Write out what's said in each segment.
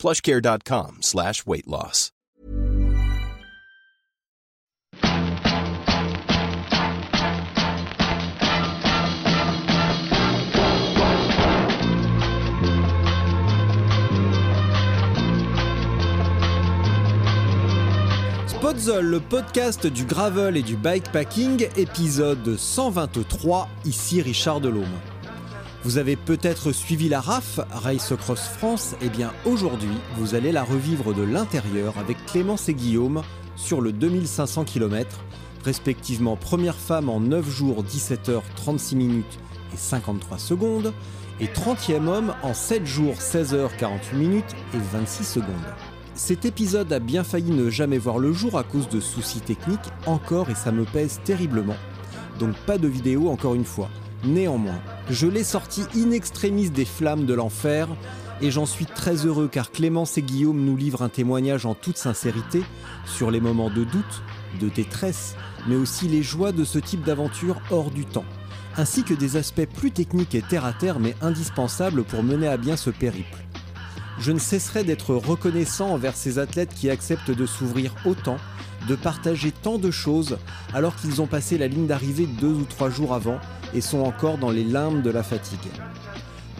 plushcare.com slash weight loss. Le podcast du gravel et du bikepacking, épisode 123, ici Richard Delhomme. Vous avez peut-être suivi la RAF, Race Cross France, et bien aujourd'hui, vous allez la revivre de l'intérieur avec Clémence et Guillaume sur le 2500 km, respectivement première femme en 9 jours 17 h 36 minutes et 53 secondes, et 30e homme en 7 jours 16 h 48 minutes et 26 secondes. Cet épisode a bien failli ne jamais voir le jour à cause de soucis techniques encore et ça me pèse terriblement. Donc pas de vidéo encore une fois. Néanmoins, je l'ai sorti in extremis des flammes de l'enfer et j'en suis très heureux car Clémence et Guillaume nous livrent un témoignage en toute sincérité sur les moments de doute, de détresse, mais aussi les joies de ce type d'aventure hors du temps, ainsi que des aspects plus techniques et terre à terre mais indispensables pour mener à bien ce périple. Je ne cesserai d'être reconnaissant envers ces athlètes qui acceptent de s'ouvrir autant, de partager tant de choses alors qu'ils ont passé la ligne d'arrivée deux ou trois jours avant et sont encore dans les limbes de la fatigue.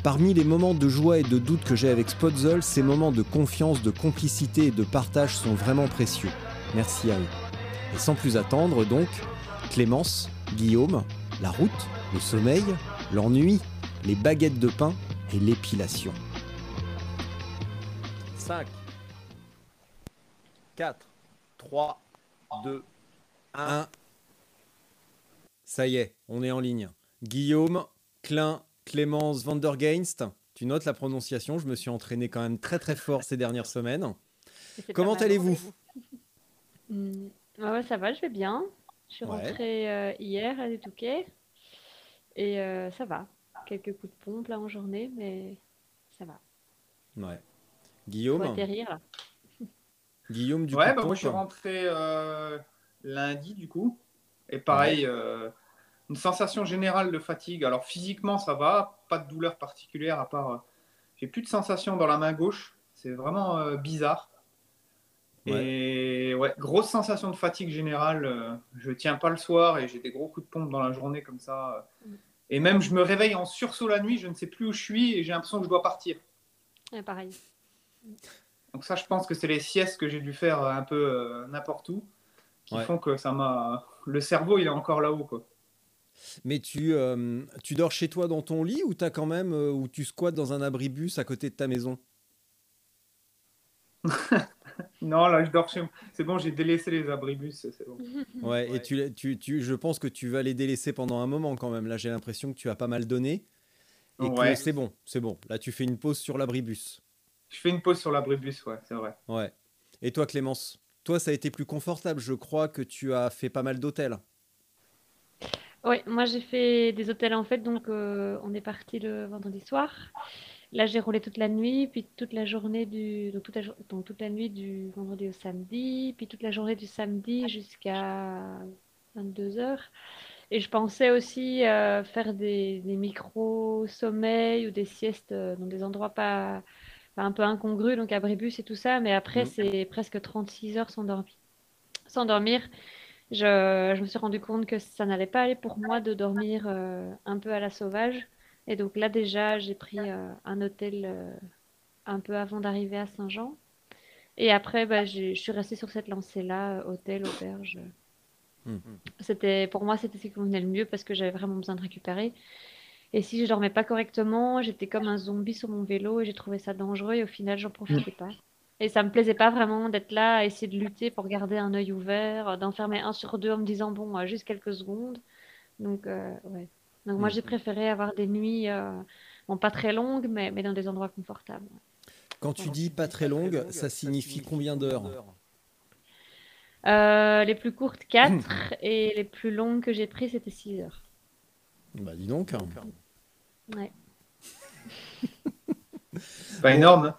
Parmi les moments de joie et de doute que j'ai avec Spotzol, ces moments de confiance, de complicité et de partage sont vraiment précieux. Merci à eux. Et sans plus attendre donc, Clémence, Guillaume, la route, le sommeil, l'ennui, les baguettes de pain et l'épilation. 5, 4, 3, 2, 1. Ça y est, on est en ligne. Guillaume, Klein, Clémence Vandergeinst. Tu notes la prononciation, je me suis entraîné quand même très très fort ces dernières semaines. Comment allez-vous ouais, ça va, je vais bien. Je suis Ouais. rentrée euh, hier à des Touquets et euh, ça va. Quelques coups de pompe là en journée, mais ça va. Ouais. Faut Guillaume, atterrir là. Guillaume du Ouais, coup, bah moi je suis rentré euh, lundi du coup. Et pareil, euh, une sensation générale de fatigue. Alors physiquement ça va, pas de douleur particulière à part. euh, j'ai plus de sensation dans la main gauche. C'est vraiment euh, bizarre. Et ouais, grosse sensation de fatigue générale. euh, je tiens pas le soir et j'ai des gros coups de pompe dans la journée comme ça. euh. Et même je me réveille en sursaut la nuit, je ne sais plus où je suis et j'ai l'impression que je dois partir. Ouais, pareil. Donc ça, je pense que c'est les siestes que j'ai dû faire euh, un peu euh, n'importe où qui Ouais. font que ça m'a. Le cerveau, il est encore là-haut, quoi. Mais tu, euh, tu dors chez toi dans ton lit ou t'as quand même euh, ou tu squattes dans un abribus à côté de ta maison? Non, là, je dors chez moi. C'est bon, j'ai délaissé les abribus, c'est bon. Ouais, et tu, tu, tu, je pense que tu vas les délaisser pendant un moment quand même. Là, j'ai l'impression que tu as pas mal donné et Ouais. que c'est bon, c'est bon. Là, tu fais une pause sur l'abribus. Je fais une pause sur l'abribus, ouais, c'est vrai. Ouais. Et toi, Clémence Toi, ça a été plus confortable. Je crois que tu as fait pas mal d'hôtels. Oui, moi j'ai fait des hôtels en fait, donc euh, on est parti le vendredi soir. Là j'ai roulé toute la nuit, puis toute la journée du, donc toute la, jour- donc toute la nuit du vendredi au samedi, puis toute la journée du samedi jusqu'à 22 heures. Et je pensais aussi euh, faire des, des micro-sommeils ou des siestes euh, dans des endroits pas, pas un peu incongrus, donc abribus et tout ça, mais après Mhm. c'est presque 36 heures sans dormir. Sans dormir. Je, je me suis rendu compte que ça n'allait pas aller pour moi de dormir euh, un peu à la sauvage. Et donc là déjà, j'ai pris euh, un hôtel euh, un peu avant d'arriver à Saint-Jean. Et après, bah, je suis restée sur cette lancée-là, hôtel, auberge. Mhm. C'était, pour moi, c'était ce qui convenait le mieux parce que j'avais vraiment besoin de récupérer. Et si je dormais pas correctement, j'étais comme un zombie sur mon vélo et j'ai trouvé ça dangereux et au final, j'en profitais pas. Et ça me plaisait pas vraiment d'être là à essayer de lutter pour garder un œil ouvert, d'en fermer un sur deux en me disant bon, euh, juste quelques secondes. Donc, euh, ouais. Donc moi, Mhm. j'ai préféré avoir des nuits, euh, bon, pas très longues, mais, mais dans des endroits confortables. Quand tu dis pas très longue, ça signifie combien d'heures Euh, les plus courtes, 4. et les plus longues que j'ai prises, c'était 6 heures. Bah, dis donc. Ouais. Pas énorme. hein.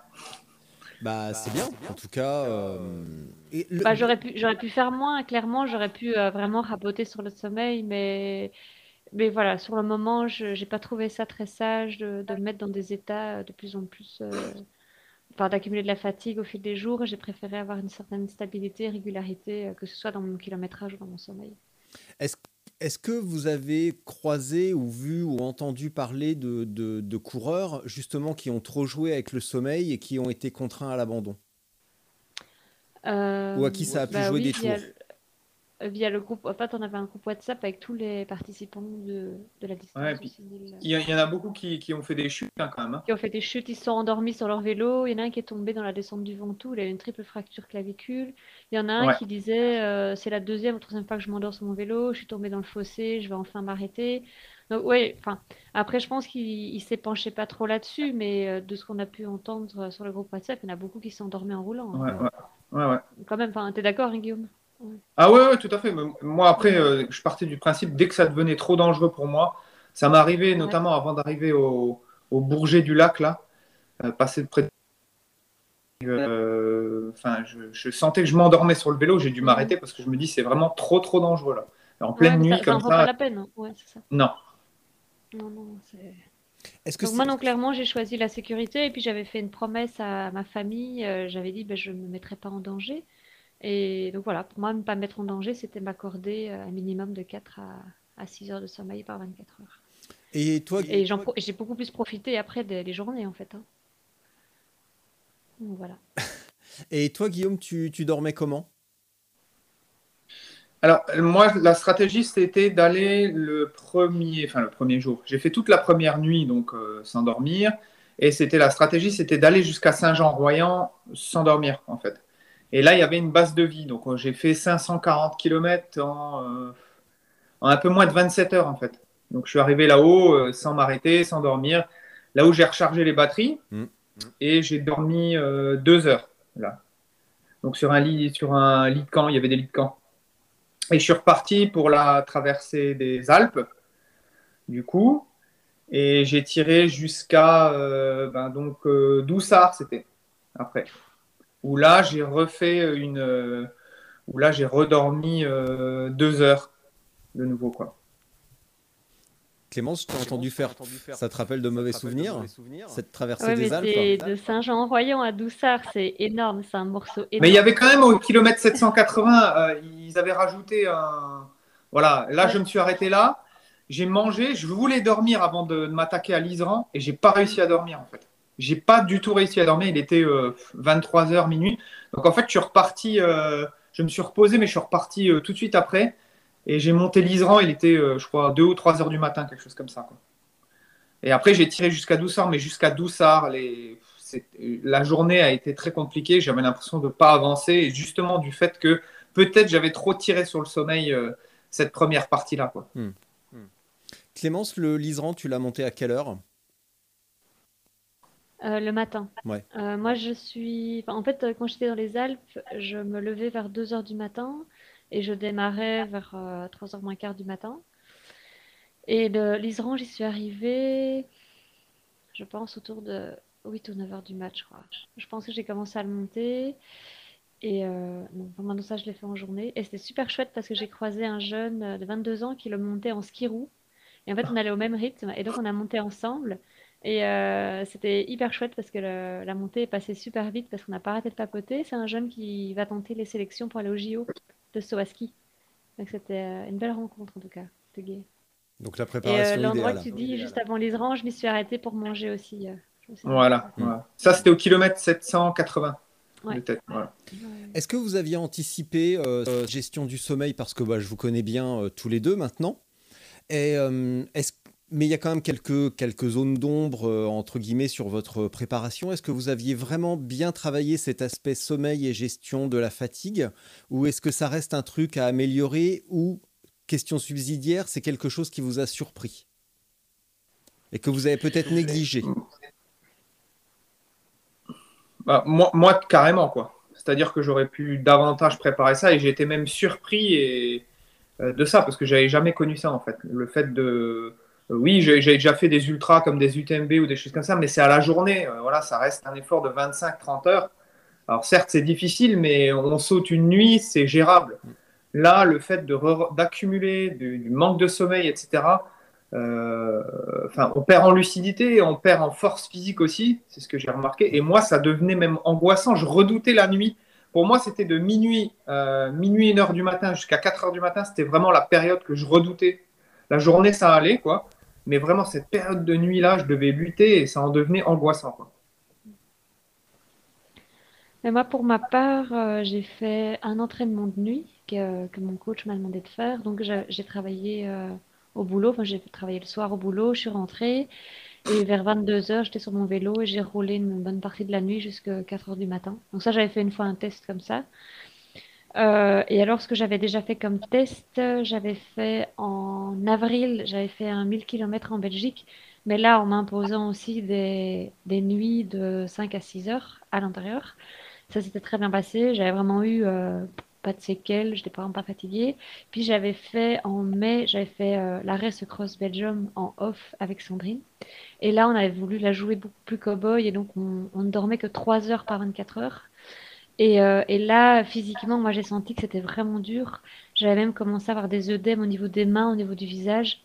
Bah, c'est bien. En tout cas. euh, et le- Bah, j'aurais pu, j'aurais pu faire moins, clairement, j'aurais pu euh, vraiment raboter sur le sommeil, mais, mais voilà, sur le moment, je n'ai pas trouvé ça très sage de, de me mettre dans des états de plus en plus, euh, enfin, d'accumuler de la fatigue au fil des jours. J'ai préféré avoir une certaine stabilité, régularité, euh, que ce soit dans mon kilométrage ou dans mon sommeil. Est-ce est-ce que vous avez croisé ou vu ou entendu parler de, de- de coureurs justement qui ont trop joué avec le sommeil et qui ont été contraints à l'abandon? Ou à qui ça a pu bah jouer oui, des tours? Via le groupe, en fait, on avait un groupe WhatsApp avec tous les participants de, de la distance Ouais, au puis 6000, Il y, en a beaucoup qui, qui ont fait des chutes hein, quand même. hein. qui ont fait des chutes, ils se sont endormis sur leur vélo. Il y en a un qui est tombé dans la descente du Ventoux, il a eu une triple fracture clavicule. Il y en a un Ouais. qui disait euh, c'est la deuxième ou troisième fois que je m'endors sur mon vélo, je suis tombé dans le fossé, je vais enfin m'arrêter. Donc, ouais, enfin, après, je pense qu'il il s'est penché pas trop là-dessus, mais euh, de ce qu'on a pu entendre sur le groupe WhatsApp, il y en a beaucoup qui s'endormaient en roulant. Ouais, hein. ouais. Ouais, ouais. Quand même, enfin, t'es d'accord, hein, Guillaume? Ah ouais, ouais, tout à fait. Moi, après, euh, je partais du principe, dès que ça devenait trop dangereux pour moi, ça m'est arrivé, notamment avant d'arriver au, au Bourget du Lac, là, euh, passer près de... Euh, Enfin, je, je sentais que je m'endormais sur le vélo, j'ai dû m'arrêter parce que je me dis, c'est vraiment trop, trop dangereux, là. Et en pleine nuit, ça, ça comme vaut pas ça, la peine. hein. Ouais, c'est ça. non. Non, non, c'est. Est-ce que Donc c'est- moi, non, clairement, j'ai choisi la sécurité et puis j'avais fait une promesse à ma famille. euh, j'avais dit, ben, je ne me mettrai pas en danger. Et donc voilà, pour moi, ne pas me mettre en danger, c'était m'accorder euh, un minimum de 4 à, à 6 heures de sommeil par 24 heures. Et toi, Et j'ai beaucoup plus profité après des, des journées, en fait. hein. Donc voilà. et toi Guillaume, tu, tu dormais comment? Alors, moi, la stratégie, c'était d'aller le premier, enfin, le premier jour. J'ai fait toute la première nuit, donc euh, s'endormir. Et c'était la stratégie, c'était d'aller jusqu'à Saint-Jean-Royan sans dormir, en fait. Et là, il y avait une base de vie. Donc, j'ai fait 540 km en, euh, en un peu moins de 27 heures, en fait. Donc, je suis arrivé là-haut euh, sans m'arrêter, sans dormir. Là où j'ai rechargé les batteries. Mm. Et j'ai dormi euh, deux heures, là. Donc, sur un lit, sur un lit de camp, il y avait des lits de camp. Et je suis reparti pour la traversée des Alpes, du coup. Et j'ai tiré jusqu'à ben donc Doussard, c'était après. Où là, j'ai refait une. euh, où là, j'ai redormi euh, deux heures de nouveau, quoi. Clémence, je t'ai entendu faire. Ça te rappelle de mauvais souvenirs Cette traversée Ouais, des Alpes c'est de Saint-Jean-en-Royan à Doussard, c'est énorme, c'est un morceau énorme. Mais il y avait quand même au kilomètre 780, euh, ils avaient rajouté un. Voilà, là, je me suis arrêté là. J'ai mangé, je voulais dormir avant de, de m'attaquer à l'Iseran et j'ai pas réussi à dormir en fait. J'ai pas du tout réussi à dormir. Il était 23h minuit. Donc en fait, je suis reparti. euh, je me suis reposé, mais je suis reparti euh, tout de suite après. Et j'ai monté l'Iseran. Il était, euh, je crois, 2 ou 3 heures du matin, quelque chose comme ça. Et après, j'ai tiré jusqu'à Doussard, mais jusqu'à Doussard, les... la journée a été très compliquée. J'avais l'impression de ne pas avancer, et justement du fait que peut-être j'avais trop tiré sur le sommeil euh, cette première partie-là. Quoi. Clémence, le liseran, tu l'as monté à quelle heure? Euh, le matin. Ouais. Euh, moi, je suis. enfin, en fait, euh, quand j'étais dans les Alpes, je me levais vers 2 heures du matin et je démarrais vers 3 heures moins quart du matin. Et l'Iseran, j'y suis arrivée, je pense, autour de 8 ou 9 heures du match, je crois. Je pense que j'ai commencé à le monter. Et euh, bon, vraiment, ça, je l'ai fait en journée. Et c'était super chouette parce que j'ai croisé un jeune euh, de 22 ans qui le montait en ski roue. Et en fait, on allait au même rythme. Et donc, on a monté ensemble. Et euh, c'était hyper chouette parce que le- la montée est passée super vite parce qu'on n'a pas arrêté de papoter. C'est un jeune qui va tenter les sélections pour aller au JO de saut à ski. Donc c'était euh, une belle rencontre en tout cas. C'était. Donc la Et euh, préparation l'endroit idéale. que tu dis juste avant l'Isran, je m'y suis arrêtée pour manger aussi. euh, Voilà. Voilà. Ça, c'était au kilomètre 780 Ouais. Voilà. Est-ce que vous aviez anticipé euh, gestion du sommeil? Parce que bah, je vous connais bien euh, tous les deux maintenant Et euh, est-ce mais il y a quand même quelques, quelques zones d'ombre euh, entre guillemets sur votre préparation. Est-ce que vous aviez vraiment bien travaillé cet aspect sommeil et gestion de la fatigue ou est-ce que ça reste un truc à améliorer ou question subsidiaire, c'est quelque chose qui vous a surpris et que vous avez peut-être négligé? Bah, moi, moi, carrément, quoi. C'est-à-dire que j'aurais pu davantage préparer ça et j'ai été même surpris et, de ça parce que j'avais jamais connu ça en fait. Le fait de. Oui, j'ai déjà fait des ultras comme des UTMB ou des choses comme ça, mais c'est à la journée. voilà, ça reste un effort de 25-30 heures. Alors certes, c'est difficile, mais on saute une nuit, c'est gérable. Là, le fait d'accumuler du, manque de sommeil, etc., euh, enfin, on perd en lucidité, on perd en force physique aussi, c'est ce que j'ai remarqué. Et moi, ça devenait même angoissant. Je redoutais la nuit. Pour moi, c'était de minuit, euh, minuit, 1 heure du matin jusqu'à 4 heures du matin. C'était vraiment la période que je redoutais. La journée, ça allait, quoi. Mais vraiment, cette période de nuit-là, je devais lutter et ça en devenait angoissant. Quoi. Moi, pour ma part, euh, j'ai fait un entraînement de nuit que, que mon coach m'a demandé de faire. Donc, j'ai travaillé euh, au boulot. Enfin, j'ai travaillé le soir au boulot. Je suis rentrée. Et vers 22 heures, j'étais sur mon vélo et j'ai roulé une bonne partie de la nuit jusqu'à 4 heures du matin. Donc, ça, j'avais fait une fois un test comme ça. Euh, et alors, ce que j'avais déjà fait comme test, j'avais fait en avril, j'avais fait un 1000 km en Belgique. Mais là, en m'imposant aussi des, des nuits de 5 à 6 heures à l'intérieur. Ça s'était très bien passé. J'avais vraiment eu euh, pas de séquelles. J'étais vraiment pas fatiguée. Puis j'avais fait en mai, j'avais fait euh, la Race Cross Belgium en off avec Sandrine. Et là, on avait voulu la jouer beaucoup plus cow-boy et donc on, ne dormait que 3 heures par 24 heures. Et, euh, et là, physiquement, moi j'ai senti que c'était vraiment dur. J'avais même commencé à avoir des œdèmes au niveau des mains, au niveau du visage.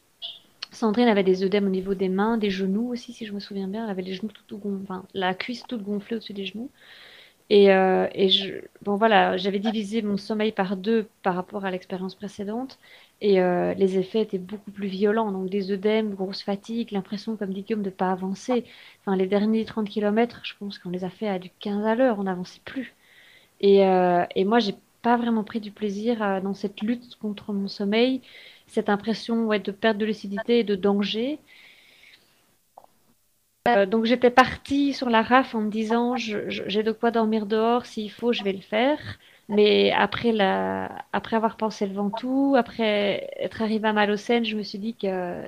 Sandrine avait des œdèmes au niveau des mains, des genoux aussi, si je me souviens bien. Elle avait les genoux tout, enfin, la cuisse toute gonflée au-dessus des genoux. Et, euh, bon voilà, j'avais divisé mon sommeil par deux par rapport à l'expérience précédente. Et euh, les effets étaient beaucoup plus violents. Donc des œdèmes, grosse fatigue, l'impression, comme dit Guillaume, de ne pas avancer. Enfin, les derniers 30 km, je pense qu'on les a fait à du 15 à l'heure, on n'avançait plus. Et, euh, et moi, j'ai pas vraiment pris du plaisir dans cette lutte contre mon sommeil, cette impression ouais, de perte de lucidité et de danger. Euh, donc j'étais partie sur la RAF en me disant j'ai de quoi dormir dehors, s'il faut, je vais le faire. Mais après, la... après avoir pensé le Ventoux, après être arrivée à Malocène, je me suis dit que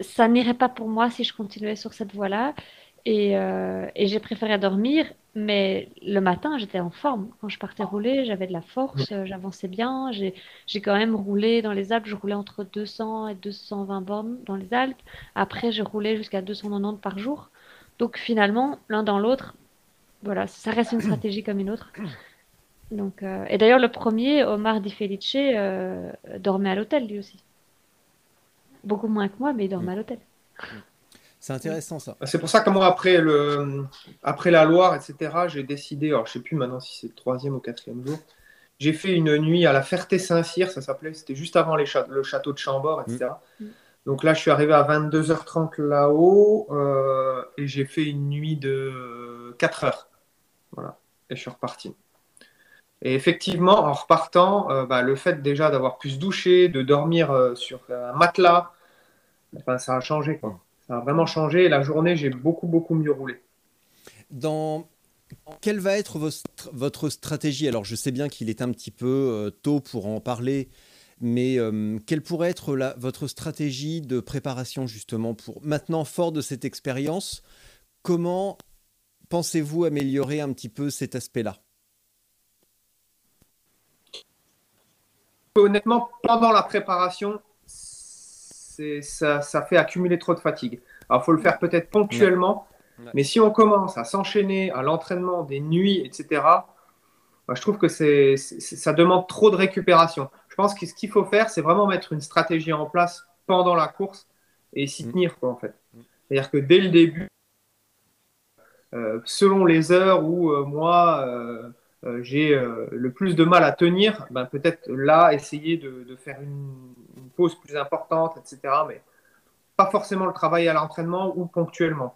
ça n'irait pas pour moi si je continuais sur cette voie-là. Euh, et j'ai préféré dormir, mais le matin, j'étais en forme. Quand je partais rouler, j'avais de la force, j'avançais bien. J'ai, quand même roulé dans les Alpes, je roulais entre 200 et 220 bornes dans les Alpes. Après, j'ai roulé jusqu'à 290 par jour. Donc finalement, l'un dans l'autre, voilà, ça reste une stratégie comme une autre. Donc, euh, et d'ailleurs, le premier, Omar Di Felice, euh, dormait à l'hôtel lui aussi. Beaucoup moins que moi, mais il dormait à l'hôtel. C'est intéressant ça. C'est pour ça que moi, après, le, après la Loire, etc., j'ai décidé, alors je ne sais plus maintenant si c'est le troisième ou quatrième jour, j'ai fait une nuit à la Ferté-Saint-Cyr, ça s'appelait, c'était juste avant les le château de Chambord, etc. Mm. Donc là, je suis arrivé à 22h30 là-haut euh, et j'ai fait une nuit de 4 heures. Voilà, et je suis reparti. Et effectivement, en repartant, euh, bah, le fait déjà d'avoir pu se doucher, de dormir euh, sur un matelas, ça a changé. Quoi. Ça a vraiment changé. la journée, j'ai beaucoup, beaucoup mieux roulé. Dans quelle va être votre stratégie? Alors, je sais bien qu'il est un petit peu euh, tôt pour en parler, mais euh, quelle pourrait être la, votre stratégie de préparation justement pour maintenant, fort de cette expérience, comment pensez-vous améliorer un petit peu cet aspect-là? Honnêtement, pendant la préparation, ça, ça, fait accumuler trop de fatigue. Alors, il faut le faire peut-être ponctuellement, mais si on commence à s'enchaîner à l'entraînement des nuits, etc., bah, je trouve que c'est, ça demande trop de récupération. Je pense que ce qu'il faut faire, c'est vraiment mettre une stratégie en place pendant la course et s'y mm. tenir, quoi, en fait. Mm. C'est-à-dire que dès le début, euh, selon les heures où euh, moi, euh, j'ai le plus de mal à tenir, ben, peut-être là, essayer de, faire une, pause plus importante, etc. Mais pas forcément le travail à l'entraînement ou ponctuellement.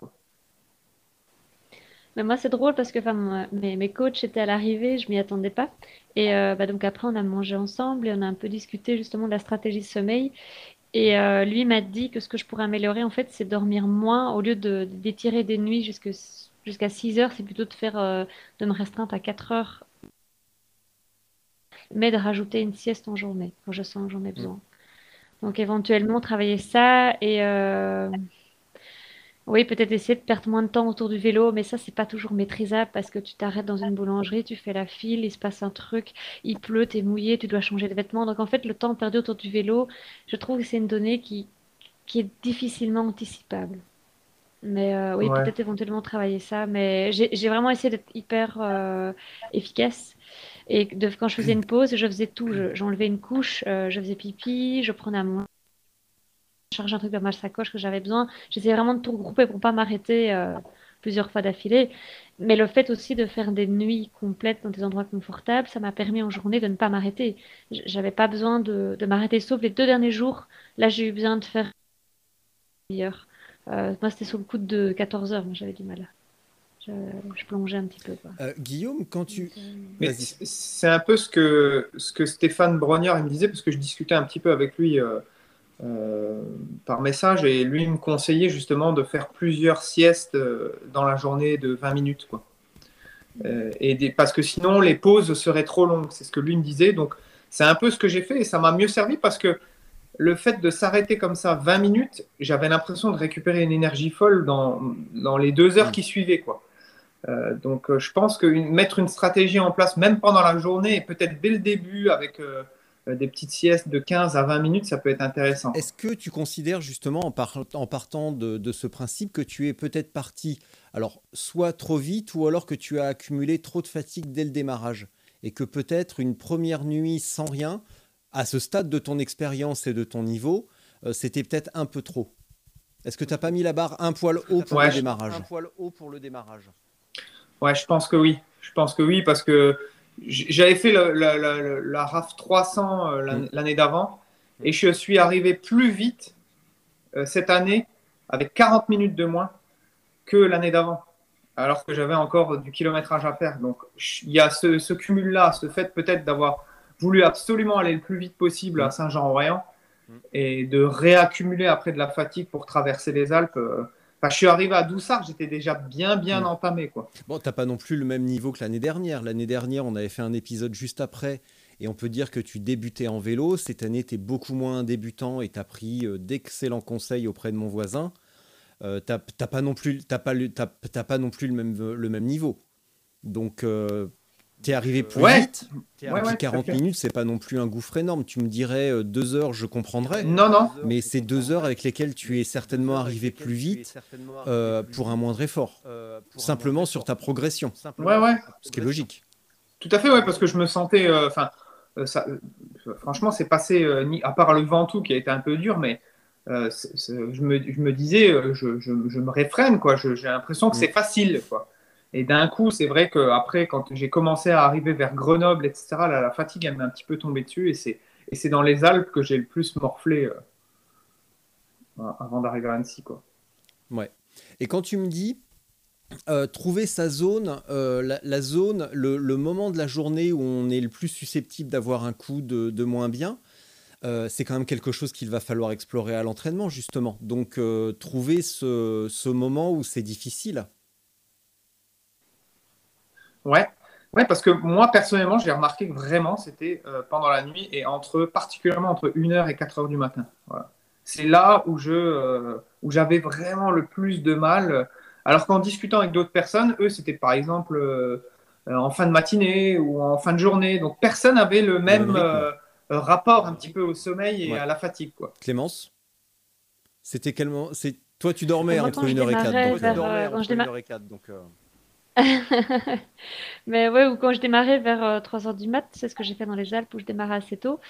Mais moi, c'est drôle parce que mes, mes coachs étaient à l'arrivée, je m'y attendais pas. Et euh, bah, donc après, on a mangé ensemble et on a un peu discuté justement de la stratégie de sommeil. Et euh, lui m'a dit que ce que je pourrais améliorer, en fait, c'est dormir moins. Au lieu d'étirer des nuits jusqu'à 6 heures, c'est plutôt de faire euh, de me restreindre à 4 heures. Mais de rajouter une sieste en journée, quand je sens que j'en ai besoin. Donc éventuellement travailler ça et, euh, Oui, peut-être essayer de perdre moins de temps autour du vélo, mais ça, c'est pas toujours maîtrisable parce que tu t'arrêtes dans une boulangerie, tu fais la file, il se passe un truc, il pleut, t'es mouillé, tu dois changer de vêtements. Donc en fait, le temps perdu autour du vélo, je trouve que c'est une donnée qui, qui est difficilement anticipable. Mais euh, oui, Ouais. peut-être éventuellement travailler ça. Mais j'ai vraiment essayé d'être hyper euh, efficace. Et de, quand je faisais une pause, je faisais tout. Je- J'enlevais une couche, euh, je faisais pipi, je prenais à mon charge un truc dans ma sacoche que j'avais besoin. J'essayais vraiment de tout regrouper pour pas m'arrêter plusieurs fois d'affilée. Mais le fait aussi de faire des nuits complètes dans des endroits confortables, ça m'a permis en journée de ne pas m'arrêter. J'avais pas besoin de, de m'arrêter, sauf les deux derniers jours. Là, j'ai eu besoin de faire meilleur. Euh, moi, c'était sous le coup de 14 heures, moi j'avais du mal. Je, je plongeais un petit peu. Quoi. Euh, Guillaume, quand tu. C'est un peu ce que, ce que Stéphane Brognard me disait, parce que je discutais un petit peu avec lui euh, euh, par message, et lui me conseillait justement de faire plusieurs siestes dans la journée de 20 minutes. Quoi. Euh, et des- parce que sinon, les pauses seraient trop longues, c'est ce que lui me disait. Donc, c'est un peu ce que j'ai fait, et ça m'a mieux servi parce que le fait de s'arrêter comme ça 20 minutes, j'avais l'impression de récupérer une énergie folle dans, dans les deux heures Mm. qui suivaient. Quoi. Euh, donc, euh, je pense que une- mettre une stratégie en place, même pendant la journée, et peut-être dès le début, avec euh, euh, des petites siestes de 15 à 20 minutes, ça peut être intéressant. Est-ce que tu considères justement en, par- en partant de, de ce principe que tu es peut-être parti, alors soit trop vite ou alors que tu as accumulé trop de fatigue dès le démarrage et que peut-être une première nuit sans rien, à ce stade de ton expérience et de ton niveau, euh, c'était peut-être un peu trop Est-ce que tu n'as pas mis la barre un poil haut pour Ouais, le démarrage Un poil haut pour le démarrage. Ouais, je pense que oui. Je pense que oui, parce que j'avais fait la, la- la- la RAF 300 euh, Mm. l'année d'avant et je suis arrivé plus vite euh, cette année avec 40 minutes de moins que l'année d'avant, alors que j'avais encore du kilométrage à faire. Donc il y a ce, ce cumul-là, ce fait peut-être d'avoir voulu absolument aller le plus vite possible à Saint-Jean-Orient Mm. et de réaccumuler après de la fatigue pour traverser les Alpes. euh, enfin, je suis arrivé à Doussard, j'étais déjà bien, bien Mm. entamé. Quoi. Bon, t'as pas non plus le même niveau que l'année dernière. L'année dernière, on avait fait un épisode juste après, et on peut dire que tu débutais en vélo. Cette année, tu es beaucoup moins débutant et tu as pris euh, d'excellents conseils auprès de mon voisin. Euh, t'as t'as pas non plus, t'as pas, le- t'as- t'as pas non plus le même, le même niveau. Donc, es arrivé plus Ouais. vite. T'es Et Ouais, puis ouais, 40 tout à fait. minutes, c'est pas non plus un gouffre énorme. Tu me dirais euh, deux heures, je comprendrais. Non, non. Mais c'est deux heures avec lesquelles tu es certainement arrivé plus vite euh, pour un moindre effort. Simplement sur ta progression, Ouais, ouais. ce qui est logique. Tout à fait, ouais, parce que je me sentais. euh, Enfin, euh, ça, euh, franchement, c'est passé, euh, ni, à part le Ventoux qui a été un peu dur, mais euh, je, me, je me disais, euh, je, je, je me réfrène, quoi. J'ai l'impression que c'est facile, quoi. Et d'un coup, c'est vrai qu'après, quand j'ai commencé à arriver vers Grenoble, etc., la fatigue, elle m'est un petit peu tombée dessus, et c'est et c'est dans les Alpes que j'ai le plus morflé euh, avant d'arriver à Annecy, quoi. Et quand tu me dis euh, trouver sa zone, euh, la, zone, le, moment de la journée où on est le plus susceptible d'avoir un coup de, moins bien, c'est quand même quelque chose qu'il va falloir explorer à l'entraînement, justement. Donc, trouver ce moment où c'est difficile. Ouais. Ouais, parce que moi, personnellement, j'ai remarqué que vraiment, c'était euh, pendant la nuit et entre, particulièrement entre 1h et 4h du matin. Voilà. C'est là où je, euh, où j'avais vraiment le plus de mal. Alors qu'en discutant avec d'autres personnes, eux, c'était par exemple euh, en fin de matinée ou en fin de journée. Donc, personne n'avait le même rapport un petit peu au sommeil et Ouais. à la fatigue, quoi. Clémence C'était quel moment c'est... Toi, tu dormais entre quand je 1h et 4. démarrais donc, Mais ouais, ou quand je démarrais vers 3 heures du mat, c'est ce que j'ai fait dans les Alpes où je démarrais assez tôt.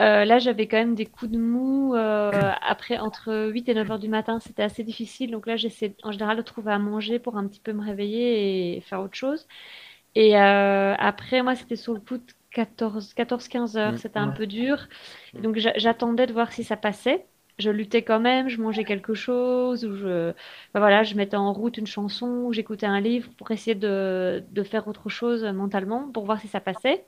Euh, là, j'avais quand même des coups de mou euh, après entre 8 et 9 heures du matin. C'était assez difficile. Donc là, j'essaie en général de trouver à manger pour un petit peu me réveiller et faire autre chose. Et euh, après, moi, c'était sur le coup de 14, 14-15 heures. Mm. C'était un Ouais. peu dur. Et donc j'a- j'attendais de voir si ça passait. Je luttais quand même, je mangeais quelque chose, ou je, ben voilà, je mettais en route une chanson, ou j'écoutais un livre pour essayer de, de faire autre chose mentalement, pour voir si ça passait.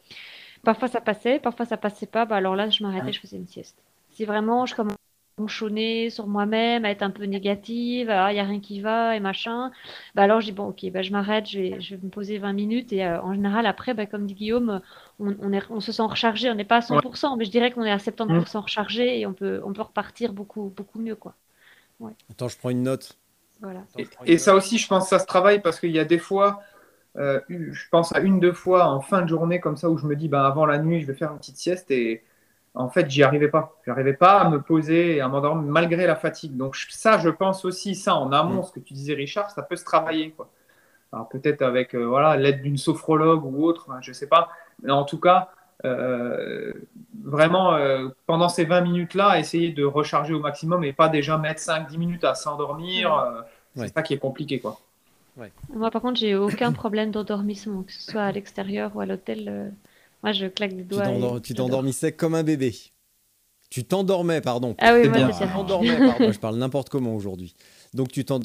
Parfois ça passait, parfois ça passait pas, bah alors là je m'arrêtais, je faisais une sieste. Si vraiment je commençais à ronchonner sur moi-même, à être un peu négative, ah, il n'y a rien qui va et machin, bah alors je dis bon ok, bah je m'arrête, je vais, je vais me poser 20 minutes et euh, en général après, bah, comme dit Guillaume, on, on est, on se sent rechargé, on n'est pas à 100%, mais je dirais qu'on est à 70% rechargé et on peut, on peut repartir beaucoup, beaucoup mieux quoi. Attends, je prends une note. Voilà. Et, et ça aussi, je pense que ça se travaille parce qu'il y a des fois, euh, je pense à une, deux fois en fin de journée comme ça où je me dis, ben, avant la nuit, je vais faire une petite sieste et en fait, j'y arrivais pas. J'arrivais pas à me poser et à m'endormir malgré la fatigue. Donc ça, je pense aussi, ça en amont, ce que tu disais, Richard, ça peut se travailler. Quoi. Alors peut-être avec euh, voilà l'aide d'une sophrologue ou autre, hein, je sais pas. Mais en tout cas, euh, vraiment, euh, pendant ces 20 minutes-là, essayer de recharger au maximum et pas déjà mettre 5-10 minutes à s'endormir. euh, Ouais. C'est ça qui est compliqué. Quoi. Moi, par contre, j'ai aucun problème d'endormissement, que ce soit à l'extérieur ou à l'hôtel. Moi, je claque des doigts. tu t'endormissais comme un bébé. Tu t'endormais, pardon. Ah oui, moi, c'est. Moi, je parle n'importe comment aujourd'hui. Donc tu t'end...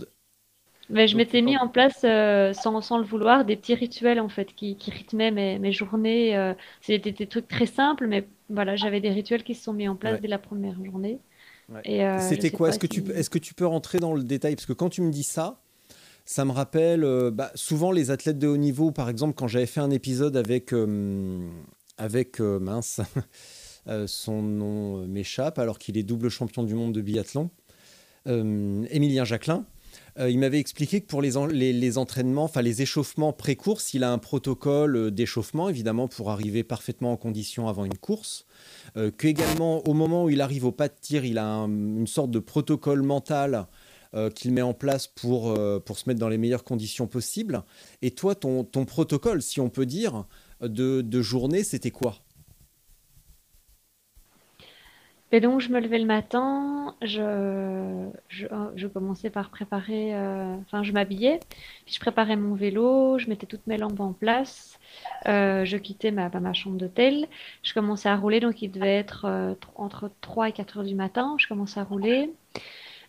Mais je m'étais mis en place, euh, sans, sans le vouloir, des petits rituels en fait qui, qui rythmaient mes, mes journées. euh, C'était des trucs très simples, mais voilà, j'avais des rituels qui se sont mis en place Ouais. dès la première journée. Ouais. Euh, C'était quoi? Est-ce que, tu, si- est-ce que tu peux rentrer dans le détail? Parce que quand tu me dis ça, ça me rappelle euh, bah, souvent les athlètes de haut niveau. Par exemple, quand j'avais fait un épisode avec, euh, avec euh, mince, son nom m'échappe alors qu'il est double champion du monde de biathlon, Émilien Jacquelin. Il m'avait expliqué que pour les, les, entraînements, enfin les échauffements pré-course, il a un protocole d'échauffement, évidemment, pour arriver parfaitement en condition avant une course. Euh, que au moment où il arrive au pas de tir, il a un- une sorte de protocole mental euh, qu'il met en place pour, euh, pour se mettre dans les meilleures conditions possibles. Et toi, ton, ton protocole, si on peut dire, de, de journée, c'était quoi? Et donc, je me levais le matin, je, je, je commençais par préparer, euh, enfin, je m'habillais, puis je préparais mon vélo, je mettais toutes mes lampes en place, je quittais ma, bah, ma chambre d'hôtel, je commençais à rouler, donc il devait être tr- entre 3 et 4 heures du matin, je commençais à rouler.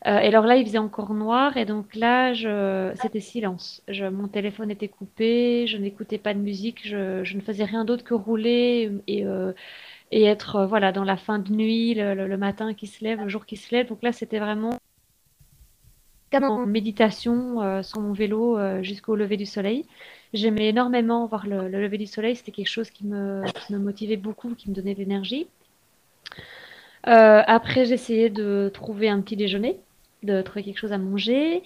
Euh, et alors là, il faisait encore noir, et donc là, je, c'était silence. Je, mon téléphone était coupé, je n'écoutais pas de musique, je, je ne faisais rien d'autre que rouler et, euh, et être euh, voilà, dans la fin de nuit, le, le- le matin qui se lève, le jour qui se lève. Donc là, c'était vraiment comme en méditation sur mon vélo jusqu'au lever du soleil. J'aimais énormément voir le, le lever du soleil, c'était quelque chose qui me, qui me motivait beaucoup, qui me donnait de l'énergie. Euh, après, j'essayais de trouver un petit déjeuner, de trouver quelque chose à manger.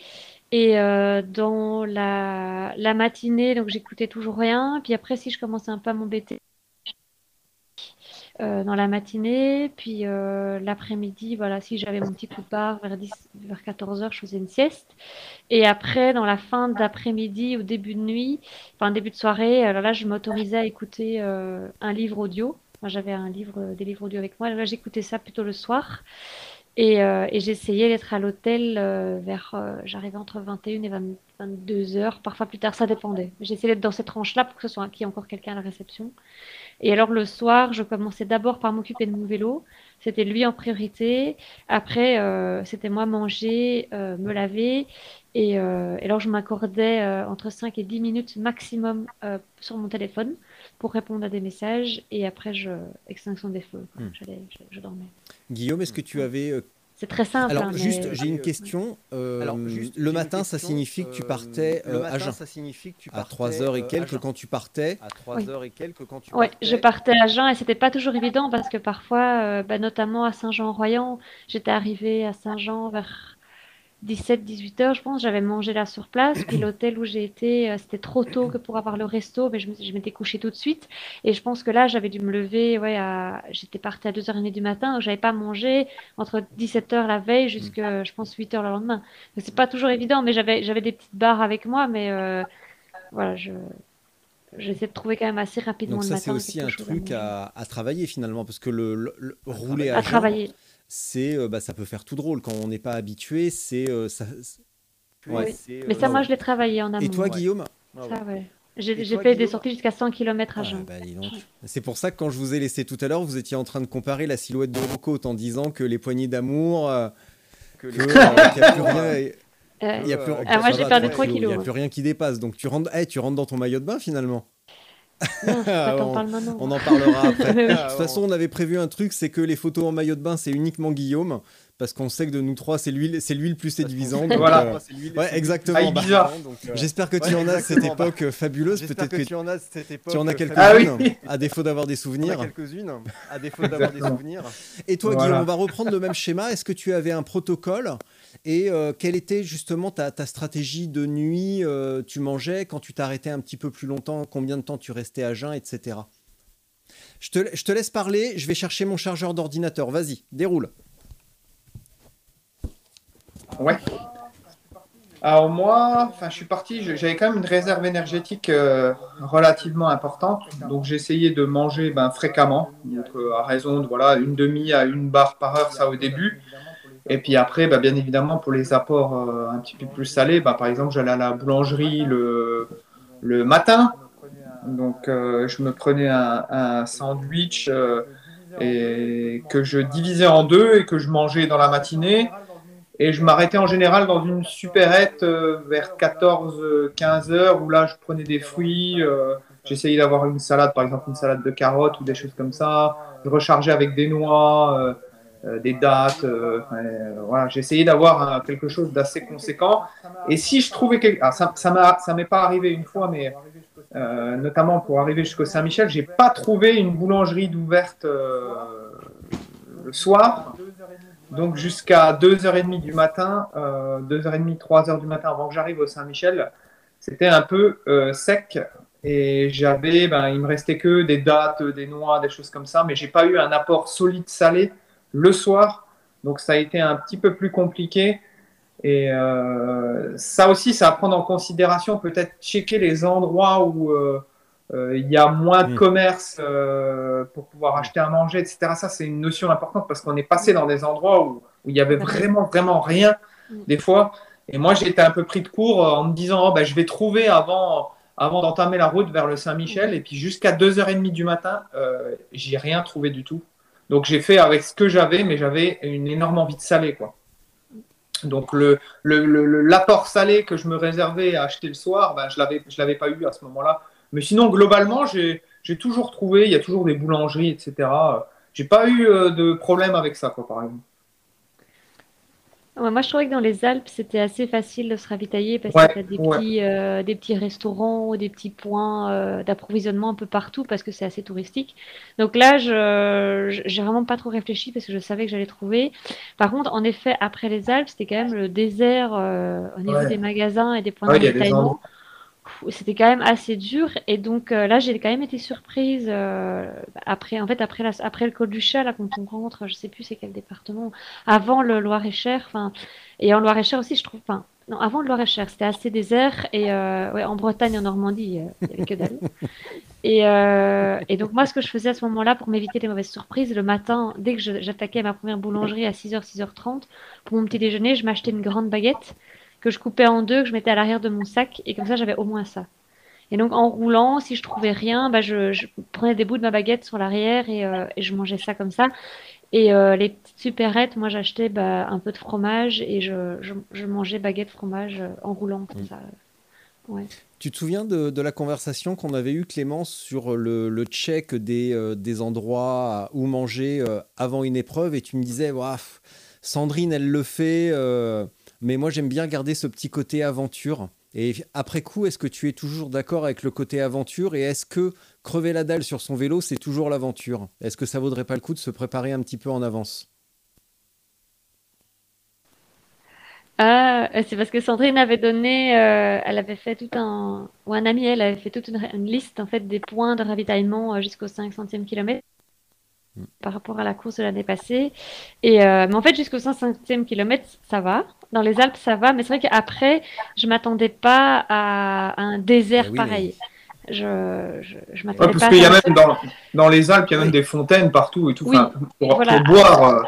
Et euh, dans la, la matinée, donc j'écoutais toujours rien. Puis après, si je commençais un peu à m'embêter, euh, dans la matinée, puis euh, l'après-midi, voilà, si j'avais mon petit coup de barre vers 10, vers 14 heures, je faisais une sieste. Et après, dans la fin d'après-midi ou début de nuit, enfin début de soirée, alors là, je m'autorisais à écouter un livre audio. Moi, j'avais un livre, des livres audio avec moi. Là, j'écoutais ça plutôt le soir. Et, euh, et j'essayais d'être à l'hôtel euh, vers, euh, j'arrivais entre 21 et 20 22 heures, parfois plus tard, ça dépendait. J'essayais d'être dans cette tranche-là pour que ce soit qu'il y ait encore quelqu'un à la réception. Et alors le soir, je commençais d'abord par m'occuper de mon vélo. C'était lui en priorité. Après, c'était moi manger, me laver. Et, et alors je m'accordais entre 5 et 10 minutes maximum sur mon téléphone pour répondre à des messages. Et après, je, extinction des feux. quoi. Hmm. J'allais- je, je dormais. Guillaume, est-ce que tu avais... euh, C'est très simple. Alors hein, juste, mais- j'ai une question. euh, Alors, juste, j'ai le matin, ça question, signifie que tu euh, partais le euh, matin, à jeun. ça signifie que tu À partais 3 heures et euh, à quelques quand tu partais. À 3 Oui. heures et quelques quand tu Ouais, partais. je partais à jeun et c'était pas toujours évident parce que parfois, euh, bah, notamment à Saint-Jean-Royan, j'étais arrivée à Saint-Jean vers 17-18 heures, je pense. J'avais mangé là sur place. Puis l'hôtel où j'ai été, euh, c'était trop tôt que pour avoir le resto, mais je m'étais couchée tout de suite. Et je pense que là, j'avais dû me lever, ouais, à... j'étais partie à 2h30 du matin, donc j'avais pas mangé entre 17h la veille jusqu'à, je pense, 8h le lendemain. C'est pas toujours évident, mais j'avais des petites barres avec moi, mais euh, voilà, je. J'essaie de trouver quand même assez rapidement Donc ça, c'est aussi un truc à, à travailler finalement, parce que le, le- le- rouler à travailler. C'est, euh, bah, ça peut faire tout drôle quand on n'est pas habitué. C'est, euh, ça- Ouais. c'est, Mais ça, euh, moi, je l'ai travaillé en amont. Et toi, ouais. Guillaume ah ouais. Ça, ouais. J'ai Et j'ai toi, fait des sorties jusqu'à 100 km à Ah, jeun. bah, dis donc. C'est pour ça que quand je vous ai laissé tout à l'heure, vous étiez en train de comparer la silhouette de Rocco en disant que les poignées d'amour, euh, Que euh, qu'il y a plus rien. et- Euh, il y a plus, Ah, ça moi, j'ai perdu trois 3 kilos, Il n'y a plus rien qui dépasse. Donc tu rentres, eh, tu rentres dans ton maillot de bain finalement. Non, t'en on- en parlera après. Oui. De toute façon, on avait prévu un truc, c'est que les photos en maillot de bain, c'est uniquement Guillaume, parce qu'on sait que de nous trois, c'est lui, c'est lui le plus séduisant. donc, Voilà. euh, C'est lui- ouais, exactement. Ah, Bah, euh, J'espère que tu Ouais, en as de cette exactement. époque euh, fabuleuse. J'espère Peut-être que, que, tu en as de cette époque. tu en as euh, quelques-unes, Ah oui. à défaut d'avoir des souvenirs. quelques-unes, à défaut d'avoir des souvenirs. Et toi, Voilà. Guillaume, on va reprendre le même schéma. Est-ce que tu avais un protocole Et euh, quelle était justement ta, stratégie de nuit euh, Tu mangeais quand tu t'arrêtais un petit peu plus longtemps Combien de temps tu restais à jeun, etc. Je te, laisse parler. Je vais chercher mon chargeur d'ordinateur. Vas-y, déroule. Ouais. Alors moi, enfin, je suis parti, j'avais quand même une réserve énergétique euh, relativement importante, donc essayé de manger ben, fréquemment, donc à raison de voilà une demi à une barre par heure, ça au début, et puis après, ben, bien évidemment pour les apports euh, un petit peu plus salés, ben, par exemple j'allais à la boulangerie le, le matin, donc euh, je me prenais un, sandwich euh, et que je divisais en deux et que je mangeais dans la matinée. Et je m'arrêtais en général dans une supérette vers 14-15 heures où là je prenais des fruits. J'essayais d'avoir une salade, par exemple une salade de carottes ou des choses comme ça. Je rechargeais avec des noix, des dattes. euh, euh, voilà, j'essayais d'avoir euh, quelque chose d'assez conséquent. Et si je trouvais quelque... ah, ça, ça m'est pas arrivé une fois, mais euh, notamment pour arriver jusqu'au Saint-Michel, j'ai pas trouvé une boulangerie d'ouverte euh, le soir. Donc jusqu'à 2h30 du matin, euh, 2h30, 3h du matin avant que j'arrive au Saint-Michel, c'était un peu euh, sec. Et j'avais, ben, il me restait que des dattes, des noix, des choses comme ça, mais j'ai pas eu un apport solide salé le soir. Donc ça a été un petit peu plus compliqué. Et euh, ça aussi, ça à prendre en considération, peut-être checker les endroits où euh, euh, il y a moins de Mm. commerce euh, pour pouvoir acheter à manger, etc. Ça, c'est une notion importante parce qu'on est passé dans des endroits où, où il y avait vraiment, vraiment rien Mm. des fois. Et moi, été un peu pris de court en me disant, oh, ben, je vais trouver avant, avant d'entamer la route vers le Saint-Michel. Et puis jusqu'à 2h30 du matin, euh, j'ai rien trouvé du tout. Donc j'ai fait avec ce que j'avais, mais j'avais une énorme envie de saler, quoi. Donc l'apport salé que je me réservais à acheter le soir, ben, je l'avais, l'avais pas eu à ce moment-là. Mais sinon, globalement, j'ai, j'ai toujours trouvé, il y a toujours des boulangeries, etc. J'ai pas eu euh, de problème avec ça, quoi, par exemple. Ouais, moi, je trouvais que dans les Alpes, c'était assez facile de se ravitailler parce Ouais, que tu as des ouais. petits, euh, des petits restaurants, des petits points euh, d'approvisionnement un peu partout parce que c'est assez touristique. Donc là, je, j'ai vraiment pas trop réfléchi parce que je savais que j'allais trouver. Par contre, en effet, après les Alpes, c'était quand même le désert euh, au niveau des magasins et des points Ouais, il C'était quand même assez dur. Et donc euh, là j'ai quand même été surprise euh, après en fait après la, après le col du Chat là quand on rentre je sais plus c'est quel département avant le Loir-et-Cher enfin et en Loir-et-Cher aussi je trouve enfin non avant le Loir-et-Cher c'était assez désert et euh, ouais en Bretagne et en Normandie il y avait que dalle. Et, et donc moi ce que je faisais à ce moment-là pour m'éviter les mauvaises surprises le matin dès que j'attaquais ma première boulangerie à 6h 6h30 pour mon petit déjeuner je m'achetais une grande baguette que je coupais en deux, que je mettais à l'arrière de mon sac, et comme ça j'avais au moins ça. Et donc en roulant, si je trouvais rien, bah, je, je prenais des bouts de ma baguette sur l'arrière et, euh, et je mangeais ça comme ça. Et euh, les petites supérettes, moi j'achetais bah, un peu de fromage et je, je, je mangeais baguette fromage euh, en roulant comme Mm. ça. Ouais. Tu te souviens de, de la conversation qu'on avait eue, Clémence, sur le, le check des, euh, des endroits où manger avant une épreuve? Et tu me disais, pff, Sandrine, elle le fait, mais moi j'aime bien garder ce petit côté aventure. Et après coup, est-ce que tu es toujours d'accord avec le côté aventure Et est-ce que crever la dalle sur son vélo, c'est toujours l'aventure? Est-ce que ça vaudrait pas le coup de se préparer un petit peu en avance? Ah, euh, c'est parce que Sandrine avait donné, euh, elle avait fait tout un, ou un ami, elle avait fait toute une, liste en fait des points de ravitaillement euh, jusqu'au 500e kilomètre. Par rapport à la course de l'année passée. Et euh, mais en fait jusqu'au 500e kilomètre ça va. Dans les Alpes ça va, mais c'est vrai qu'après je m'attendais pas à un désert Eh oui, pareil. Je, je, je Ouais, m'attendais parce pas qu'il y a même dans, dans les Alpes, il y a même Oui. des fontaines partout et tout. Oui, Enfin, pour, voilà. pour boire, euh,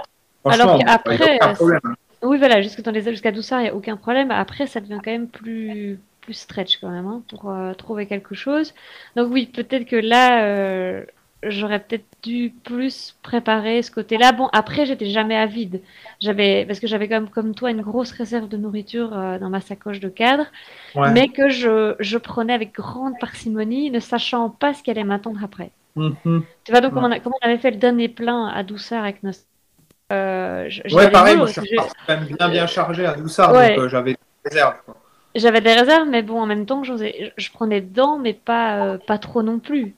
Alors qu'après, euh, problème. Oui, voilà, jusque dans les jusqu'à Doussard, il n'y a aucun problème. Après, ça devient quand même plus, plus stretch quand même hein, pour euh, trouver quelque chose. Donc oui, peut-être que là, euh, j'aurais peut-être dû plus préparer ce côté-là. Bon, après, j'étais jamais avide. J'avais, parce que j'avais même, comme toi, une grosse réserve de nourriture euh, dans ma sacoche de cadre, Ouais. mais que je, je prenais avec grande parcimonie, ne sachant pas ce qui allait m'attendre après. Mhm. Tu vois, donc, comme Ouais. on, a- comme on avait fait le dernier plein à Doussard avec nos... Euh, Ouais, pareil, moi je suis quand même bien, bien chargé à Ouais. donc euh, j'avais des réserves. J'avais des réserves, mais bon, en même temps, je, prenais dedans, mais pas, pas trop non plus.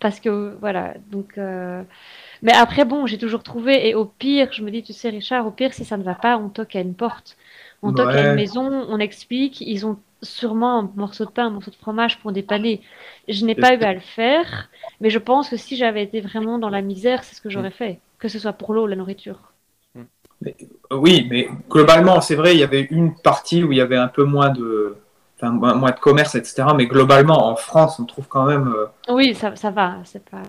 Parce que, voilà, donc... euh, Mais après, bon, j'ai toujours trouvé, et au pire, je me dis, tu sais, Richard, au pire, si ça ne va pas, on toque à une porte. On toque à une maison, on explique, ils ont sûrement un morceau de pain, un morceau de fromage pour dépanner. Je n'ai pas eu à le faire, mais je pense que si j'avais été vraiment dans la misère, c'est ce que j'aurais fait, que ce soit pour l'eau ou la nourriture. Oui, mais globalement, c'est vrai, il y avait une partie où il y avait un peu moins de, enfin, moins de commerce, etc. Mais globalement, en France, on trouve quand même. euh, Oui, ça, ça va, c'est pas.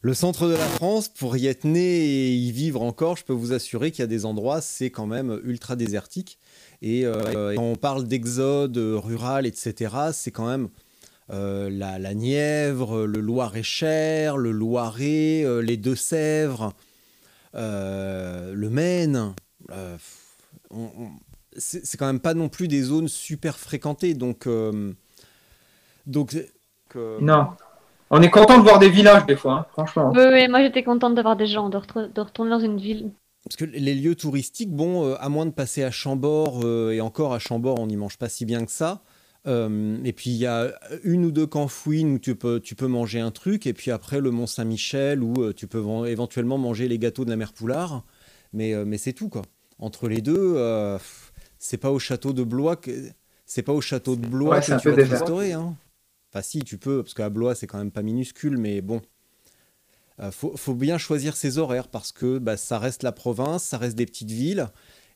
Le centre de la France, pour y être né et y vivre encore, je peux vous assurer qu'il y a des endroits, c'est quand même ultra désertique. Et euh, quand on parle d'exode rural, etc., c'est quand même euh, la, la Nièvre, le Loir-et-Cher, le Loiret, euh, les Deux-Sèvres, euh, le Maine. Euh, on- on- c'est quand même pas non plus des zones super fréquentées. Donc, euh, donc euh, Non. On est content de voir des villages des fois, hein, franchement. Oui, oui, moi j'étais contente d'avoir des gens, de, retre- de retourner dans une ville. Parce que les lieux touristiques, bon, euh, à moins de passer à Chambord, euh, et encore à Chambord, on n'y mange pas si bien que ça. Euh, et puis il y a une ou deux campouines où tu peux, tu peux manger un truc, et puis après le Mont Saint-Michel où euh, tu peux ven- éventuellement manger les gâteaux de la mère Poulard. Mais, euh, mais c'est tout, quoi. Entre les deux, euh, c'est pas au château de Blois que, c'est pas au château de Blois Ouais, que tu vas te restaurer. Hein. Enfin, si, tu peux, parce qu'à Blois, c'est quand même pas minuscule, mais bon. Euh, faut, faut bien choisir ses horaires parce que bah, ça reste la province, ça reste des petites villes.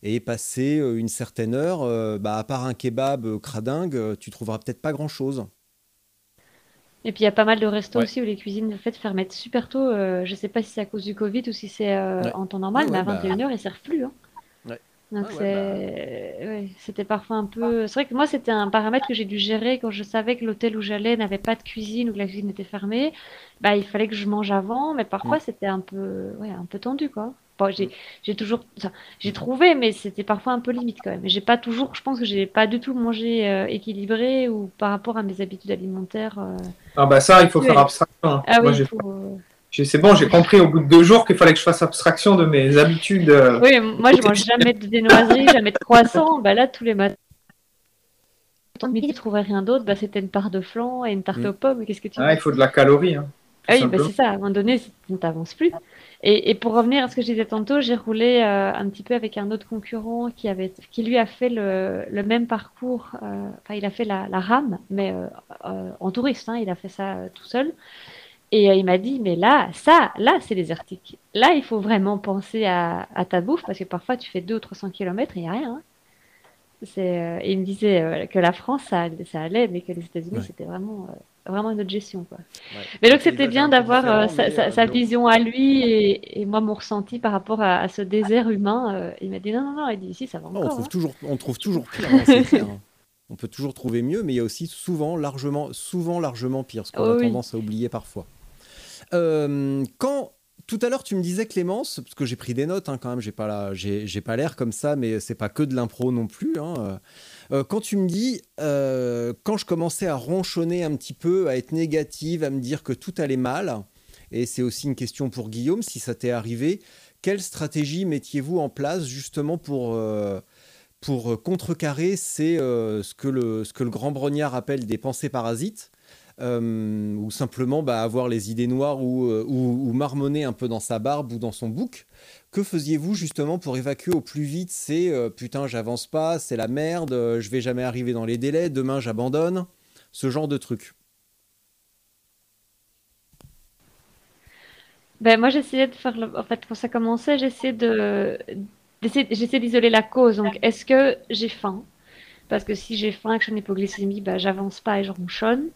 Et passer euh, une certaine heure, euh, bah, à part un kebab euh, cradingue, euh, tu trouveras peut-être pas grand-chose. Et puis il y a pas mal de restos Ouais. aussi où les cuisines en fait ferment super tôt. euh, je sais pas si c'est à cause du Covid ou si c'est euh, Ouais. en temps normal, Ouais, mais à ouais, bah. 21h ils servent plus. hein. Donc Ah ouais, c'est, ouais, c'était parfois un peu. C'est vrai que moi c'était un paramètre que j'ai dû gérer quand je savais que l'hôtel où j'allais n'avait pas de cuisine ou que la cuisine était fermée. Bah il fallait que je mange avant, mais parfois Mm. c'était un peu, ouais, un peu tendu quoi. Bon, j'ai, j'ai toujours, enfin, j'ai trouvé, mais c'était parfois un peu limite quand même. J'ai pas toujours, je pense que j'ai pas du tout mangé euh, équilibré ou par rapport à mes habitudes alimentaires. euh, Ah bah ça, il faut faire abstraction. Ah Moi, oui, j'ai- faut, c'est bon, j'ai compris au bout de deux jours qu'il fallait que je fasse abstraction de mes habitudes. euh, Oui, moi je mange jamais de viennoiserie, jamais de croissant. Bah là, tous les matins, quand midi, tu trouvais rien d'autre, bah c'était une part de flan et une tarte Mm. aux pommes. Qu'est-ce que tu ah, il faut de la calorie. hein, Ah oui, bah c'est ça. À un moment donné, on t'avance plus. Et, et pour revenir à ce que je disais tantôt, j'ai roulé euh, un petit peu avec un autre concurrent qui avait, qui lui a fait le, le même parcours. euh, Enfin, il a fait la, la rame, mais euh, en touriste. hein, il a fait ça tout seul. Et euh, il m'a dit, mais là, ça, là, c'est désertique. Là, il faut vraiment penser à, à ta bouffe parce que parfois, tu fais 200 ou 300 km et il n'y a rien. hein. Euh, et il me disait euh, que la France, ça, ça allait, mais que les États-Unis, Ouais. c'était vraiment, euh, vraiment une autre gestion. Quoi. Ouais. Mais donc c'était bien d'avoir sa, vision à lui et, et moi mon ressenti par rapport à, à ce désert humain. il m'a dit non, non, non, il dit ici ça va Non, on encore. trouve hein. toujours, on trouve toujours pire, hein, clair, hein. On peut toujours trouver mieux, mais il y a aussi souvent largement, souvent largement pire, ce qu'on Oh a oui. tendance à oublier parfois. Euh, quand tout à l'heure tu me disais Clémence, parce que j'ai pris des notes hein, quand même, j'ai pas pas l'air comme ça, mais c'est pas que de l'impro non plus. hein, euh. Euh, quand tu me dis, quand je commençais à ronchonner un petit peu, à être négative, à me dire que tout allait mal, et c'est aussi une question pour Guillaume, si ça t'est arrivé, quelle stratégie mettiez-vous en place justement pour, pour contrecarrer c'est ce, que le, ce que le grand brognard appelle des pensées parasites euh, ou simplement bah, avoir les idées noires ou, euh, ou, ou marmonner un peu dans sa barbe ou dans son bouc. Que faisiez-vous justement pour évacuer au plus vite ces euh, putain j'avance pas, c'est la merde, euh, je vais jamais arriver dans les délais, demain j'abandonne, ce genre de truc. Ben, moi j'essayais de faire, le- en fait quand ça commençait, j'essayais de, j'essayais d'isoler la cause. Donc est-ce que j'ai faim? Parce que si j'ai faim, que j'ai une hypoglycémie, ben, j'avance pas et je ronchonne.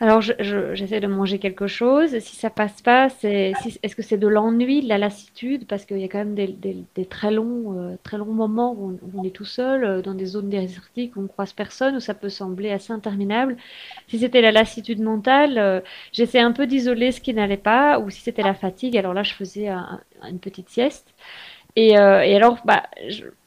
Alors, je, je- j'essaie de manger quelque chose. Si ça passe pas, c'est, si- est-ce que c'est de l'ennui, de la lassitude? Parce qu'il y a quand même des, des- des très longs, euh, très longs moments où on, est tout seul, euh, dans des zones désertiques où on croise personne, où ça peut sembler assez interminable. Si c'était la lassitude mentale, euh, j'essaie un peu d'isoler ce qui n'allait pas, ou si c'était la fatigue, alors là, je faisais un- un- une petite sieste. Et, euh, et alors, bah,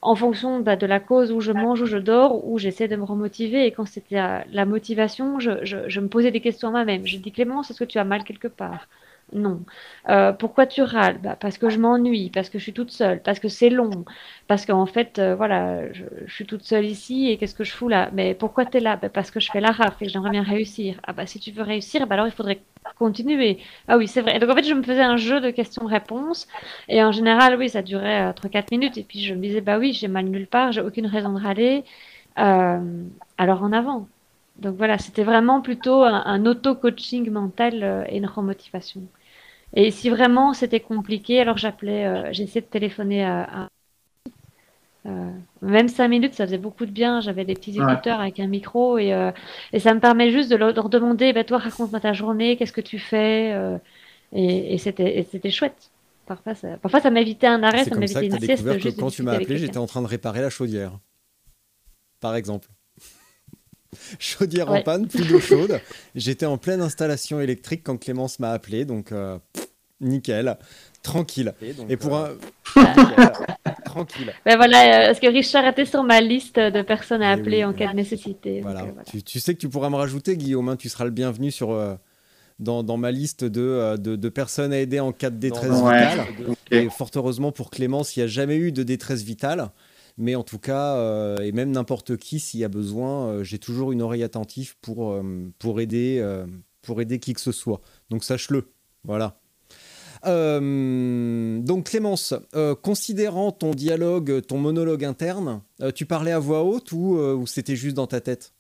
en fonction bah, de la cause où je mange, où je dors, où j'essaie de me remotiver, et quand c'était la, motivation, je me posais des questions à moi-même. Je dis, Clémence, est-ce que tu as mal quelque part? Non. Euh, pourquoi tu râles? Bah, Parce que je m'ennuie, parce que je suis toute seule, parce que c'est long, parce qu'en fait, euh, voilà, je, suis toute seule ici et qu'est-ce que je fous là? Mais pourquoi tu es là? Bah, Parce que je fais la raf et j'aimerais bien réussir. Ah bah si tu veux réussir, bah alors il faudrait continuer. Ah oui, c'est vrai. donc en fait, je me faisais un jeu de questions-réponses et en général, oui, ça durait euh, 3-4 minutes et puis je me disais, bah oui, j'ai mal nulle part, j'ai aucune raison de râler. Alors en avant. Donc voilà, c'était vraiment plutôt un, auto-coaching mental et une remotivation. Et si vraiment c'était compliqué, alors j'appelais, euh, j'essayais de téléphoner à, euh, même cinq minutes, ça faisait beaucoup de bien. J'avais des petits écouteurs avec un micro et, euh, et, ça me permet juste de leur, demander, bah, toi, raconte-moi ta journée, qu'est-ce que tu fais Et, et c'était chouette. Parfois, ça, parfois, ça m'évitait un arrêt, ça m'évitait une sieste. Que quand tu m'as appelé, j'étais en train de réparer la chaudière, par exemple. chaudière en panne, plus d'eau chaude. J'étais en pleine installation électrique quand Clémence m'a appelé, donc euh, nickel, tranquille. Et, pour un. Euh, tranquille. Ben voilà, euh, parce que Richard était sur ma liste de personnes à eh appeler en cas de nécessité. Voilà. Tu, sais que tu pourras me rajouter, Guillaume, hein, tu seras le bienvenu sur. Dans, dans, ma liste de, de, personnes à aider en cas de détresse vitale. Et fort heureusement pour Clémence, il n'y a jamais eu de détresse vitale. Mais en tout cas, euh, et même n'importe qui, s'il y a besoin, euh, j'ai toujours une oreille attentive pour, euh, pour, aider, qui que ce soit. Donc sache-le. Voilà. donc Clémence, considérant ton dialogue, ton monologue interne, tu parlais à voix haute ou, c'était juste dans ta tête?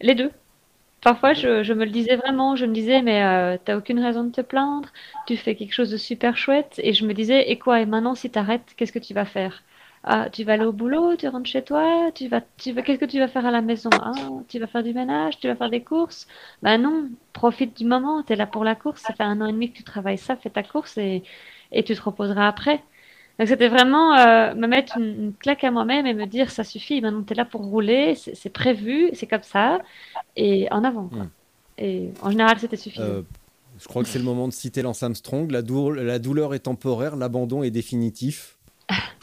Les deux. Parfois, je, me le disais vraiment, je me disais, mais t'as aucune raison de te plaindre, tu fais quelque chose de super chouette, et je me disais, et quoi, et maintenant si t'arrêtes, qu'est-ce que tu vas faire? Ah, tu vas aller au boulot, tu rentres chez toi, tu vas, tu vas, qu'est-ce que tu vas faire à la maison? Ah, Tu vas faire du ménage, tu vas faire des courses? Ben non, profite du moment, tu es là pour la course, ça fait un an et demi que tu travailles ça, fais ta course et, et tu te reposeras après. Donc c'était vraiment euh, me mettre une, claque à moi-même et me dire ça suffit, maintenant tu es là pour rouler, c'est prévu, c'est comme ça, et en avant. Hmm. Et en général c'était suffisant. Euh, je crois que c'est le moment de citer Lance Armstrong, la, la douleur est temporaire, l'abandon est définitif.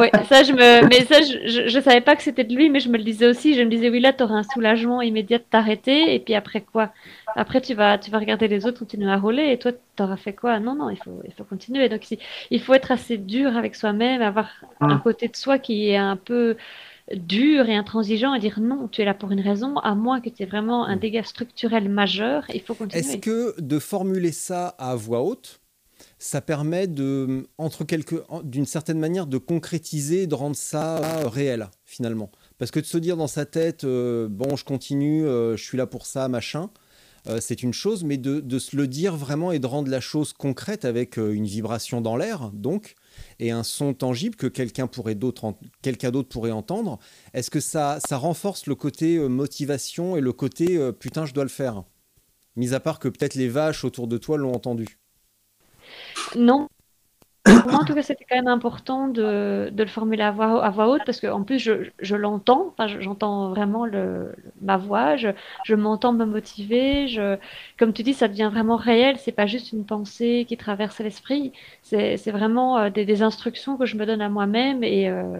oui, ça, je me... mais ça, je, je, savais pas que c'était de lui, mais je me le disais aussi. Je me disais, oui, là, tu auras un soulagement immédiat de t'arrêter. Et puis après quoi? Après, tu vas, tu vas regarder les autres continuer à rouler. Et toi, tu auras fait quoi? Non, non, il faut, il faut continuer. Donc, il faut être assez dur avec soi-même, avoir un mm. côté de soi qui est un peu dur et intransigeant et dire non, tu es là pour une raison, à moins que tu aies vraiment un mm. dégât structurel majeur, il faut continuer. Est-ce que de formuler ça à voix haute, ça permet de, entre d'une certaine manière, de concrétiser, de rendre ça réel finalement. Parce que de se dire dans sa tête, euh, bon, je continue, euh, je suis là pour ça, machin, euh, c'est une chose, mais de, de, se le dire vraiment et de rendre la chose concrète avec une vibration dans l'air, donc, et un son tangible que quelqu'un pourrait d'autre, quelqu'un d'autre pourrait entendre. Est-ce que ça, ça renforce le côté motivation et le côté putain, je dois le faire Mis à part que peut-être les vaches autour de toi l'ont entendu. Non. Pour moi, en tout cas, c'était quand même important de, de, le formuler à voix, à voix haute parce qu'en plus, je, je l'entends, enfin, j'entends vraiment le, ma voix, je, je m'entends me motiver. Je, comme tu dis, ça devient vraiment réel, c'est pas juste une pensée qui traverse l'esprit, c'est vraiment euh, des, des, instructions que je me donne à moi-même. Et euh,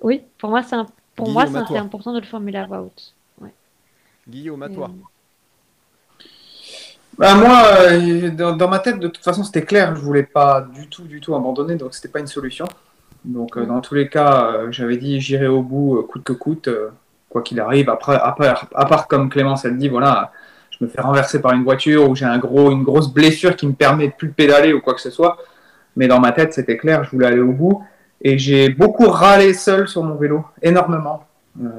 oui, pour moi, c'est pour moi, c'est important de le formuler à voix haute. Ouais. Guillaume, à toi. Bah, moi, euh, dans, ma tête, de toute façon, c'était clair. Je voulais pas du tout, du tout abandonner, donc c'était pas une solution. Donc, euh, dans tous les cas, euh, j'avais dit j'irai au bout, coûte que coûte, quoi qu'il arrive. Après, à part, à part, comme Clémence, elle dit, voilà, je me fais renverser par une voiture ou j'ai un gros, une grosse blessure qui me permet de plus pédaler ou quoi que ce soit. Mais dans ma tête, c'était clair, je voulais aller au bout. Et j'ai beaucoup râlé seul sur mon vélo, énormément.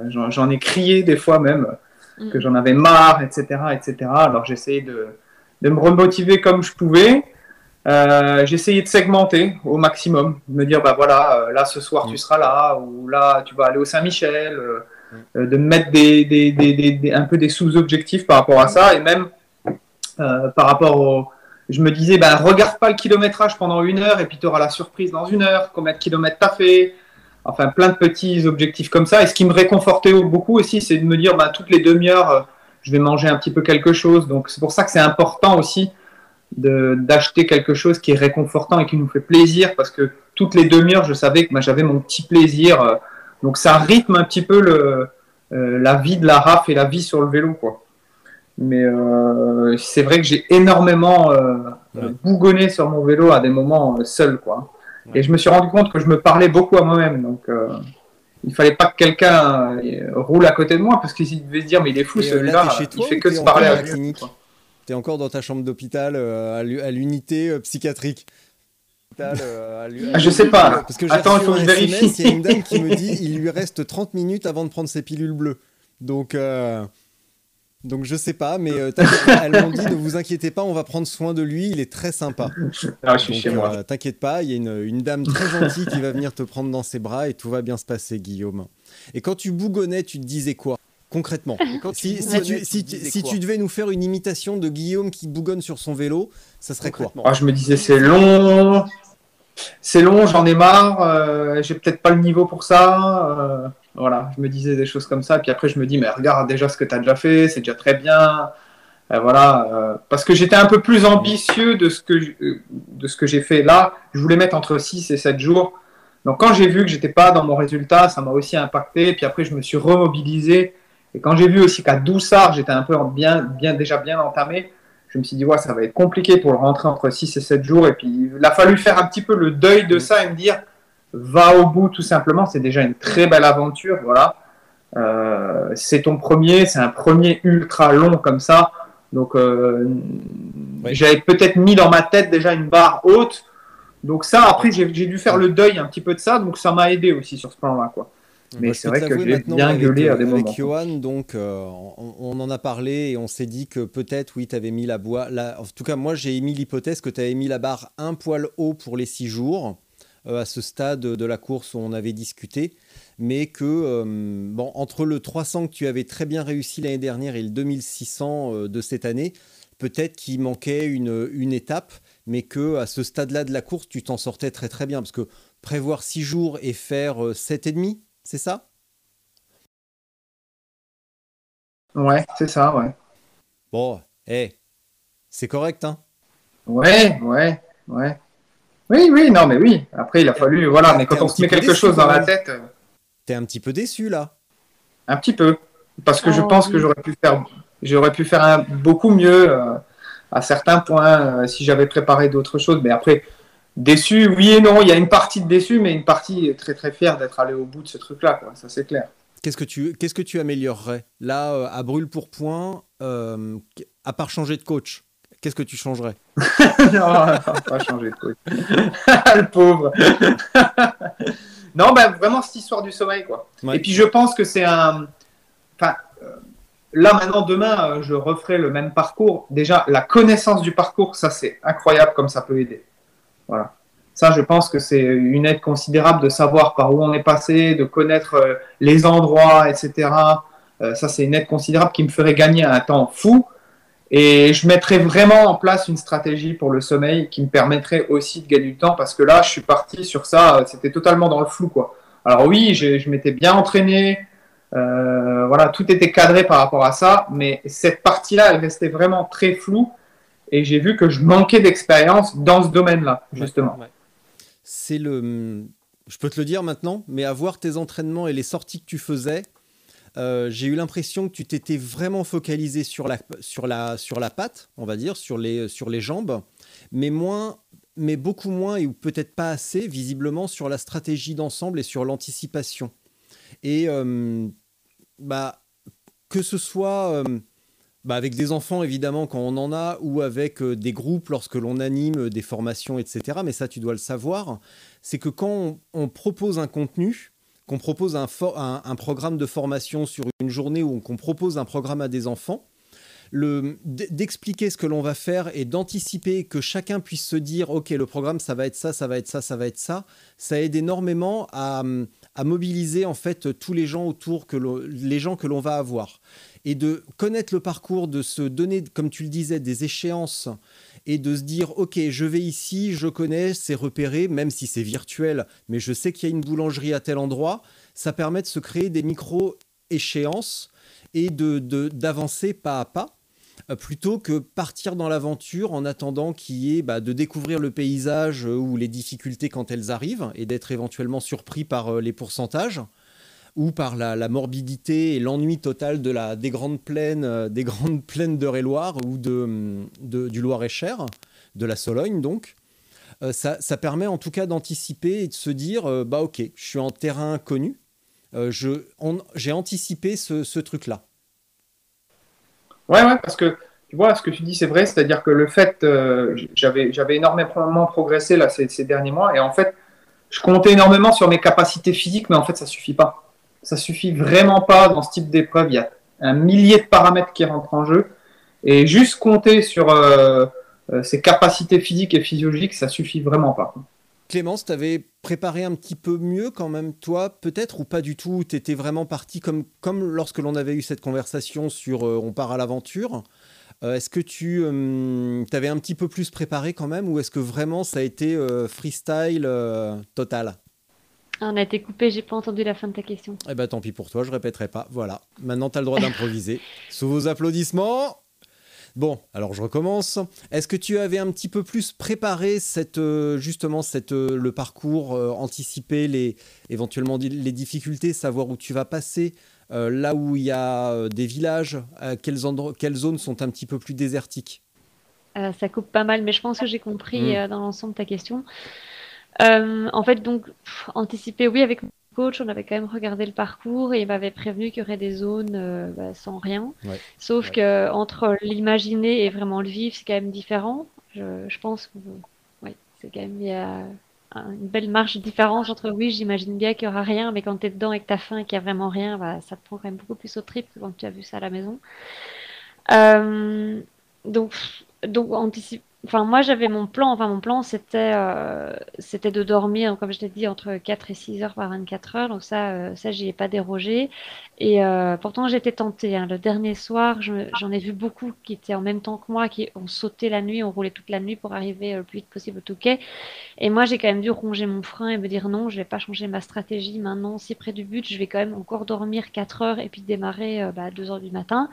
j'en ai crié des fois même mm. que j'en avais marre, etc., etc. Alors j'essayais de de me remotiver comme je pouvais. Euh, j'essayais de segmenter au maximum, de me dire bah voilà, euh, là ce soir tu mm. seras là, ou là tu vas aller au Saint-Michel, euh, mm. de mettre des, des, des, un peu des sous-objectifs par rapport à ça, et même par rapport au. Je me disais, bah, regarde pas le kilométrage pendant une heure et puis tu auras la surprise dans une heure, combien de kilomètres tu as fait, enfin plein de petits objectifs comme ça. Et ce qui me réconfortait beaucoup aussi, c'est de me dire, bah, toutes les demi-heures, je vais manger un petit peu quelque chose. Donc c'est pour ça que c'est important aussi d'acheter quelque chose qui est réconfortant et qui nous fait plaisir parce que toutes les demi-heures, je savais que j'avais mon petit plaisir. donc ça rythme un petit peu le, euh, la vie de la RAF et la vie sur le vélo. Quoi. Mais euh, c'est vrai que j'ai énormément euh, Ouais. bougonné sur mon vélo à des moments euh, seul, quoi. Ouais. Et je me suis rendu compte que je me parlais beaucoup à moi-même, donc euh, il fallait pas que quelqu'un euh, roule à côté de moi parce qu'il devait se dire mais il est fou euh, celui-là, chez il fait que se parler à la clinique T'es encore dans ta chambre d'hôpital euh, à l'u- à l'unité euh, psychiatrique euh, Ah, je sais pas. Parce que Attends, il faut que je vérifie. Il y a une dame qui me dit il lui reste 30 minutes avant de prendre ses pilules bleues. Donc, euh, donc je sais pas, mais euh, t'inquiète- elles m'ont dit ne vous inquiétez pas, on va prendre soin de lui, il est très sympa. Ah, je suis Donc, chez moi. euh, T'inquiète pas, il y a une, une dame très gentille qui va venir te prendre dans ses bras et tout va bien se passer, Guillaume. Et quand tu bougonnais, tu te disais quoi Concrètement, si, si tu, si tu- si tu devais nous faire une imitation de Guillaume qui bougonne sur son vélo, ça serait quoi? Ah, je me disais c'est long, c'est long, j'en ai marre, euh, j'ai peut-être pas le niveau pour ça. Voilà, je me disais des choses comme ça. Puis après, je me dis, mais regarde déjà ce que tu as déjà fait, c'est déjà très bien. Euh, voilà, euh, parce que j'étais un peu plus ambitieux de ce que euh, de ce que j'ai fait là. Je voulais mettre entre 6 et 7 jours. Donc quand j'ai vu que j'étais pas dans mon résultat, ça m'a aussi impacté. Puis après, je me suis remobilisé. Et quand j'ai vu aussi qu'à Doussard, j'étais un peu en bien, bien, déjà bien entamé, je me suis dit, ouais, ça va être compliqué pour le rentrer entre 6 et 7 jours. Et puis, il a fallu faire un petit peu le deuil de ça et me dire, va au bout tout simplement. C'est déjà une très belle aventure. Voilà. Euh, c'est ton premier, c'est un premier ultra long comme ça. Donc, euh, j'avais peut-être mis dans ma tête déjà une barre haute. Donc, ça, après, j'ai dû faire le deuil un petit peu de ça. Donc, ça m'a aidé aussi sur ce plan-là. Quoi. Mais c'est vrai que j'ai bien avec, gueulé à euh, des avec moments. Johan, donc euh, on, on en a parlé et on s'est dit que peut-être, oui, tu avais mis la boîte. En tout cas, moi, j'ai émis l'hypothèse que tu avais mis la barre un poil haut pour les six jours à ce stade de la course où on avait discuté, mais que euh, bon, entre le 300 que tu avais très bien réussi l'année dernière et le 2600 euh, de cette année, peut-être qu'il manquait une, une étape, mais que à ce stade-là de la course, tu t'en sortais très très bien parce que prévoir six jours et faire euh, sept et demi, c'est ça? Ouais, c'est ça, ouais. Bon, eh, c'est correct, hein? Ouais, ouais, ouais. Oui, oui, non, mais oui. Après, il a fallu, voilà, mais quand on se met quelque déçu, chose dans la tête, euh, T'es un petit peu déçu là. un petit peu, parce que je Oh, pense oui. que j'aurais pu faire, j'aurais pu faire un- beaucoup mieux euh, à certains points euh, si j'avais préparé d'autres choses. Mais après, déçu, oui et non. Il y a une partie de déçu, mais une partie très très fière d'être allé au bout de ce truc-là, quoi. Ça c'est clair. Qu'est-ce que tu, qu'est-ce que tu améliorerais? Là euh, à brûle pour point, euh, à part changer de coach Qu'est-ce que tu changerais? Non, pas changer de le pauvre. non, ben vraiment cette histoire du sommeil, quoi. Ouais. Et puis je pense que c'est un. Enfin, euh, là maintenant, demain, euh, je referai le même parcours. Déjà, la connaissance du parcours, ça c'est incroyable comme ça peut aider. Voilà. Ça, je pense que c'est une aide considérable de savoir par où on est passé, de connaître euh, les endroits, etc. Ça, c'est une aide considérable qui me ferait gagner un temps fou. Et je mettrais vraiment en place une stratégie pour le sommeil qui me permettrait aussi de gagner du temps parce que là, je suis parti sur ça, euh, c'était totalement dans le flou, quoi. Alors oui, je m'étais bien entraîné, euh, voilà, tout était cadré par rapport à ça, mais cette partie-là, elle restait vraiment très floue et j'ai vu que je manquais d'expérience dans ce domaine-là, justement. Ouais. C'est le. Je peux te le dire maintenant, mais à voir tes entraînements et les sorties que tu faisais, euh, j'ai eu l'impression que tu t'étais vraiment focalisé sur la, sur, la, sur la patte, on va dire, sur les, sur les jambes, mais moins, mais beaucoup moins et peut-être pas assez visiblement sur la stratégie d'ensemble et sur l'anticipation. Et euh, bah, que ce soit euh, bah, avec des enfants évidemment quand on en a ou avec des groupes lorsque l'on anime des formations, etc. Mais ça, tu dois le savoir, c'est que quand on propose un contenu, qu'on propose un, programme de formation sur une journée ou qu'on propose un programme à des enfants, d'expliquer ce que l'on va faire et d'anticiper que chacun puisse se dire ok le programme ça va être ça ça va être ça ça va être ça ça aide énormément à, à mobiliser en fait tous les gens autour que les gens que l'on va avoir et de connaître le parcours de se donner comme tu le disais des échéances et de se dire ok je vais ici je connais c'est repéré même si c'est virtuel mais je sais qu'il y a une boulangerie à tel endroit ça permet de se créer des micro échéances et de d'avancer pas à pas euh, plutôt que partir dans l'aventure en attendant qu'il y ait bah, de découvrir le paysage ou les difficultés quand elles arrivent et d'être éventuellement surpris par euh, les pourcentages ou par la, morbidité et l'ennui total de la, des grandes plaines, euh, des grandes plaines d'Eure-et-Loire ou de, du Loir-et-Cher, de la Sologne donc. Euh, ça, ça, permet en tout cas d'anticiper et de se dire euh, bah ok, je suis en terrain connu, j'ai anticipé ce, ce truc-là. Ouais, ouais, parce que tu vois, ce que tu dis, c'est vrai, c'est-à-dire que le fait, j'avais, j'avais énormément progressé là ces, ces, derniers mois, et en fait, je comptais énormément sur mes capacités physiques, mais en fait, ça suffit pas ça suffit vraiment pas dans ce type d'épreuve. Il y a un millier de paramètres qui rentrent en jeu. Et juste compter sur euh, euh, ses capacités physiques et physiologiques, ça suffit vraiment pas. Clémence, tu avais préparé un petit peu mieux quand même, toi, peut-être, ou pas du tout? Tu étais vraiment parti comme, comme lorsque l'on avait eu cette conversation sur euh, On part à l'aventure. est-ce que tu avais un petit peu plus préparé quand même, ou est-ce que vraiment ça a été freestyle total? On a été coupé, j'ai pas entendu la fin de ta question. Eh ben tant pis pour toi, je répéterai pas. Voilà. Maintenant, tu as le droit d'improviser. Sous vos applaudissements. Bon, alors je recommence. Est-ce que tu avais un petit peu plus préparé cette, euh, justement cette, euh, le parcours, euh, anticiper les, éventuellement les difficultés, savoir où tu vas passer, là où il y a des villages, quelles, quelles, zones sont un petit peu plus désertiques? Ça coupe pas mal, mais je pense que j'ai compris mmh. dans l'ensemble ta question. Euh, en fait, donc, anticiper, oui, avec mon coach, on avait quand même regardé le parcours et il m'avait prévenu qu'il y aurait des zones euh, bah, sans rien. Sauf que entre l'imaginer et vraiment le vivre, c'est quand même différent. Je, je pense que ouais, c'est quand même il y a une belle marge de différence entre oui, j'imagine bien qu'il y aura rien, mais quand tu es dedans et que tu as faim et qu'il y a vraiment rien, bah, ça te prend quand même beaucoup plus au trip que quand tu as vu ça à la maison. Euh, donc, donc anticiper Enfin, moi, j'avais mon plan. Enfin, mon plan, c'était euh, c'était de dormir, comme je t'ai dit, entre 4 et 6 heures par 24 heures. Donc ça, euh, ça, j'y ai pas dérogé. Et euh, pourtant, j'étais tentée. Hein. Le dernier soir, j'en ai vu beaucoup qui étaient en même temps que moi, qui ont sauté la nuit, ont roulé toute la nuit pour arriver le plus vite possible au Touquet. Et moi, j'ai quand même dû ronger mon frein et me dire non, je vais pas changer ma stratégie maintenant. Si près du but, je vais quand même encore dormir 4 heures et puis démarrer bah, à 2 heures du matin.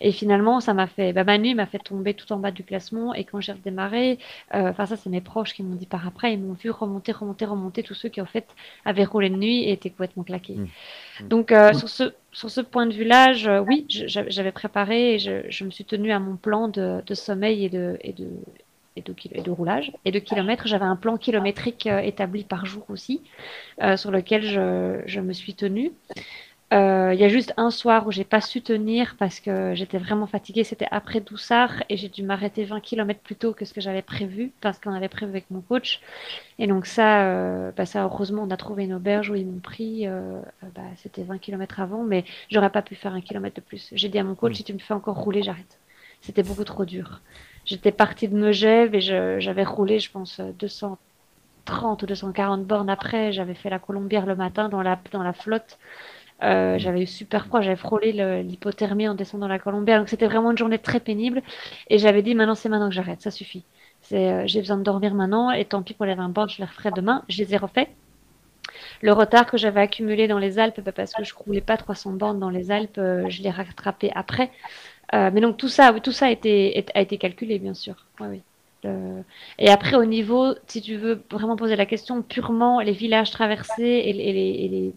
Et finalement, ça m'a fait, bah, ma nuit m'a fait tomber tout en bas du classement. Et quand j'ai euh, enfin ça, c'est mes proches qui m'ont dit par après, ils m'ont vu remonter, remonter, remonter tous ceux qui en fait avaient roulé de nuit et étaient complètement claqués. Mmh. Donc euh, sur ce sur ce point de vue-là, oui, j'avais préparé et je, me suis tenue à mon plan de, sommeil et de, et de, et de, roulage et de kilomètres. J'avais un plan kilométrique euh, établi par jour aussi, euh, sur lequel je, je, me suis tenue. Euh, il y a juste un soir où j'ai pas su tenir parce que j'étais vraiment fatiguée. C'était après Doussard et j'ai dû m'arrêter 20 km plus tôt que ce que j'avais prévu parce qu'on avait prévu avec mon coach. Et donc ça, euh, bah ça heureusement, on a trouvé une auberge où ils m'ont pris. Euh, bah, c'était 20 km avant, mais j'aurais pas pu faire un kilomètre de plus. J'ai dit à mon coach, mm. si tu me fais encore rouler, j'arrête. C'était beaucoup trop dur. J'étais partie de Megève et j'avais roulé, je pense, 230 ou 240 bornes après. J'avais fait la Colombière le matin dans la, dans la flotte. Euh, j'avais eu super froid, j'avais frôlé l'hypothermie en descendant la Colombière, donc c'était vraiment une journée très pénible. Et j'avais dit maintenant c'est maintenant que j'arrête, ça suffit. Euh, j'ai besoin de dormir maintenant et tant pis pour les 20 bornes, je les referai demain. Je les ai refaits. Le retard que j'avais accumulé dans les Alpes, bah, parce que je roulais pas 300 bornes dans les Alpes, euh, je l'ai rattrapé après. mais donc tout ça, tout ça a été, a été calculé, bien sûr. oui. Et après, au niveau, si tu veux vraiment poser la question, purement les villages traversés et, les,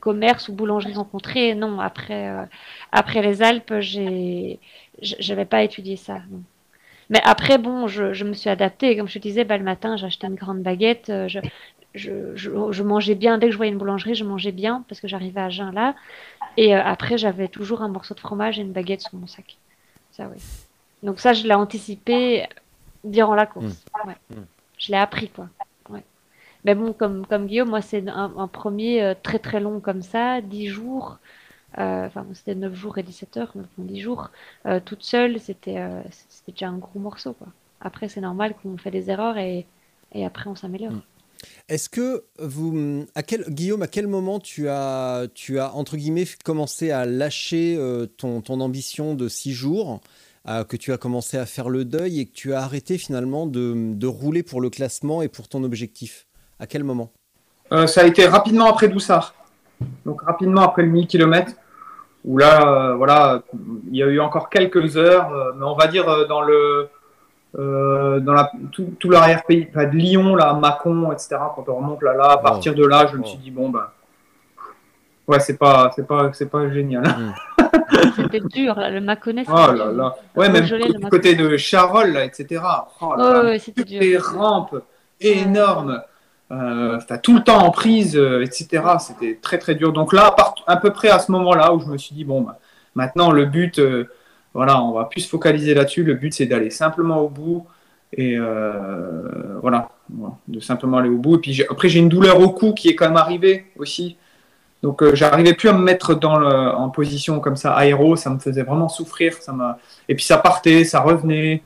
commerce ou boulangerie rencontrée. Non, après, euh, après les Alpes, j'ai, j'avais pas étudié ça. Mais après, bon, je, je, me suis adaptée. Comme je te disais, bah, le matin, acheté une grande baguette. Euh, je, je, je, mangeais bien. Dès que je voyais une boulangerie, je mangeais bien parce que j'arrivais à jeun là. Et après, j'avais toujours un morceau de fromage et une baguette sur mon sac. Ça, oui. Donc ça, je l'ai anticipé durant la course. Mmh. Ouais. Mmh. Je l'ai appris, quoi. Mais bon, comme, comme Guillaume, moi, c'est un, premier euh, très très long comme ça, 10 jours. Euh, enfin, c'était 9 jours et 17 heures, mais 10 jours. Euh, toute seule, c'était c'était déjà un gros morceau. Quoi. Après, c'est normal qu'on fait des erreurs et, et après, on s'améliore. Mm. Est-ce que vous, à quel, Guillaume, à quel moment tu as, tu as entre guillemets commencé à lâcher ton, ton, ambition de 6 jours, que tu as commencé à faire le deuil et que tu as arrêté finalement de, de rouler pour le classement et pour ton objectif? À quel moment euh, Ça a été rapidement après Doussard. Donc rapidement après le 1000 km, où là, euh, voilà, il y a eu encore quelques heures, euh, mais on va dire dans le dans la, tout, l'arrière-pays, de Lyon, là, Mâcon, etc. Quand on remonte là, là, à partir de là, je me suis dit, bon, ben, ouais, c'est pas, c'est pas, c'est pas génial. C'était dur, là, le Mâconnais. Oh là là. Ouais, même du côté de Charolles, là, etc. Oh là Ouais, là. ouais, c'était dur. les rampes énormes. Euh, tout le temps en prise, euh, etc. C'était très très dur. Donc là, à, peu près à ce moment-là où je me suis dit, bon, bah, maintenant le but, euh, voilà, on va plus se focaliser là-dessus. Le but, c'est d'aller simplement au bout. Et euh, voilà, de simplement aller au bout. Et puis après, j'ai une douleur au cou qui est quand même arrivée aussi. Donc j'arrivais plus à me mettre dans en position comme ça aéro, ça me faisait vraiment souffrir. Ça. Et puis ça partait, ça revenait.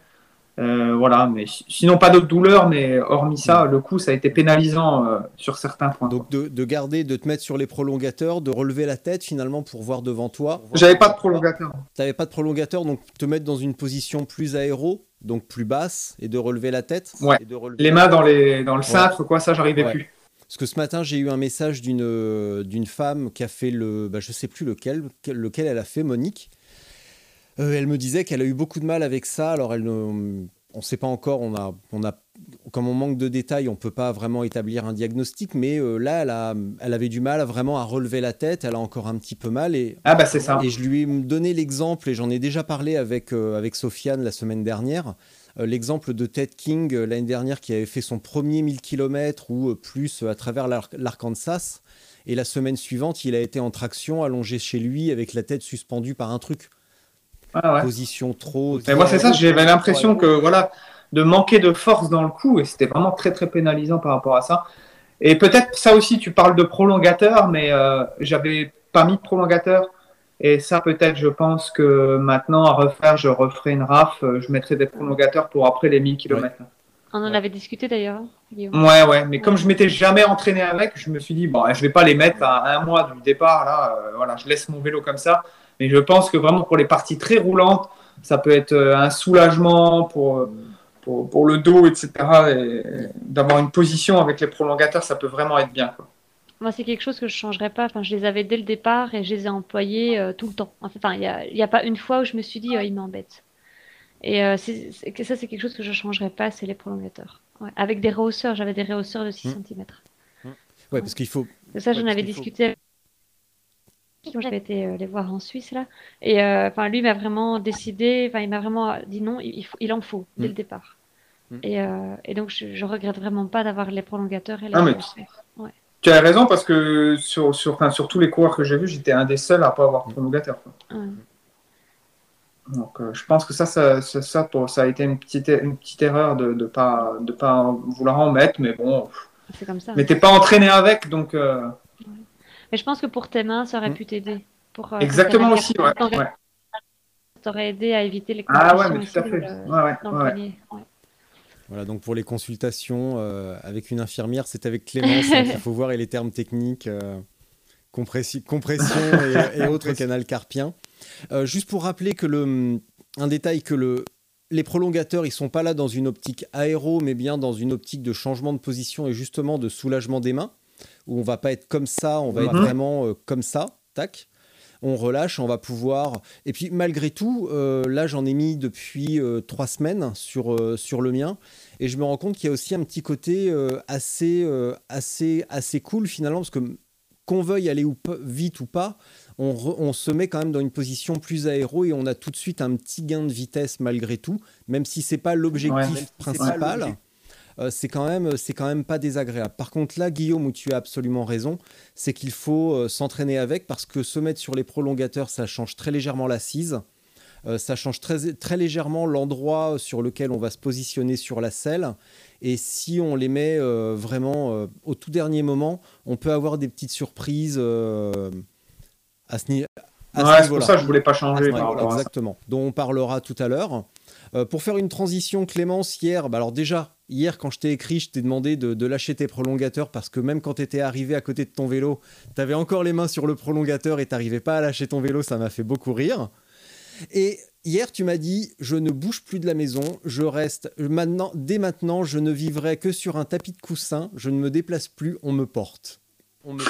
Euh, voilà, mais si- sinon pas d'autres douleurs, mais hormis ça, le coup, ça a été pénalisant euh, sur certains points. Donc de, de garder, de te mettre sur les prolongateurs, de relever la tête finalement pour voir devant toi. J'avais pas de prolongateur. T'avais pas de prolongateur, donc te mettre dans une position plus aéro, donc plus basse, et de relever la tête. Ouais. et de relever- Les mains dans, les, dans le cintre, quoi, ça, j'arrivais Ouais. plus. Parce que ce matin, j'ai eu un message d'une euh, d'une femme qui a fait le, bah, je sais plus lequel, quel- lequel elle a fait, Monique. Euh, elle me disait qu'elle a eu beaucoup de mal avec ça. Alors elle ne, on ne sait pas encore. On a, on a, comme on manque de détails, on peut pas vraiment établir un diagnostic. Mais euh, là, elle a, elle avait du mal à vraiment à relever la tête. Elle a encore un petit peu mal et Ah bah c'est ça. et je lui ai donné l'exemple, et j'en ai déjà parlé avec, euh, avec Sofiane la semaine dernière, l'exemple de Ted King l'année dernière qui avait fait son premier 1000 km ou plus à travers l'Ar- l'Arkansas. Et la semaine suivante, il a été en traction, allongé chez lui, avec la tête suspendue par un truc. Ah ouais. Position trop. Mais moi, c'est ça, j'avais l'impression que, voilà, de manquer de force dans le coup, et c'était vraiment très, très pénalisant par rapport à ça. Et peut-être ça aussi, tu parles de prolongateur, mais euh, j'avais pas mis de prolongateur. Et ça, peut-être, je pense que maintenant, à refaire, je referai une RAF, euh, je mettrai des prolongateurs pour après les 1000 km. On en avait discuté d'ailleurs, hein. Ouais, ouais, mais comme je m'étais jamais entraîné avec, je me suis dit, bon, je vais pas les mettre à un mois du départ, là, euh, voilà, je laisse mon vélo comme ça. Mais je pense que vraiment pour les parties très roulantes, ça peut être euh, un soulagement pour, euh, pour, pour le dos, etc. Et d'avoir une position avec les prolongateurs, ça peut vraiment être bien. Quoi. Moi, c'est quelque chose que je changerais pas. Enfin, je les avais dès le départ et je les ai employés euh, tout le temps. Enfin, il n'y a, y a pas une fois où je me suis dit, euh, il m'embête. Et euh, ça, c'est quelque chose que je changerais pas, c'est les prolongateurs. Ouais. Avec des rehausseurs, j'avais des rehausseurs de 6 Mm. cm. Ouais, parce qu'il faut. Ça, Ouais, j'en avais faut- discuté. Avec- J'avais été euh, les voir en Suisse là, et euh, enfin lui m'a vraiment décidé, enfin il m'a vraiment dit non, il, en faut dès Mm. le départ. Mm. Et, euh, et donc je, je regrette vraiment pas d'avoir les prolongateurs et les Ah, mais- rehausseurs. Ouais. Tu as raison parce que sur, sur, enfin, sur tous les coureurs que j'ai vus, j'étais un des seuls à pas avoir de prolongateur. quoi. Ouais. Donc euh, je pense que ça, ça, ça, ça, pour- ça a été une petite, une petite erreur de ne de pas, de pas vouloir en mettre, mais bon, C'est comme ça. mais t'es pas entraîné avec, donc euh, Mais je pense que pour tes mains, ça aurait Mm. pu t'aider. Pour, euh, exactement aussi, ouais. Ça t'aurait aidé à éviter les Ah ouais, mais tout à fait. dans le- Ouais, dans le. Voilà, donc pour les consultations euh, avec une infirmière, c'est avec Clémence hein, qu'il faut voir et les termes techniques, euh, compressi- compression et, et autres canal carpien. Euh, juste pour rappeler que le, un détail que le, les prolongateurs, ils sont pas là dans une optique aéro, mais bien dans une optique de changement de position et justement de soulagement des mains, où on va pas être comme ça, on va être Mhm. vraiment euh, comme ça, tac. On relâche, on va pouvoir. Et puis malgré tout, euh, là j'en ai mis depuis euh, trois semaines sur, euh, sur le mien, et je me rends compte qu'il y a aussi un petit côté euh, assez, euh, assez, assez cool finalement, parce que qu'on veuille aller ou vite ou pas, on, re- on se met quand même dans une position plus aéro et on a tout de suite un petit gain de vitesse malgré tout, même si c'est pas l'objectif Ouais, principal. Euh, c'est quand même c'est quand même pas désagréable. Par contre là, Guillaume, où tu as absolument raison, c'est qu'il faut euh, s'entraîner avec parce que se mettre sur les prolongateurs, ça change très légèrement l'assise. Euh, ça change très, très légèrement l'endroit sur lequel on va se positionner sur la selle. Et si on les met euh, vraiment euh, au tout dernier moment, on peut avoir des petites surprises euh, à ce, ni- Ouais, c'est pour ça que je voulais pas changer par exactement. Dont on parlera tout à l'heure. Euh, pour faire une transition, Clémence, hier, bah alors déjà, hier, quand je t'ai écrit, je t'ai demandé de, lâcher tes prolongateurs parce que même quand tu étais arrivé à côté de ton vélo, tu avais encore les mains sur le prolongateur et tu n'arrivais pas à lâcher ton vélo. Ça m'a fait beaucoup rire. Et hier, tu m'as dit, je ne bouge plus de la maison, je reste maintenant, dès maintenant, je ne vivrai que sur un tapis de coussin, je ne me déplace plus, on me porte. On me...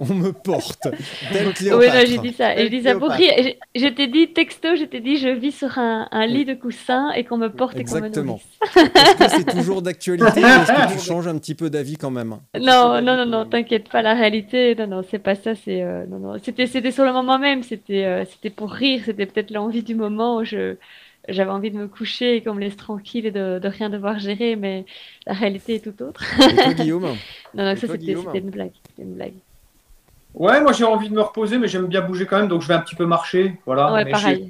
On me porte. Oui, j'ai dit ça. Et je dis ça pour rire. Je, t'ai dit texto, je t'ai dit je vis sur un, un lit de coussin et qu'on me porte et qu'on me Exactement. nourrisse. Est-ce que c'est toujours d'actualité ou est-ce que tu changes un petit peu d'avis quand même? Non, non, non, non, t'inquiète pas, la réalité, non, non, c'est pas ça, c'est, euh, non, non, c'était, c'était sur le moment même, c'était, euh, c'était pour rire, c'était peut-être l'envie du moment où je, j'avais envie de me coucher et qu'on me laisse tranquille et de, de rien devoir gérer, mais la réalité est tout autre. Et toi, Guillaume? Non, non, Et ça c'était une blague, c'était une blague. Ouais, moi j'ai envie de me reposer, mais j'aime bien bouger quand même, donc je vais un petit peu marcher. Voilà. ouais, Mais pareil,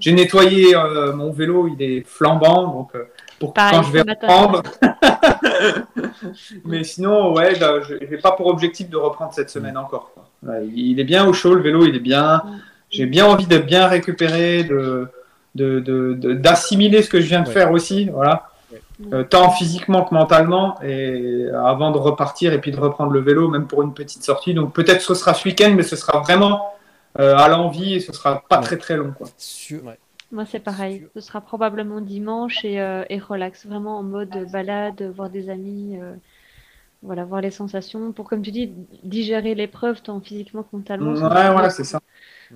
j'ai- nettoyé euh, mon vélo, il est flambant, donc euh, pour Pareil, quand je vais reprendre. Mais sinon, ouais, là, je n'ai pas pour objectif de reprendre cette semaine encore. quoi. Ouais, il est bien au chaud, le vélo, il est bien. J'ai bien envie de bien récupérer, de de- de- de- d'assimiler ce que je viens de Ouais. faire aussi, voilà. Euh, tant physiquement que mentalement, et avant de repartir et puis de reprendre le vélo, même pour une petite sortie. Donc peut-être ce sera ce week-end, mais ce sera vraiment euh, à l'envie et ce sera pas Ouais. très très long. Quoi. Sur- Moi, c'est pareil. Ce sera probablement dimanche et, euh, et relax, vraiment en mode balade, voir des amis, euh, voilà, voir les sensations, pour, comme tu dis, digérer l'épreuve tant physiquement que mentalement. Ouais, voilà, c'est ça.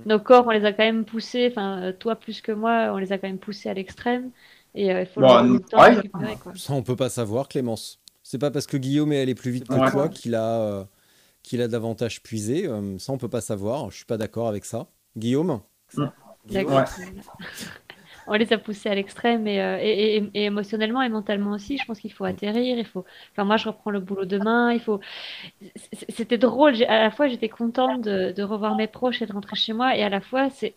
Nos corps, on les a quand même poussés, enfin, toi plus que moi, on les a quand même poussés à l'extrême. Et euh, il faut donner le temps de ouais. récupérer, quoi. Ça, on peut pas savoir, Clémence. C'est pas parce que Guillaume est allé plus vite que Ouais. toi qu'il a, euh, qu'il a davantage puisé. Euh, ça, on peut pas savoir. Je suis pas d'accord avec ça. Guillaume D'accord. Ouais. On les a poussés à l'extrême et, euh, et, et- et émotionnellement et mentalement aussi. Je pense qu'il faut atterrir. Il faut. Enfin, moi, je reprends le boulot demain. Il faut. C'était drôle. À la fois, j'étais contente de, de revoir mes proches et de rentrer chez moi. Et à la fois, c'est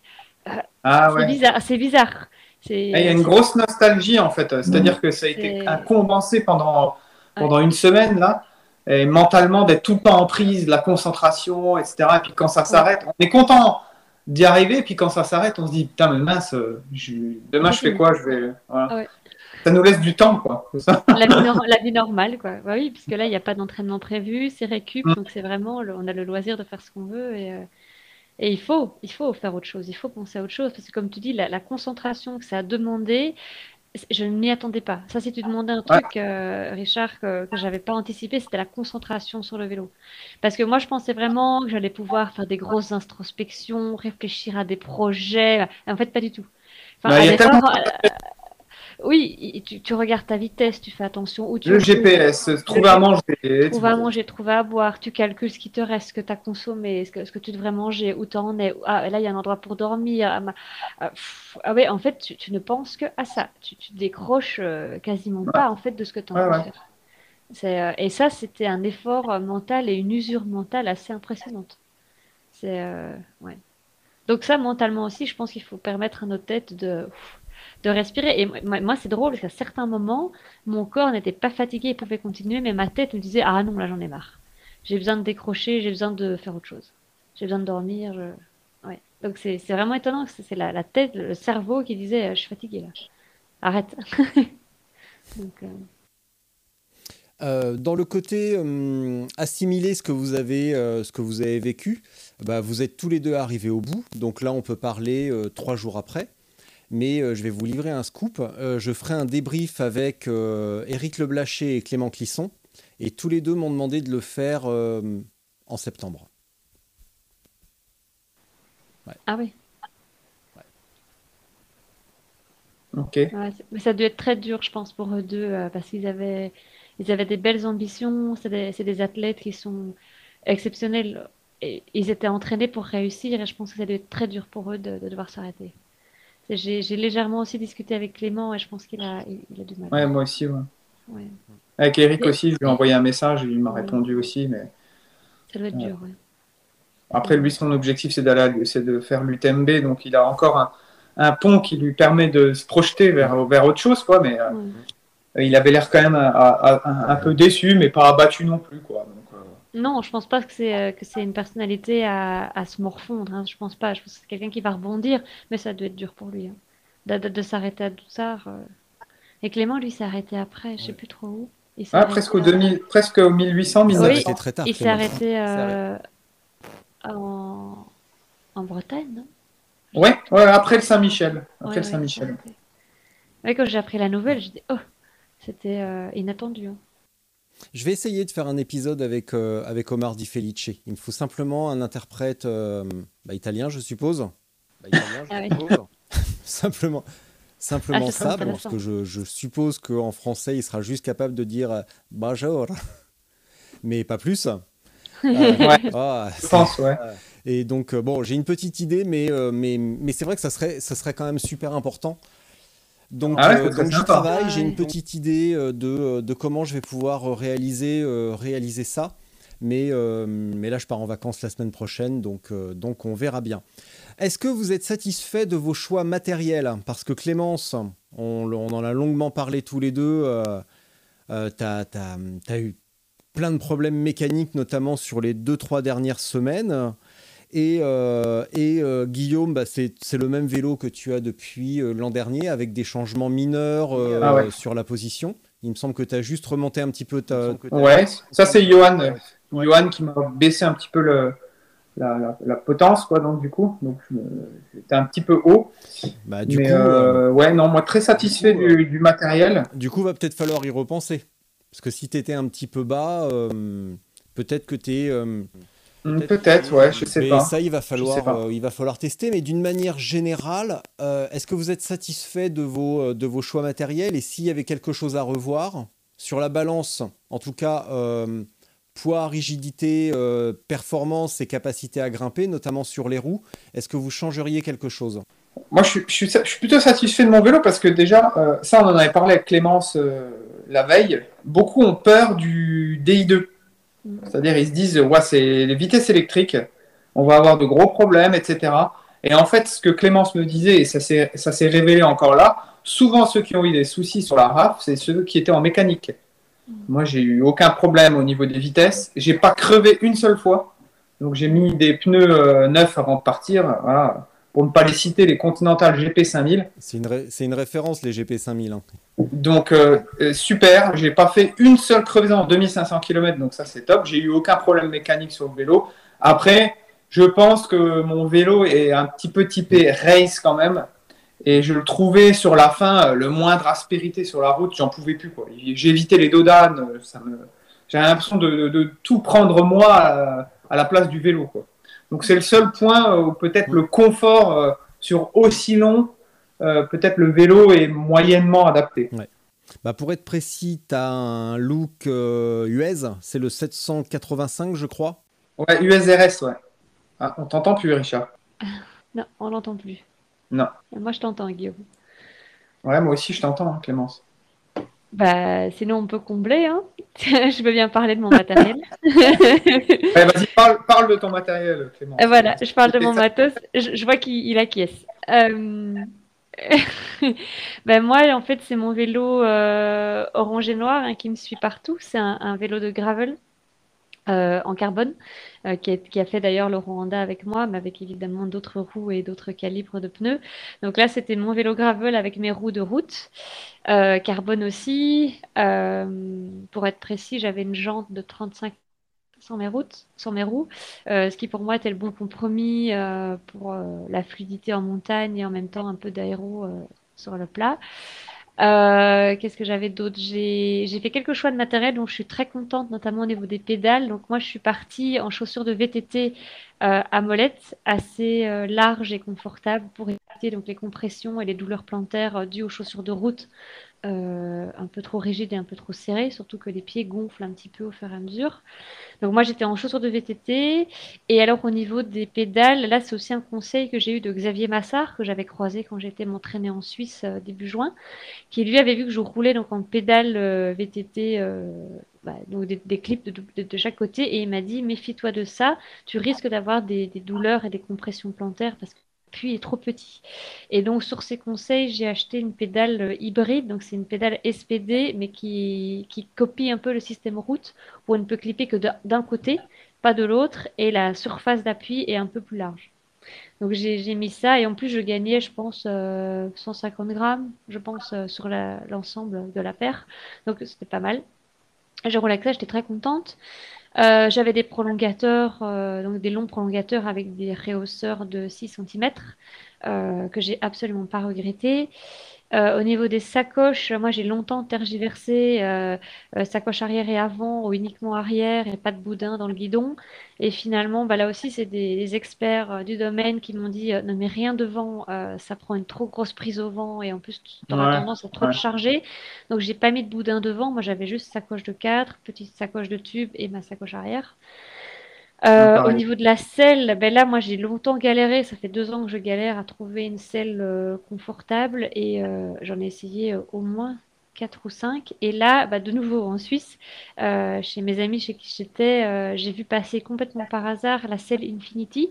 Ah c'est ouais. bizarre. C'est bizarre. Ah, Il y a une grosse nostalgie en fait, c'est-à-dire que ça a été condensé pendant, pendant une semaine là, et mentalement d'être tout le temps en prise, la concentration, etc. Et puis quand ça s'arrête, on est content d'y arriver, et puis quand ça s'arrête, on se dit putain, mais mince, euh, je- demain je fais quoi? Je vais... voilà. Ouais. Ça nous laisse du temps quoi. ça La vie, nor- la vie normale, quoi. Bah oui, puisque là, il n'y a pas d'entraînement prévu, c'est récup, Mm. donc c'est vraiment, on a le loisir de faire ce qu'on veut et, euh, et il faut, il faut faire autre chose, il faut penser à autre chose, parce que comme tu dis, la, la concentration que ça a demandé, je ne m'y attendais pas. Ça, si tu demandais un truc, euh, Richard, que, que j'avais pas anticipé, c'était la concentration sur le vélo. Parce que moi, je pensais vraiment que j'allais pouvoir faire des grosses introspections, réfléchir à des projets. En fait, pas du tout. Enfin, Bah, à oui, tu, tu regardes ta vitesse, tu fais attention où tu Le. GPS, trouver à manger. Trouver à manger, trouver à boire, tu calcules ce qui te reste, ce que tu as consommé, ce que, ce que tu devrais manger, où tu en es. Ah, là, il y a un endroit pour dormir. Ah, ah, ah ouais, en fait, tu, tu ne penses que à ça. Tu, tu te décroches euh, quasiment pas en fait de ce que tu en Ouais. C'est, euh, et ça, c'était un effort euh, mental et une usure mentale assez impressionnante. C'est, euh, ouais. Donc ça, mentalement aussi, je pense qu'il faut permettre à notre tête de, de respirer. Et moi, c'est drôle parce qu'à certains moments, mon corps n'était pas fatigué, il pouvait continuer, mais ma tête me disait Ah non, là j'en ai marre. J'ai besoin de décrocher, j'ai besoin de faire autre chose. J'ai besoin de dormir. Ouais. Donc c'est vraiment étonnant que c'est la, la tête, le cerveau qui disait Euh, Je suis fatigué là. Arrête. Donc, euh, Euh, dans le côté hum, assimiler ce que vous avez, euh, ce que vous avez vécu, bah, vous êtes tous les deux arrivés au bout. Donc là, on peut parler euh, trois jours après. Mais euh, je vais vous livrer un scoop. Euh, je ferai un débrief avec euh, Éric Leblaché et Clément Clisson. Et tous les deux m'ont demandé de le faire euh, en septembre. Ah oui. Ok. Ouais, mais ça a dû être très dur, je pense, pour eux deux, euh, parce qu'ils avaient, ils avaient des belles ambitions. C'est des, c'est des athlètes qui sont exceptionnels. Et ils étaient entraînés pour réussir, et je pense que ça a dû être très dur pour eux de, de devoir s'arrêter. J'ai légèrement aussi discuté avec Clément, et je pense qu'il a, il, a du mal. Ouais, moi aussi. Ouais. Ouais, Avec Eric aussi, je lui ai envoyé un message, il m'a Ouais. répondu aussi, mais. ça doit être Ouais. dur, ouais. Après, lui, son objectif, c'est d'aller, c'est de faire l'UTMB, donc il a encore un, un pont qui lui permet de se projeter vers, vers autre chose, quoi. Mais euh, il avait l'air quand même à- à- un peu déçu, mais pas abattu non plus, quoi. Euh, Non, je pense pas que c'est euh, que c'est une personnalité à, à se morfondre. Hein. Je pense pas. Je pense que c'est quelqu'un qui va rebondir, mais ça doit être dur pour lui. hein. De, de- de s'arrêter à Doussard. euh. Et Clément, lui, s'est arrêté après. Je sais plus trop où. Il s'est ah, arrêté presque, au à- 2000, presque au 1800, Il s'est Oui. 1900. arrêté très tard. Il s'est Clément. arrêté euh, en... en Bretagne, non? Ouais, ouais, après le Saint-Michel. Après Ouais, le Saint-Michel. Ouais, quand j'ai appris la nouvelle, j'ai dit oh, c'était euh, inattendu. hein. Je vais essayer de faire un épisode avec, euh, avec Omar Di Felice. Il me faut simplement un interprète euh, bah, italien, je suppose. Bah, italien, je Ah suppose. simplement simplement Ah, ça, bon, parce que je, je suppose qu'en français, il sera juste capable de dire euh, bonjour, mais pas plus. Euh, Ouais, ah, je pense, ouais. et donc, euh, bon, j'ai une petite idée, mais, euh, mais, mais c'est vrai que ça serait, ça serait quand même super important. Donc, Ah ouais, euh, donc sympa. travaille, j'ai une petite idée euh, de, euh, de comment je vais pouvoir réaliser, euh, réaliser ça. Mais, euh, mais là, je pars en vacances la semaine prochaine, donc, euh, donc on verra bien. Est-ce que vous êtes satisfait de vos choix matériels? Parce que Clémence, on, on en a longuement parlé tous les deux, euh, euh, tu as, eu plein de problèmes mécaniques, notamment sur les deux, trois dernières semaines. Et, euh, et euh, Guillaume, bah, c'est c'est le même vélo que tu as depuis euh, l'an dernier, avec des changements mineurs euh, Ah ouais. sur la position. Il me semble que tu as juste remonté un petit peu ta... Ouais, ça c'est Johan, Johan qui m'a baissé un petit peu le, la, la- la potence, quoi, donc du coup, donc j'étais un petit peu haut. Bah, du, mais coup, ouais, non, moi très satisfait du coup, du, du matériel. du coup, va peut-être falloir y repenser. Parce que si tu étais un petit peu bas, euh, peut-être que tu es... Hmm, Peut-être, ouais, je sais mais pas. ça, il va falloir, pas. euh, il va falloir tester. Mais d'une manière générale, euh, est-ce que vous êtes satisfait de vos, euh, de vos choix matériels? Et s'il y avait quelque chose à revoir sur la balance, en tout cas, euh, poids, rigidité, euh, performance et capacité à grimper, notamment sur les roues, est-ce que vous changeriez quelque chose? Moi, je suis, je, suis, je suis plutôt satisfait de mon vélo parce que déjà, euh, ça, on en avait parlé avec Clémence euh, la veille. Beaucoup ont peur du DI2. C'est-à-dire, ils se disent, ouais, c'est les vitesses électriques, on va avoir de gros problèmes, etc. Et en fait, ce que Clémence me disait, et ça s'est révélé encore là, souvent ceux qui ont eu des soucis sur la RAF, c'est ceux qui étaient en mécanique. Moi, j'ai eu aucun problème au niveau des vitesses. J'ai pas crevé une seule fois. Donc, j'ai mis des pneus euh, neufs avant de partir. Voilà. Pour ne pas les citer, les Continental GP 5000. C'est une, ré- c'est une référence, les GP 5000. hein. Donc, euh, euh, super. J'ai pas fait une seule crevaison en 2500 km. Donc, ça, c'est top. J'ai eu aucun problème mécanique sur le vélo. Après, je pense que mon vélo est un petit peu typé race quand même. Et je le trouvais sur la fin, euh, le moindre aspérité sur la route, j'en pouvais plus. évité les dodanes. euh, Ça me... J'avais l'impression de, de- de tout prendre moi à, à la place du vélo. Quoi. Donc c'est le seul point où peut-être le confort euh, sur aussi long, euh, peut-être le vélo est moyennement adapté. Bah, pour être précis, tu as un look euh, US, c'est le 785, je crois. Ouais, USRS, ouais. Ah, on t'entend plus, Richard. Non, on l'entend plus. Non. Moi, je t'entends, Guillaume. Ouais, moi aussi je t'entends, hein, Clémence. Bah, sinon, on peut combler, hein. Je veux bien parler de mon matériel. Ouais, vas-y, parle, parle de ton matériel, Clémence. Euh, voilà, je parle de mon ça. matos. Je, je vois qu'il il acquiesce. Euh, ben moi, en fait, c'est mon vélo euh, orange et noir hein, qui me suit partout. C'est un, un vélo de gravel euh, en carbone euh, qui, a, fait d'ailleurs le Rwanda avec moi, mais avec évidemment d'autres roues et d'autres calibres de pneus. Donc là, c'était mon vélo gravel avec mes roues de route. Euh, carbone aussi. Pour être précis, j'avais une jante de 35 sur mes routes, sur mes roues, ce qui pour moi était le bon compromis pour la fluidité en montagne et en même temps un peu d'aéro sur le plat. Euh, Qu'est-ce que j'avais d'autre? J'ai fait quelques choix de matériel dont je suis très contente, notamment au niveau des pédales. Donc moi, je suis partie en chaussures de VTT euh, à molettes, assez euh, larges et confortables pour éviter donc les compressions et les douleurs plantaires dues aux chaussures de route euh, un peu trop rigides et un peu trop serrées, surtout que les pieds gonflent un petit peu au fur et à mesure. Donc moi j'étais en chaussures de VTT et alors au niveau des pédales, là c'est aussi un conseil que j'ai eu de Xavier Massard que j'avais croisé quand j'étais m'entraîner en Suisse euh, début juin, qui lui avait vu que je roulais donc en pédale euh, VTT, bah, donc des, clips de chaque côté. Et il m'a dit méfie-toi de ça, tu risques d'avoir des, des douleurs et des compressions plantaires parce que l'appui est trop petit. Et donc sur ces conseils, j'ai acheté une pédale euh, hybride, donc c'est une pédale SPD mais qui, qui copie un peu le système route où on ne peut clipper que d'un- côté, pas de l'autre, et la surface d'appui est un peu plus large. Donc j'ai mis ça, et en plus je gagnais, je pense, euh, 150 grammes, je pense, euh, sur l'ensemble de la paire. Donc c'était pas mal. J'ai ça, j'étais très contente. Euh, j'avais des prolongateurs, euh, donc des longs prolongateurs avec des rehausseurs de 6 cm, que j'ai absolument pas regretté. Euh, au niveau des sacoches, moi j'ai longtemps tergiversé, euh, euh, sacoche arrière et avant ou uniquement arrière et pas de boudin dans le guidon. Et finalement, bah, là aussi, c'est des, des experts euh, du domaine qui m'ont dit euh, ne mets rien devant, euh, ça prend une trop grosse prise au vent et en plus tu auras Ouais, tendance à trop ouais. te charger. Donc j'ai pas mis de boudin devant, moi j'avais juste sacoche de 4, petite sacoche de tube et ma sacoche arrière. Euh, au pareil. niveau de la selle, ben là, moi, j'ai longtemps galéré. Ça fait deux ans que je galère à trouver une selle euh, confortable et euh, j'en ai essayé au moins quatre ou cinq. Et là, bah, de nouveau en Suisse, chez mes amis chez qui j'étais, j'ai vu passer complètement par hasard la selle Infinity.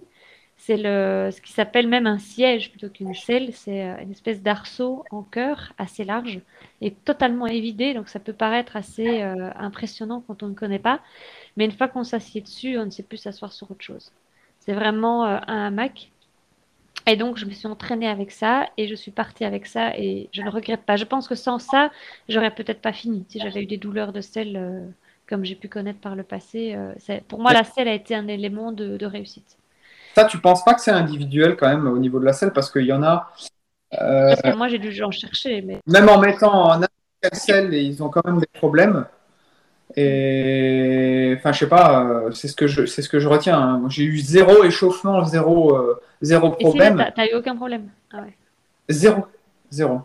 C'est le, ce qui s'appelle même un siège plutôt qu'une selle. C'est une espèce d'arceau en cœur assez large et totalement évidé. Donc ça peut paraître assez impressionnant quand on ne connaît pas. Mais une fois qu'on s'assied dessus, on ne sait plus s'asseoir sur autre chose. C'est vraiment euh, un hamac. Et donc, je me suis entraînée avec ça et je suis partie avec ça et je ne regrette pas. Je pense que sans ça, j'aurais peut-être pas fini. Si j'avais eu des douleurs de selle euh, comme j'ai pu connaître par le passé, euh, pour moi, la selle a été un élément de, de réussite. Ça, tu penses pas que c'est individuel quand même au niveau de la selle parce qu'il y en a, euh, Parce que moi, j'ai dû en chercher, mais même en mettant en selle, ils ont quand même des problèmes. Et enfin, je sais pas, euh, c'est ce que je, c'est ce que je retiens. hein. J'ai eu zéro échauffement, zéro, euh, zéro et si là, problème. t'as t'as eu aucun problème? Ah ouais. Zéro. Zéro.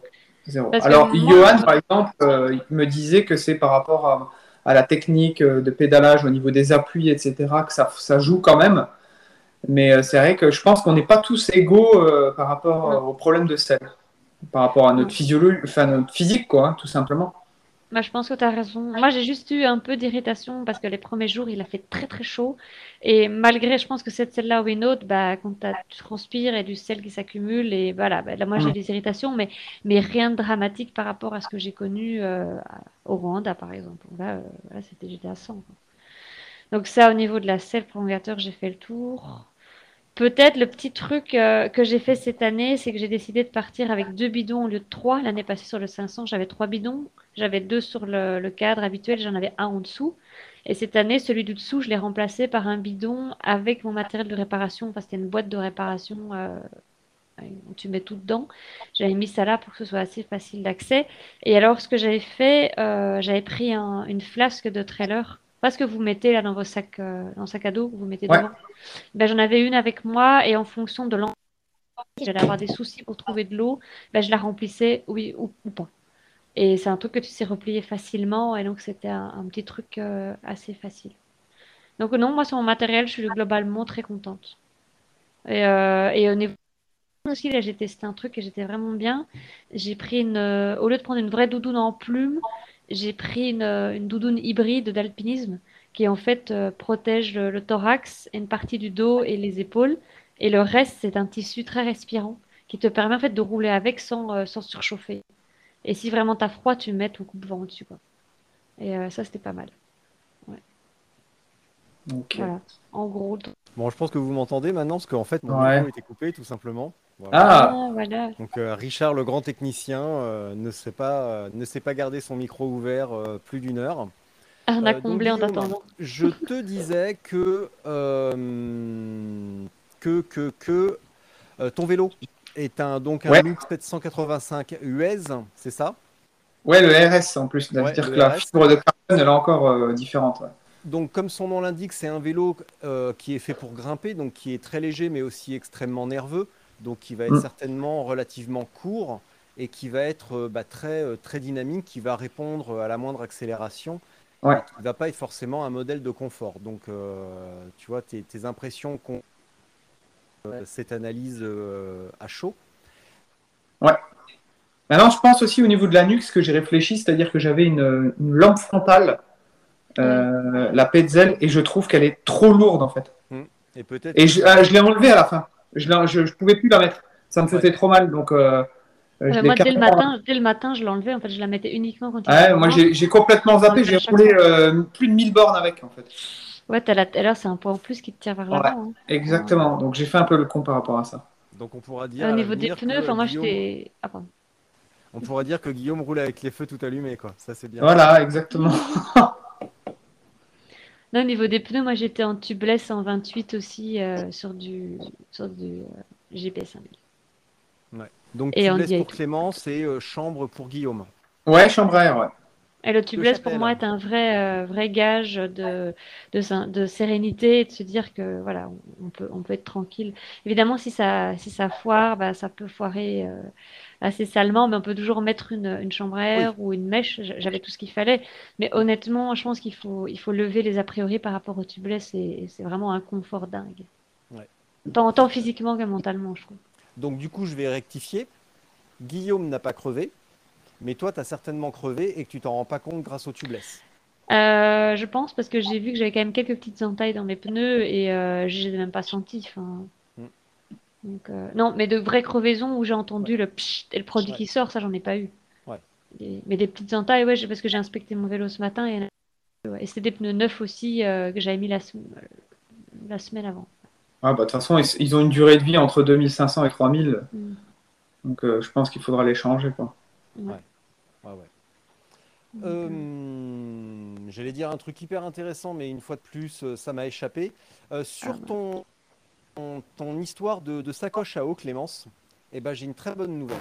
Zéro. Parce que Alors, moi- Johan, par exemple, euh, il me disait que c'est par rapport à, à la technique euh, de pédalage au niveau des appuis, etc., que ça, ça joue quand même. Mais euh, c'est vrai que je pense qu'on n'est pas tous égaux euh, par rapport euh, Non. aux problèmes de sel. Par rapport à notre physiologie, enfin notre physique, quoi, hein, tout simplement. Bah, je pense que tu as raison. Moi, j'ai juste eu un peu d'irritation parce que les premiers jours, il a fait très très chaud. Et malgré, je pense que cette celle-là ou une autre, bah, quand t'as- tu transpires et du sel qui s'accumule, et voilà, bah, là, moi, j'ai des irritations, mais, mais rien de dramatique par rapport à ce que j'ai connu euh, au Rwanda, par exemple. Là, euh, là, c'était, j'étais à 100. quoi. Donc ça, au niveau de la selle prolongateur, j'ai fait le tour. Peut-être le petit truc euh, que j'ai fait cette année, c'est que j'ai décidé de partir avec deux bidons au lieu de trois. L'année passée sur le 500, j'avais trois bidons. J'avais deux sur le, cadre habituel, j'en avais un en dessous. Et cette année, celui du dessous, je l'ai remplacé par un bidon avec mon matériel de réparation. Enfin, c'était une boîte de réparation euh, où tu mets tout dedans. J'avais mis ça là pour que ce soit assez facile d'accès. Et alors, ce que j'avais fait, euh, j'avais pris un- une flasque de trailer. Pas ce que vous mettez là dans vos sacs, euh, dans le sac à dos, vous mettez Ouais. devant. Ben, j'en avais une avec moi et en fonction de l'endroit, j'allais avoir des soucis pour trouver de l'eau, ben, je la remplissais, oui ou, ou pas. Et c'est un truc que tu sais replier facilement et donc c'était un, un petit truc euh, assez facile. Donc non, moi sur mon matériel, je suis globalement très contente. Et, euh, et au niveau aussi, là, j'ai testé un truc et j'étais vraiment bien. J'ai pris une, euh, au lieu de prendre une vraie doudoune en plume, j'ai pris une, euh, une doudoune hybride d'alpinisme qui en fait euh, protège le, le thorax, une partie du dos et les épaules. Et le reste, c'est un tissu très respirant qui te permet en fait de rouler avec sans, euh, sans surchauffer. Et si vraiment t'as froid, tu mets ton coupe-vent au-dessus, quoi. Et euh, ça, c'était pas mal. Ok. Voilà. En gros. Bon, je pense que vous m'entendez maintenant, parce qu'en fait, mon Ouais. micro était coupé, tout simplement. Voilà. Ah, Ah, voilà. Donc euh, Richard, le grand technicien, euh, ne sait pas, euh, ne sait pas garder son micro ouvert euh, plus d'une heure. Ah, on a Euh, donc, comblé en t'attendant. Je te disais que euh, que que que euh, ton vélo est un donc un Ouais. Loop 785 US, c'est ça? Ouais, le RS en plus. Ouais, C'est-à-dire le que la fibre de carbone, elle est encore euh, différente. ouais. Donc, comme son nom l'indique, c'est un vélo euh, qui est fait pour grimper, donc qui est très léger, mais aussi extrêmement nerveux, donc qui va être Mm. certainement relativement court et qui va être euh, bah, très, euh, très dynamique, qui va répondre à la moindre accélération, Ouais. qui ne va pas être forcément un modèle de confort. Donc, euh, tu vois, tes, tes impressions, qu'on- cette analyse euh, à chaud. Maintenant, je pense aussi au niveau de la nuque, ce que j'ai réfléchi, c'est-à-dire que j'avais une, une lampe frontale, euh, la Petzl, et je trouve qu'elle est trop lourde en fait. Et peut-être. Et je, ah, je l'ai enlevée à la fin. Je, l'ai- je, je pouvais plus la mettre. Ça me faisait Ouais. trop mal, donc. euh, je Ouais, l'ai moi, dès le matin, dès le matin, je l'enlevais. En fait, je la mettais uniquement quand il Ouais, moi j'ai complètement zappé, Ouais, j'ai roulé euh, plus de 1000 bornes avec en fait. Ouais, la... là, c'est un point en plus qui te tire vers Ouais. l'avant. hein. Exactement, donc j'ai fait un peu le con par rapport à ça. Donc, on pourra dire. Au niveau des pneus, enfin, moi, Guillaume- j'étais. Ah. On pourra dire que Guillaume roule avec les feux tout allumés, quoi. Ça, c'est bien. Voilà, exactement. Non, au niveau des pneus, moi, j'étais en tubeless en 28 aussi euh, sur du, sur du euh, GP 5000. Donc Et tubeless pour tout. Clémence et euh, chambre pour Guillaume. Ouais, chambre à air, ouais. Et le tubeless, pour moi, est un vrai, euh, vrai gage de, de, de sérénité et de se dire que voilà, on on peut, on peut être tranquille. Évidemment, si ça, si ça foire, bah, ça peut foirer euh, assez salement, mais on peut toujours mettre une, une chambre à air ou une mèche. J'avais tout ce qu'il fallait. Mais honnêtement, je pense qu'il faut, il faut lever les a priori par rapport au tubeless et, et c'est vraiment un confort dingue. Ouais. Tant, tant physiquement que mentalement, je trouve. Donc du coup, je vais rectifier. Guillaume n'a pas crevé, mais toi, tu as certainement crevé et que tu t'en rends pas compte grâce au tubeless. Euh, je pense parce que j'ai vu que j'avais quand même quelques petites entailles dans mes pneus et euh, je les ai même pas senties. Mm. Donc, euh, non, mais de vraies crevaisons où j'ai entendu le pchit et le produit Ouais. qui sort, ça j'en ai pas eu. Ouais. Et- mais des petites entailles, ouais, parce que j'ai inspecté mon vélo ce matin et, ouais, et c'était des pneus neufs aussi euh, que j'avais mis la, sem- la semaine avant. Ah, bah, de toute façon, ils, ils ont une durée de vie entre 2500 et 3000. Mm. Donc, euh, je pense qu'il faudra les changer. Quoi. Ouais, euh, Euh, J'allais dire un truc hyper intéressant, mais une fois de plus, euh, ça m'a échappé. Euh, sur Ah ton, ton, ton histoire de, de sacoche à eau, Clémence, eh ben, j'ai une très bonne nouvelle.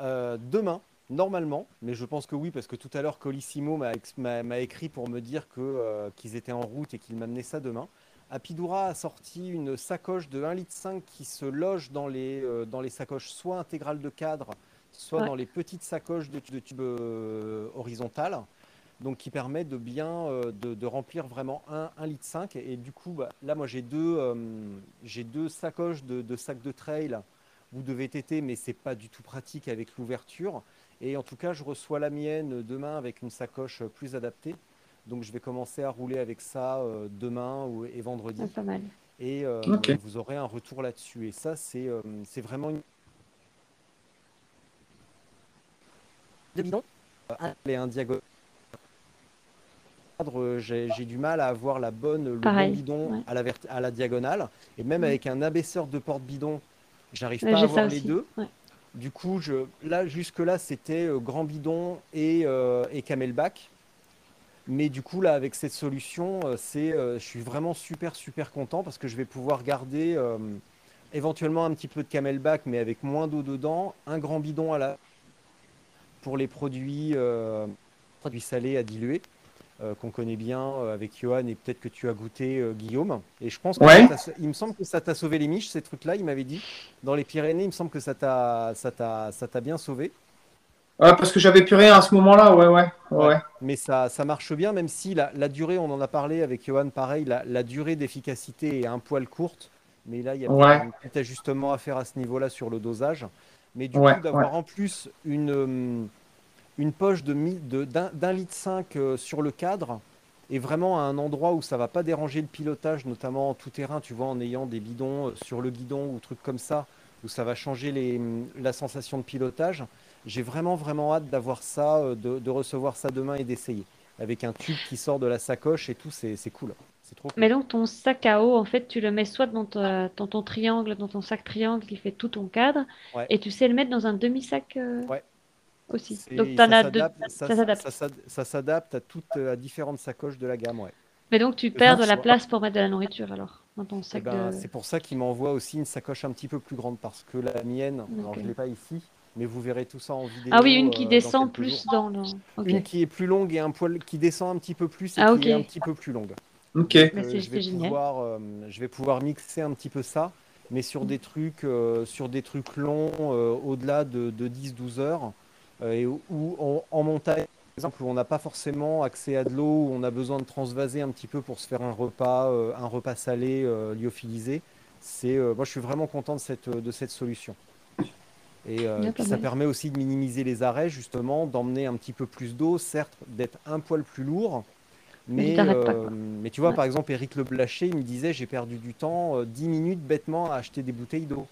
Euh, demain, normalement, mais je pense que oui, parce que tout à l'heure, Colissimo m'a écrit pour me dire que, euh, qu'ils étaient en route et qu'il m'amenait ça demain. Apidura a sorti une sacoche de 1,5 litre qui se loge dans les, euh, dans les sacoches soit intégrales de cadre, soit Ouais. dans les petites sacoches de, de tube euh, horizontale, donc qui permet de bien euh, de, de remplir vraiment un, 1 litre 5. Et du coup, bah, là, moi, j'ai deux, euh, j'ai deux sacoches de, de sacs de trail ou de VTT, mais c'est pas du tout pratique avec l'ouverture. Et en tout cas, je reçois la mienne demain avec une sacoche plus adaptée. Donc, je vais commencer à rouler avec ça euh, demain ou, et vendredi. ouais, pas mal. Et euh, vous aurez un retour là-dessus. Et ça, c'est euh, c'est vraiment une. Deux bidons, un et un diagonal. J'ai du mal à avoir la bonne, le bon bidon ouais. à, la à la diagonale. Et même avec un abaisseur de porte-bidon, j'arrive Ouais, pas à avoir les deux. Ouais. Du coup, je, là, jusque-là, c'était euh, grand bidon et, euh, et camelback. Mais du coup, là, avec cette solution, euh, c'est, je suis vraiment super, super content parce que je vais pouvoir garder éventuellement un petit peu de camelback, mais avec moins d'eau dedans, un grand bidon à la... pour les produits, produits salés à diluer. Euh, qu'on connaît bien euh, avec Johan et peut-être que tu as goûté euh, Guillaume. Et je pense que Ouais. il me semble que ça t'a sauvé les miches, ces trucs-là, il m'avait dit. Dans les Pyrénées, il me semble que ça t'a ça bien sauvé. Ah, parce que j'avais plus rien à ce moment-là, ouais, ouais. ouais. Ouais. Mais ça, ça marche bien, même si la, la durée, on en a parlé avec Johan, pareil, la, la durée d'efficacité est un poil courte. Mais là, il y a un petit ajustement à faire à ce niveau-là sur le dosage. Mais du coup, d'avoir en plus une, une poche de mi- de- d'un d'un litre 5 euh, sur le cadre et vraiment à un endroit où ça va pas déranger le pilotage, notamment en tout terrain, tu vois, en ayant des bidons euh, sur le guidon ou trucs comme ça, où ça va changer les, la sensation de pilotage. J'ai vraiment, vraiment hâte d'avoir ça, euh, de, de recevoir ça demain et d'essayer. Avec un tube qui sort de la sacoche et tout, c'est c'est cool. C'est trop cool. Mais donc ton sac à eau, en fait, tu le mets soit dans, ta- dans ton triangle, dans ton sac triangle qui fait tout ton cadre, Ouais. et tu sais le mettre dans un demi-sac euh, Ouais. Aussi. Donc ça t'en as deux. s'adapte- ça- ça s'adapte. ça s'ad- ça s'adapte à toutes à différentes sacoches de la gamme, ouais. Mais donc tu perds de la place pour mettre de la nourriture alors dans ton Eh sac ben, de. C'est pour ça qu'il m'envoie aussi une sacoche un petit peu plus grande parce que la mienne, alors Ok. je ne l'ai pas ici, mais vous verrez tout ça en vidéo. Ah oui, une euh, qui dans descend plus jours. dans le. Une qui est plus longue et un poil qui descend un petit peu plus et Ah, qui est un petit peu plus longue. Ok. Mais Euh, je, vais pouvoir, euh, je vais pouvoir mixer un petit peu ça, mais sur des trucs, euh, sur des trucs longs, euh, au-delà de, de 10-12 heures, euh, et où, où en, en montagne, par exemple, où on n'a pas forcément accès à de l'eau, où on a besoin de transvaser un petit peu pour se faire un repas, euh, un repas salé euh, lyophilisé. C'est, euh, moi, je suis vraiment content de cette, de cette solution. Et euh, ça permet aussi de minimiser les arrêts, justement, d'emmener un petit peu plus d'eau, certes, d'être un poil plus lourd. Mais tu Mais, t'arrêtes pas, euh, quoi. mais tu vois, Ouais. par exemple, Eric Le Blacher, il me disait j'ai perdu du temps, euh, 10 minutes bêtement à acheter des bouteilles d'eau.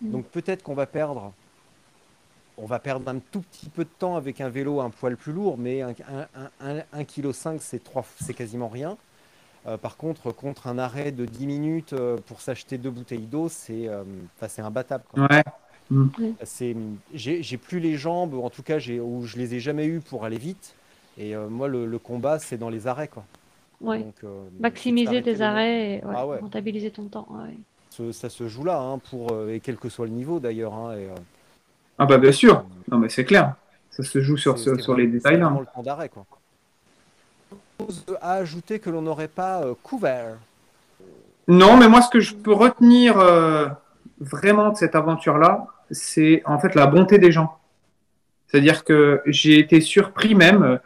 Mm. Donc peut-être qu'on va perdre, on va perdre un tout petit peu de temps avec un vélo un poil plus lourd, mais 1,5 kg, c'est trois- c'est quasiment rien. Euh, par contre, contre un arrêt de 10 minutes euh, pour s'acheter deux bouteilles d'eau, c'est euh, enfin, c'est imbattable. quoi. Ouais. C'est, j'ai j'ai plus les jambes, ou en tout cas, j'ai, ou je les ai jamais eues pour aller vite. Et euh, moi, le, le combat, c'est dans les arrêts, quoi. Ouais. Donc, euh, Maximiser tes arrêts et ouais, Ah ouais. rentabiliser ton temps. ouais. Ce- ça se joue là, hein, pour, et quel que soit le niveau d'ailleurs. hein, euh, Ah bah bien sûr. Non mais c'est clair. Ça se joue sur, sur, sur les détails là. le temps d'arrêt quoi. À ajouter que l'on n'aurait pas euh, couvert. Non, mais moi ce que je peux retenir euh, vraiment de cette aventure-là, c'est en fait la bonté des gens. C'est-à-dire que j'ai été surpris même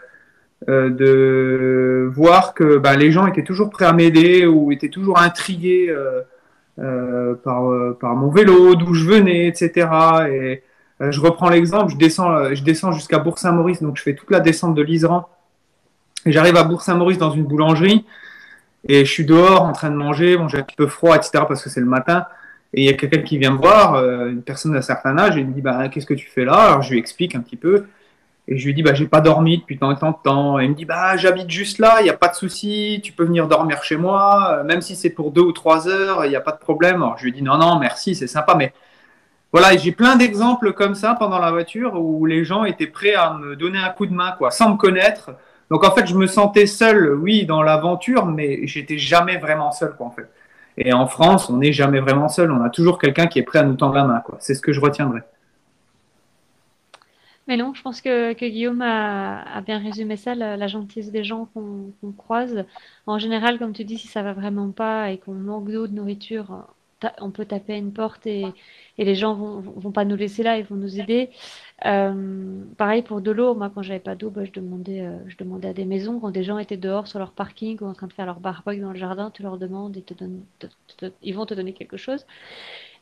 euh, de voir que bah, les gens étaient toujours prêts à m'aider ou étaient toujours intrigués euh, euh, par, par mon vélo, d'où je venais, etc. Et je reprends l'exemple, je descends, je descends jusqu'à Bourg-Saint-Maurice, donc je fais toute la descente de l'Iseran. J'arrive à Bourg-Saint-Maurice dans une boulangerie et je suis dehors en train de manger, bon, j'ai un petit peu froid, etc. parce que c'est le matin. Et il y a quelqu'un qui vient me voir, une personne d'un certain âge, et il me dit bah, Qu'est-ce que tu fais là? Alors je lui explique un petit peu. Et je lui dis, bah, j'ai pas dormi depuis tant et tant de temps. Et il me dit, bah, j'habite juste là, il n'y a pas de souci, tu peux venir dormir chez moi, même si c'est pour deux ou trois heures, il n'y a pas de problème. Alors, je lui dis, non, non, merci, c'est sympa. Mais voilà, j'ai plein d'exemples comme ça pendant la voiture où les gens étaient prêts à me donner un coup de main, quoi, sans me connaître. Donc, en fait, je me sentais seul, oui, dans l'aventure, mais j'étais jamais vraiment seul, quoi, en fait. Et en France, on n'est jamais vraiment seul. On a toujours quelqu'un qui est prêt à nous tendre la main, quoi. C'est ce que je retiendrai. Mais non, je pense que, Guillaume a, bien résumé ça, la, gentillesse des gens qu'on croise. En général, comme tu dis, si ça va vraiment pas et qu'on manque d'eau, de nourriture, on peut taper à une porte et, les gens vont, vont pas nous laisser là, ils vont nous aider. Euh, pareil pour de l'eau, moi quand j'avais pas d'eau, bah, je demandais, euh, je demandais à des maisons quand des gens étaient dehors sur leur parking ou en train de faire leur barbecue dans le jardin, tu leur demandes, et te donnent, ils vont te donner quelque chose.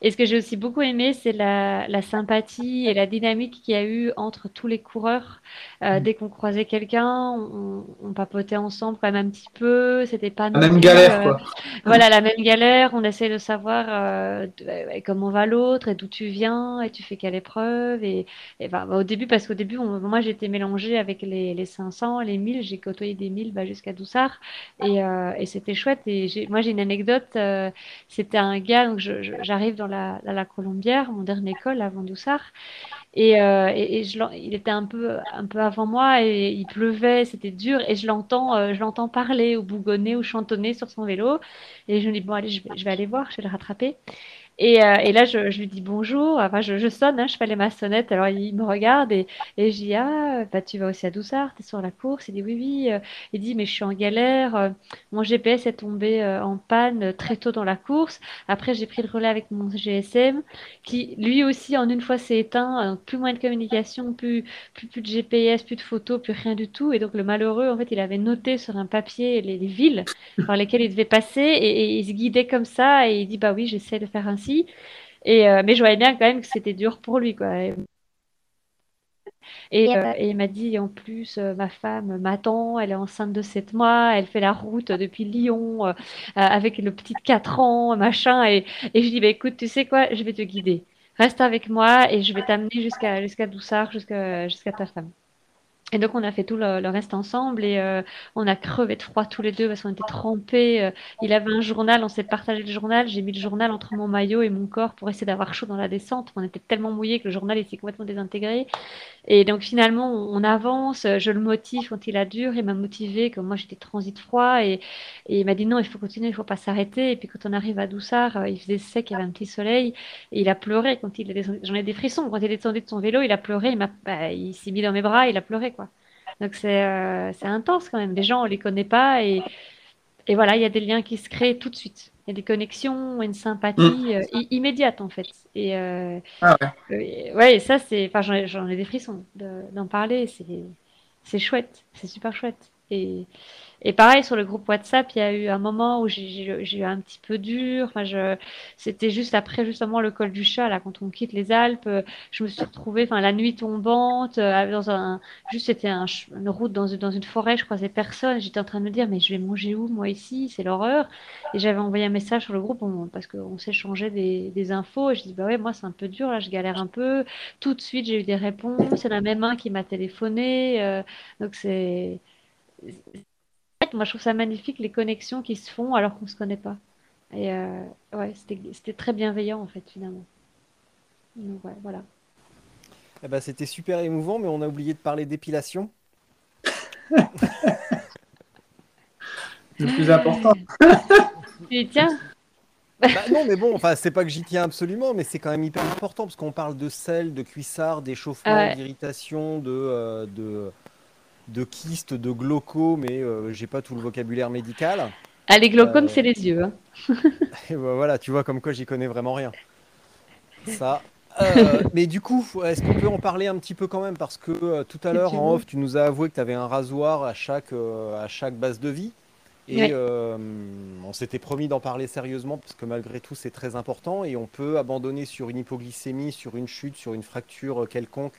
Et ce que j'ai aussi beaucoup aimé, c'est la, sympathie et la dynamique qu'il y a eu entre tous les coureurs. Euh, mm. Dès qu'on croisait quelqu'un, on, papotait ensemble quand même un petit peu. C'était pas la même galère, quoi. Voilà, la même galère. On essaie de savoir euh, comment va l'autre et d'où tu viens et tu fais quelle épreuve. Et, bah, au début, parce qu'au début, moi j'étais mélangée avec les, les 500, les 1000. J'ai côtoyé des 1000 bah, jusqu'à Doussard et, euh, et c'était chouette. Et moi j'ai une anecdote. c'était un gars, donc j'arrive dans la, la Colombière, mon dernier col avant Doussard. Et, euh, et, je, il était un peu, un peu avant moi et il pleuvait, c'était dur. Et je l'entends, euh, je l'entends parler ou bougonner ou chantonner sur son vélo. Et je me dis, bon, allez, je je vais aller voir, je vais le rattraper. Et, euh, et, là, je, lui dis bonjour. Enfin, je, sonne, hein, je fais ma sonnette. Alors, il me regarde et, et je dis Ah, bah, tu vas aussi à Doussard, tu es sur la course. Il dit Oui, oui. Euh. Il dit Mais je suis en galère. Mon GPS est tombé euh, en panne très tôt dans la course. Après, j'ai pris le relais avec mon GSM qui, lui aussi, en une fois, s'est éteint. Plus moins de communication, plus, plus, de GPS, plus de photos, plus rien du tout. Et donc, le malheureux, en fait, il avait noté sur un papier les, les villes par lesquelles il devait passer et, et, il se guidait comme ça. Et il dit Bah oui, j'essaie de faire Et, euh, mais je voyais bien quand même que c'était dur pour lui. Quoi. Et, euh, il m'a dit en plus, euh, ma femme m'attend, elle est enceinte de 7 mois, elle fait la route depuis Lyon avec le petit de 4 ans, machin. Et, et je dis, bah, écoute, tu sais quoi, je vais te guider. Reste avec moi et je vais t'amener jusqu'à jusqu'à Doussard, jusqu'à jusqu'à ta femme. Et donc on a fait tout le, reste ensemble et euh, on a crevé de froid tous les deux parce qu'on était trempés. Euh. il avait un journal, on s'est partagé le journal. J'ai mis le journal entre mon maillot et mon corps pour essayer d'avoir chaud dans la descente. On était tellement mouillés que le journal était complètement désintégré. Et donc finalement on, avance. Je le motive quand il a dur. Il m'a motivé comme moi j'étais transit froid et, il m'a dit non il faut continuer, il faut pas s'arrêter. Et puis quand on arrive à Doussard, euh, il faisait sec, il y avait un petit soleil et il a pleuré quand il est descendu. J'en ai des frissons quand il est descendu de son vélo. Il a pleuré. Il bah, il s'est mis dans mes bras. Il a pleuré quoi. Donc euh, c'est intense quand même. Les gens, on les connaît pas et, et voilà, il y a des liens qui se créent tout de suite. Il y a des connexions, une sympathie mm. euh, immédiate en fait. Et euh, ah ouais. ouais, ça c'est, enfin j'en ai des frissons d'en parler. C'est c'est chouette, c'est super chouette. Et et pareil, sur le groupe WhatsApp, il y a eu un moment où j'ai eu un petit peu dur. Enfin, c'était juste après justement le col du chat, là, quand on quitte les Alpes. Je me suis retrouvée, enfin, la nuit tombante, euh, dans un, juste c'était un, une route dans, dans une forêt, je croisais personne. J'étais en train de me dire, mais je vais manger où, moi, ici? C'est l'horreur. Et j'avais envoyé un message sur le groupe parce qu'on s'échangeait des, des infos. Et je dis, bah ouais, moi, c'est un peu dur, là, je galère un peu. Tout de suite, j'ai eu des réponses. C'est la même main qui m'a téléphoné. Euh, donc, c'est, moi, je trouve ça magnifique, les connexions qui se font alors qu'on ne se connaît pas. Et euh, ouais, c'était très bienveillant, en fait, finalement. Donc, ouais, voilà. Eh ben, c'était super émouvant, mais on a oublié de parler d'épilation. le plus important. Et tiens. Bah, non, mais bon, enfin, c'est pas que j'y tiens absolument, mais c'est quand même hyper important parce qu'on parle de sel, de cuissard, d'échauffement, d'irritation, de, euh, de, de kyste, de glaucome, mais euh, j'ai pas tout le vocabulaire médical. Ah, les glaucomes, c'est les yeux. Hein. Et bah, voilà, tu vois comme quoi j'y connais vraiment rien. Ça. Euh, mais du coup, est-ce qu'on peut en parler un petit peu quand même? Parce que euh, tout à l'heure, en off, tu nous as avoué que tu avais un rasoir à chaque, euh, à chaque base de vie. Et on s'était promis d'en parler sérieusement parce que malgré tout, c'est très important. Et on peut abandonner sur une hypoglycémie, sur une chute, sur une fracture quelconque.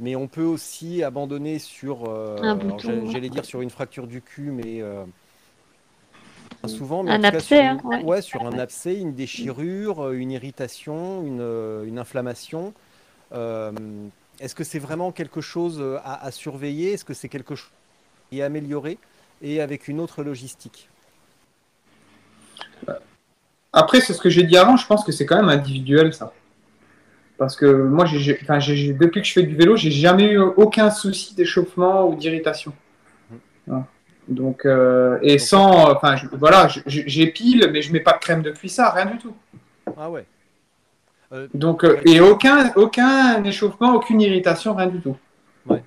Mais on peut aussi abandonner sur, j'allais dire sur une fracture du cul, mais souvent, mais un abcès, hein, ouais. sur un abcès, une déchirure, euh, une irritation, une, euh, une inflammation. Euh, est-ce que c'est vraiment quelque chose à, surveiller? Est-ce que c'est quelque chose qui est amélioré et avec une autre logistique Après, c'est ce que j'ai dit avant, je pense que c'est quand même individuel ça. Parce que moi, depuis que je fais du vélo, j'ai jamais eu aucun souci d'échauffement ou d'irritation. Mmh. Donc, euh, et sans, enfin, voilà, j'épile, mais je mets pas de crème de cuissard, rien du tout. Ah ouais. Euh, Donc, euh, et aucun, aucun échauffement, aucune irritation, rien du tout. Ouais.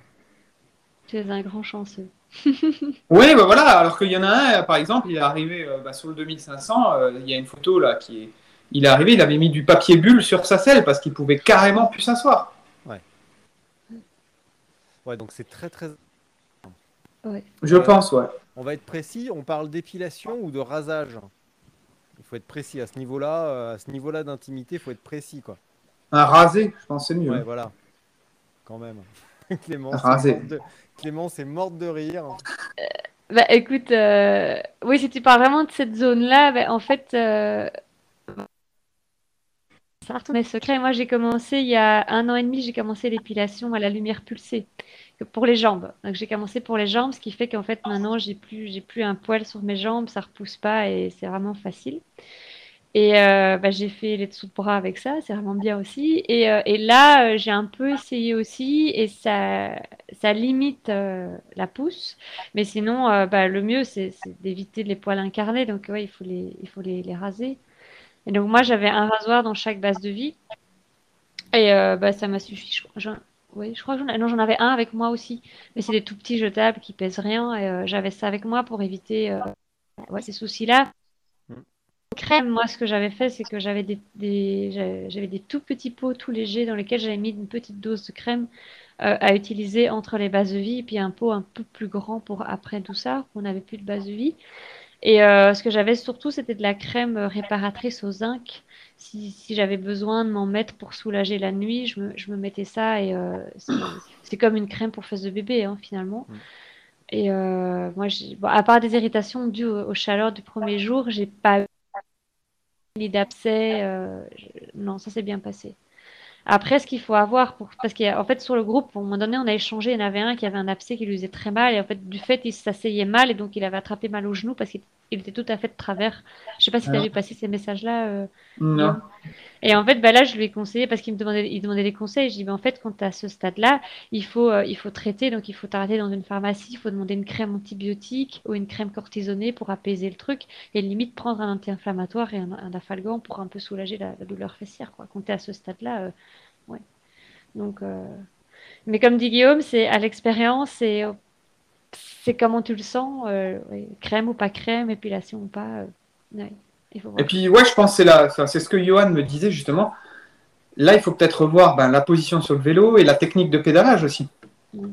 Tu es un grand chanceux. oui, bah voilà, alors qu'il y en a un, par exemple, il est arrivé bah, sur le 2500, il y a une photo là qui est. Il est arrivé, il avait mis du papier bulle sur sa selle parce qu'il pouvait carrément plus s'asseoir. Ouais. Ouais, donc c'est très très je pense, ouais. On va être précis, on parle d'épilation ou de rasage? Il faut être précis à ce niveau-là, euh, à ce niveau-là d'intimité, il faut être précis, quoi. Un rasé, je pense c'est mieux. Ouais, voilà. Quand même. Clément, c'est morte de... rire. Euh, bah écoute, euh, oui, si tu parles vraiment de cette zone-là, bah, en fait, ça mes secrets. Moi, j'ai commencé il y a un an et demi, j'ai commencé l'épilation à la lumière pulsée pour les jambes. Donc j'ai commencé pour les jambes, ce qui fait qu'en fait maintenant j'ai plus j'ai plus un poil sur mes jambes, ça repousse pas et c'est vraiment facile. Et euh, bah, j'ai fait les dessous de bras avec ça, c'est vraiment bien aussi. Et, euh, là, euh, j'ai un peu essayé aussi et ça, ça limite la pousse. Mais sinon, bah, le mieux, c'est d'éviter les poils incarnés. Donc, ouais, il faut les, il faut les, les raser. Et donc, moi, j'avais un rasoir dans chaque base de vie. Et bah, ça m'a suffi. Je, oui, je crois que j'en, non, j'en avais un avec moi aussi. Mais c'est des tout petits jetables qui pèsent rien. Et euh, j'avais ça avec moi pour éviter euh, ces soucis-là. Mm. Crème, moi, ce que j'avais fait, c'est que j'avais des, j'avais des tout petits pots tout légers dans lesquels j'avais mis une petite dose de crème euh, à utiliser entre les bases de vie. Et puis un pot un peu plus grand pour après tout ça, on n'avait plus de base de vie. Et ce que j'avais surtout, c'était de la crème réparatrice au zinc si, j'avais besoin de m'en mettre pour soulager la nuit, je me, je me mettais ça et euh, c'est comme une crème pour fesses de bébé hein, finalement. Mm. Et euh, moi, bon, à part des irritations dues aux, chaleurs du premier jour, j'ai pas eu ni d'abcès. Euh, non, ça s'est bien passé. Après, ce qu'il faut avoir, pour... parce qu'en fait, sur le groupe, à un moment donné, on a échangé. Il y en avait un qui avait un abcès qui lui faisait très mal. Et en fait, du fait, il s'asseyait mal et donc il avait attrapé mal au genou parce qu'il tout à fait de travers. Je sais pas si tu as vu passer ces messages-là. Euh, non. Et en fait, bah là, je lui ai conseillé parce qu'il me demandait, il demandait des conseils. Je dis, bah, en fait, quand tu as ce stade-là, il faut, euh, il faut traiter. Donc, il faut t'arrêter dans une pharmacie. Il faut demander une crème antibiotique ou une crème cortisonnée pour apaiser le truc. Et limite, prendre un anti-inflammatoire et un, un afalgan pour un peu soulager la, douleur fessière. Quoi. Quand tu es à ce stade-là, euh, ouais. Donc, mais comme dit Guillaume, c'est à l'expérience et c'est comment tu le sens, crème ou pas crème, épilation ou pas. Et puis, ouais, je pense que c'est, c'est ce que Johan me disait justement. Là, il faut peut-être revoir ben, la position sur le vélo et la technique de pédalage aussi. Mm.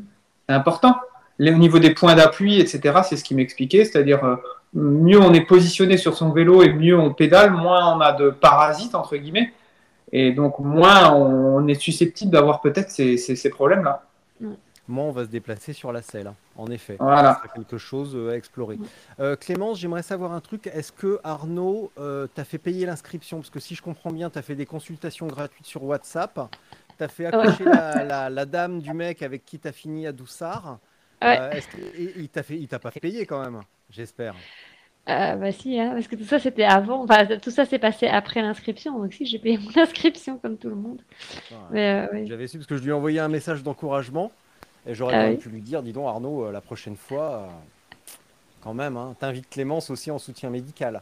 C'est important. au niveau des points d'appui, etc., c'est ce qu'il m'expliquait. C'est-à-dire, euh, mieux on est positionné sur son vélo et mieux on pédale, moins on a de parasites, entre guillemets. Et donc, moins on est susceptible d'avoir peut-être ces, ces problèmes-là. On va se déplacer sur la selle. Hein. En effet, voilà. quelque chose euh, à explorer. Euh, Clémence, j'aimerais savoir un truc. Est-ce que Arnaud euh, t'a fait payer l'inscription? Parce que si je comprends bien, tu as fait des consultations gratuites sur WhatsApp. Tu as fait accrocher la, dame du mec avec qui tu as fini à Doussard. est-ce t'a fait, il t'a pas payé quand même J'espère. bah si, hein, parce que tout ça c'était avant, enfin, tout ça s'est passé après l'inscription, donc si j'ai payé mon inscription comme tout le monde. J'avais su parce que je lui ai envoyé un message d'encouragement. Et j'aurais ah pu lui dire, dis donc Arnaud, euh, la prochaine fois, euh, quand même, hein, t'invites Clémence aussi en soutien médical.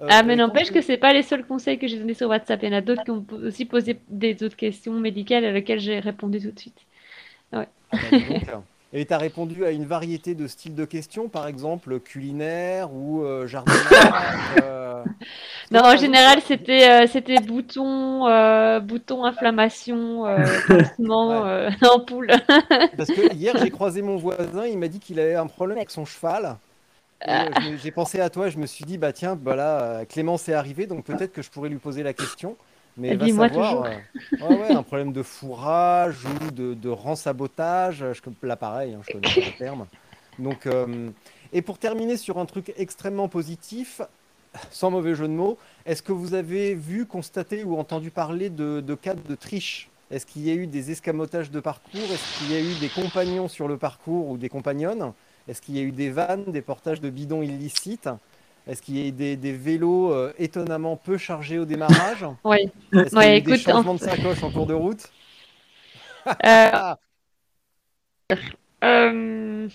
Euh, Ah, mais n'empêche que c'est pas les seuls conseils que j'ai donnés sur WhatsApp. Il y en a d'autres qui ont aussi posé des autres questions médicales à lesquelles j'ai répondu tout de suite. Ah bah, donc. Et tu as répondu à une variété de styles de questions, par exemple culinaire ou euh, jardinage euh, Non, en général, c'était euh, c'était bouton, euh, bouton, inflammation, euh, ampoule. Parce que hier, j'ai croisé mon voisin, il m'a dit qu'il avait un problème avec son cheval. Me- j'ai pensé à toi, je me suis dit, bah tiens, bah là, euh, Clémence est arrivée, donc peut-être que je pourrais lui poser la question. Mais va savoir, euh, ouais, ouais, un problème de fourrage ou de, de rent-sabotage, je, là pareil, hein, je connais pas le terme. Donc, euh, et pour terminer sur un truc extrêmement positif, sans mauvais jeu de mots, est-ce que vous avez vu, constaté ou entendu parler de, de cas de triche? Est-ce qu'il y a eu des escamotages de parcours? Est-ce qu'il y a eu des compagnons sur le parcours ou des compagnonnes Est-ce qu'il y a eu des vannes, des portages de bidons illicites? Est-ce qu'il y a eu des, des vélos euh, étonnamment peu chargés au démarrage? Oui. Est-ce qu'il y a Ouais, eu des écoute, en- changements de sacoche en cours de route? Euh, euh,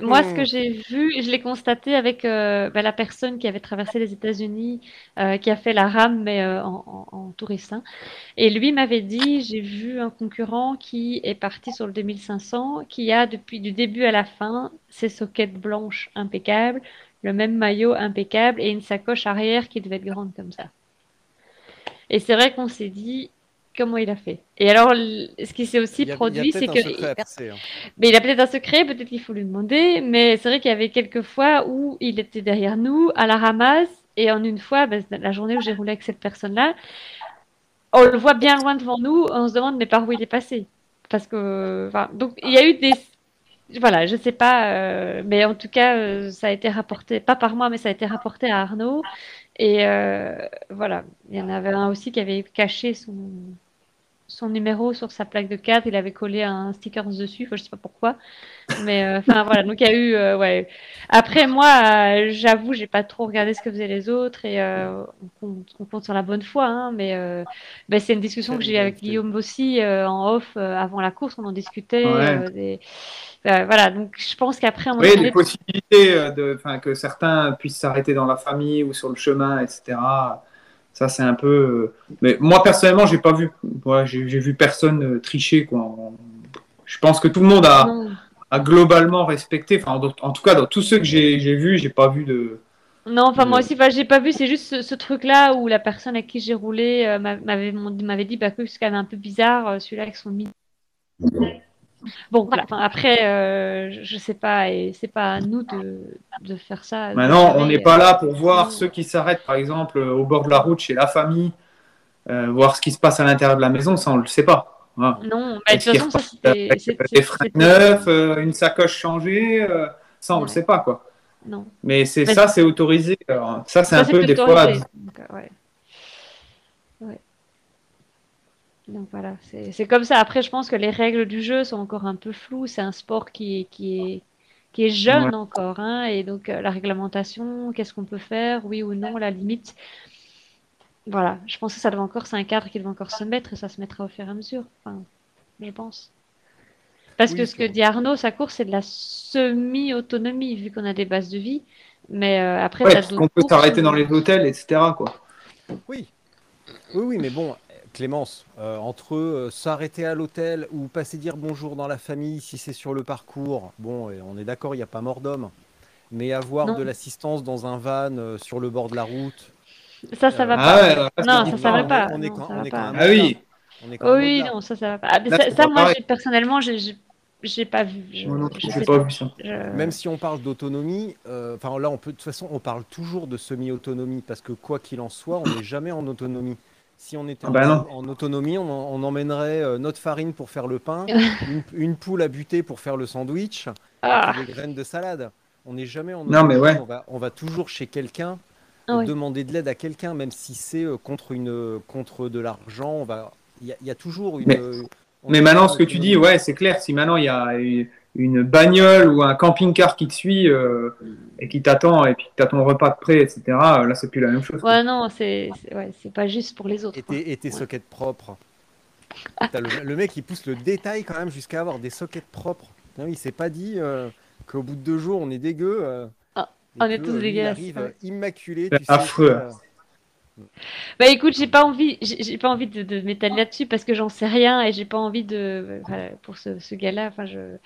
moi, ce que j'ai vu, je l'ai constaté avec euh, bah, la personne qui avait traversé les États-Unis, euh, qui a fait la rame, mais euh, en, en- en touriste. hein. Et lui m'avait dit, j'ai vu un concurrent qui est parti sur le 2500, qui a depuis du début à la fin ses soquettes blanches impeccables, le même maillot impeccable et une sacoche arrière qui devait être grande comme ça. Et c'est vrai qu'on s'est dit, comment il a fait? Et alors, ce qui s'est aussi a, produit, c'est que percer. hein. mais il a peut-être un secret, peut-être qu'il faut lui demander, mais c'est vrai qu'il y avait quelques fois où il était derrière nous, à la ramasse, et en une fois, ben, la journée où j'ai roulé avec cette personne-là, on le voit bien loin devant nous, on se demande mais par où il est passé? Parce que, enfin, donc il y a eu des, voilà, je sais pas, euh, mais en tout cas, euh, ça a été rapporté, pas par moi, mais ça a été rapporté à Arnaud, et euh, voilà, il y en avait un aussi qui avait caché son, son numéro sur sa plaque de carte, il avait collé un sticker dessus, je sais pas pourquoi. Mais euh, enfin voilà, donc il y a eu euh, ouais. Après moi, euh, j'avoue, j'ai pas trop regardé ce que faisaient les autres et euh, on, compte, on compte sur la bonne foi, hein, mais ben, c'est une discussion que j'ai eu avec. Guillaume aussi en off avant la course, on en discutait. Ouais. des- voilà, donc je pense qu'après on Oui, les possibilités de, que certains puissent s'arrêter dans la famille ou sur le chemin, etc. Ça, c'est un peu. euh, Mais moi, personnellement, j'ai pas vu. Ouais, j'ai vu personne euh, tricher. Quoi. Je pense que tout le monde a, a globalement respecté. Enfin, en, en tout cas, dans tous ceux que j'ai j'ai vus, j'ai pas vu de. non, enfin moi aussi, enfin, j'ai pas vu, c'est juste ce, ce truc-là où la personne à qui j'ai roulé euh, m'a- m'avait m'avait dit bah que c'est quand même un peu bizarre euh, celui-là avec son mini. Bon, voilà. Enfin, après, euh, je, sais pas, et c'est pas à nous de, de faire ça. Maintenant, on n'est pas là pour voir ceux qui s'arrêtent, par exemple, euh, au bord de la route chez la famille, euh, voir ce qui se passe à l'intérieur de la maison, ça, on le sait pas. Voilà. Non, bah, de toute façon, ça c'était. des freins neufs, euh, une sacoche changée, ça, on le Ouais. sait pas, quoi. Non. Mais c'est ça, c'est autorisé. Alors, ça, c'est un peu des fois. autorisé. Donc, ouais. Ouais. Donc voilà, c'est c'est comme ça. Après, je pense que les règles du jeu sont encore un peu floues. C'est un sport qui est, qui est, qui est jeune Ouais. encore. Hein, et donc, euh, la réglementation, qu'est-ce qu'on peut faire, oui ou non, la limite. Voilà, je pense que ça doit encore, c'est un cadre qui doit encore se mettre et ça se mettra au fur et à mesure. Enfin, je pense. Parce Oui, que ce que dit Arnaud, sa course, c'est de la semi-autonomie, vu qu'on a des bases de vie. Mais euh, après, Ouais, parce qu'on peut s'arrêter où- dans les hôtels, etc. Quoi. Oui. Oui, oui, mais bon, Clémence, euh, entre euh, s'arrêter à l'hôtel ou passer dire bonjour dans la famille si c'est sur le parcours, bon, et on est d'accord, il n'y a pas mort d'homme. Mais avoir Non. de l'assistance dans un van euh, sur le bord de la route. Ça, ça va Euh, pas. Ah ouais, alors là, Non, ça, ça va pas. on est Non, quand- ça on va est pas. quand même- Ah oui, On est quand même Oui, non, ça, ça va pas. Ah, mais Là, ça, c'est ça, pas moi, personnellement, j'ai- j'ai pas vu. Je, non je plus, sais j'ai pas vu ça. Je- Même si on parle d'autonomie, euh, enfin là, on peut, de toute façon, on parle toujours de semi-autonomie parce que quoi qu'il en soit, on n'est jamais en autonomie. Si on était Ah bah en, autonomie, on, emmènerait euh, notre farine pour faire le pain, une, une poule à buter pour faire le sandwich, Ah, et des graines de salade. On n'est jamais en Non, mais ouais. On va, on va toujours chez quelqu'un Ah oui. demander de l'aide à quelqu'un, même si c'est euh, contre une euh, contre de l'argent. On va, il y, a- il y a toujours une. Mais- Mais maintenant, ce que tu dis, autonomie. ouais, c'est clair. Si maintenant il y a une- bagnole ou un camping-car qui te suit euh, et qui t'attend et puis que tu as ton repas de près, etc., euh, là, c'est plus la même chose. quoi. ouais, non, c'est ouais, c'est pas juste pour les autres. Et tes, et tes Ouais. sockets propres. Le, le mec, il pousse le détail quand même jusqu'à avoir des sockets propres. Putain, il s'est pas dit euh, qu'au bout de deux jours, on est dégueu. euh. On est tous dégueulasses. Il arrive immaculé. C'est affreux. Bah écoute, j'ai pas envie, j'ai pas envie de, de m'étaler là-dessus parce que j'en sais rien et j'ai pas envie de, voilà, pour ce, ce gars-là, enfin je,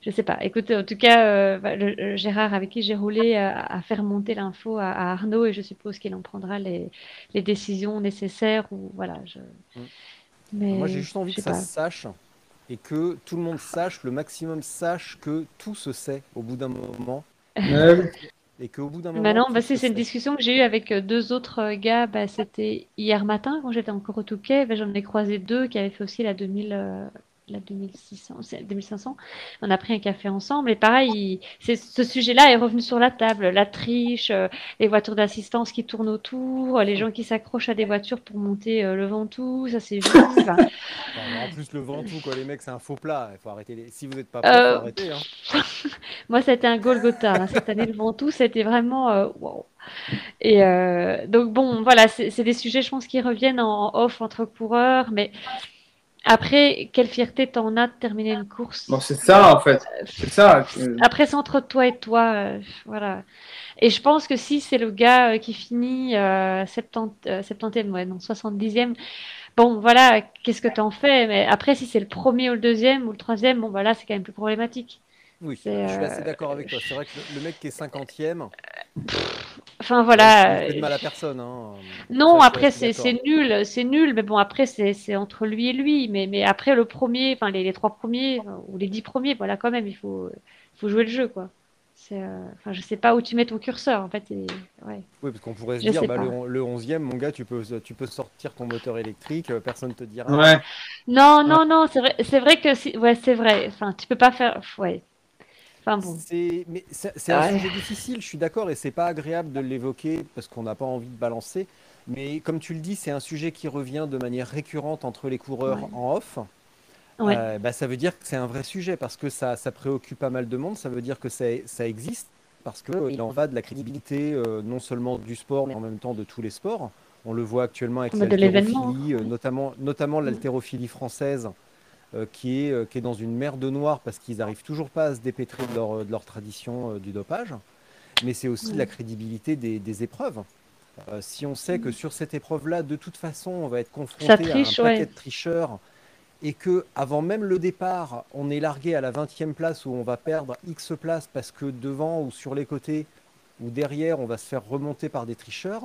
je sais pas. Écoute, en tout cas, euh, bah, le, le Gérard avec qui j'ai roulé a, a fait remonter l'info à, à Arnaud et je suppose qu'il en prendra les, les décisions nécessaires ou voilà. Je... Mais Moi, j'ai juste envie que ça pas. se sache et que tout le monde sache, le maximum sache que tout se sait au bout d'un moment. Et qu'au bout d'un moment. Bah non, tout bah c'est une discussion que j'ai eue avec euh, deux autres euh, gars. Bah, c'était hier matin quand j'étais encore au Touquet. Bah, j'en ai croisé deux qui avaient fait aussi la 2000, euh, la 2600, c'est 2500. On a pris un café ensemble et pareil, il- c'est ce sujet-là est revenu sur la table. La triche, euh, les voitures d'assistance qui tournent autour, les gens qui s'accrochent à des voitures pour monter euh, le Ventoux, ça c'est vu. Enfin, en plus, le Ventoux, quoi, les mecs, c'est un faux plat. Il faut arrêter. les- Si vous n'êtes pas prêts, Euh, faut arrêter. Hein. Moi, c'était un Golgotha. hein. Cette année, le Ventoux, c'était vraiment euh, wow. Et euh, donc, bon, voilà, c'est des sujets, je pense, qui reviennent en, en off entre coureurs. Mais après, quelle fierté t'en as de terminer une course? Bon, c'est ça en fait. C'est ça. euh, Après, c'est entre toi et toi. euh, voilà. Et je pense que si c'est le gars euh, qui finit euh, 70, euh, 70e, ouais, non, 70e, bon, voilà, qu'est-ce que t'en fais? Mais après, si c'est le premier ou le deuxième ou le troisième, bon, voilà, c'est quand même plus problématique. Oui, C'est, je suis assez d'accord avec toi. C'est vrai que le, le mec qui est 50e, Enfin, il voilà. fait de mal à personne. Hein. Non, Ça, après c'est nul, c'est nul, mais bon après c'est entre lui et lui, mais mais après le premier, enfin les, les trois premiers enfin, ou les dix premiers, voilà quand même il faut il faut jouer le jeu quoi. Euh, enfin je sais pas où tu mets ton curseur en fait. et- ouais. Oui, parce qu'on pourrait se Je dire, bah, le, le 11e, mon gars, tu peux, tu peux sortir ton moteur électrique, euh, personne te dira. Ouais. Non non non c'est vrai c'est vrai que si, ouais c'est vrai. Enfin tu peux pas faire ouais. Enfin bon. C'est un sujet difficile, je suis d'accord, et c'est pas agréable de l'évoquer parce qu'on n'a pas envie de balancer. Mais comme tu le dis, c'est un sujet qui revient de manière récurrente entre les coureurs Ouais. en off. Ouais. Euh, bah, ça veut dire que c'est un vrai sujet parce que ça, ça préoccupe pas mal de monde. Ça veut dire que ça, ça existe parce qu'il en va de la crédibilité euh, non seulement du sport mais en même temps de tous les sports. On le voit actuellement avec l'événement, l'haltérophilie, euh, notamment, notamment l'haltérophilie française qui, est, euh, qui est dans une mer de noir parce qu'ils n'arrivent toujours pas à se dépêtrer de leur, de leur tradition euh, du dopage. Mais c'est aussi la crédibilité des, des épreuves. Euh, si on sait que sur cette épreuve-là, de toute façon, on va être confronté Mm. triche, à un paquet ouais. de tricheurs et que avant même le départ, on est largué à la 20e place où on va perdre X places parce que devant ou sur les côtés ou derrière, on va se faire remonter par des tricheurs,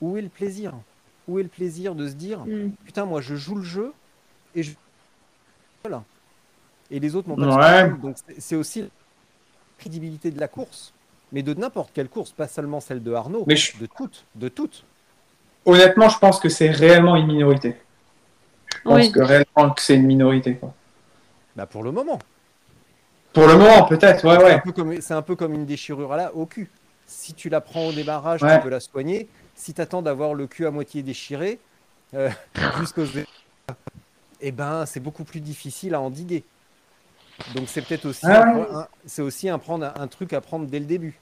où est le plaisir? Où est le plaisir de se dire Hmm. putain, moi je joue le jeu et je. Et les autres n'ont pas Ouais. Donc c'est- aussi la crédibilité de la course, mais de n'importe quelle course, pas seulement celle de Arnaud, Mais je- de toutes, de toutes. Honnêtement, je pense que c'est réellement une minorité. Je pense Oui. que réellement que c'est une minorité. Quoi. Bah pour le moment. Pour le moment, peut-être, ouais, C'est un ouais. peu comme- C'est un peu comme une déchirure à la, au cul. Si tu la prends au démarrage, Ouais. tu peux la soigner. Si tu attends d'avoir le cul à moitié déchiré, euh, jusqu'aux eh ben, c'est beaucoup plus difficile à endiguer. Donc c'est peut-être aussi, Ah ouais. c'est aussi un, prendre, un truc à prendre dès le début.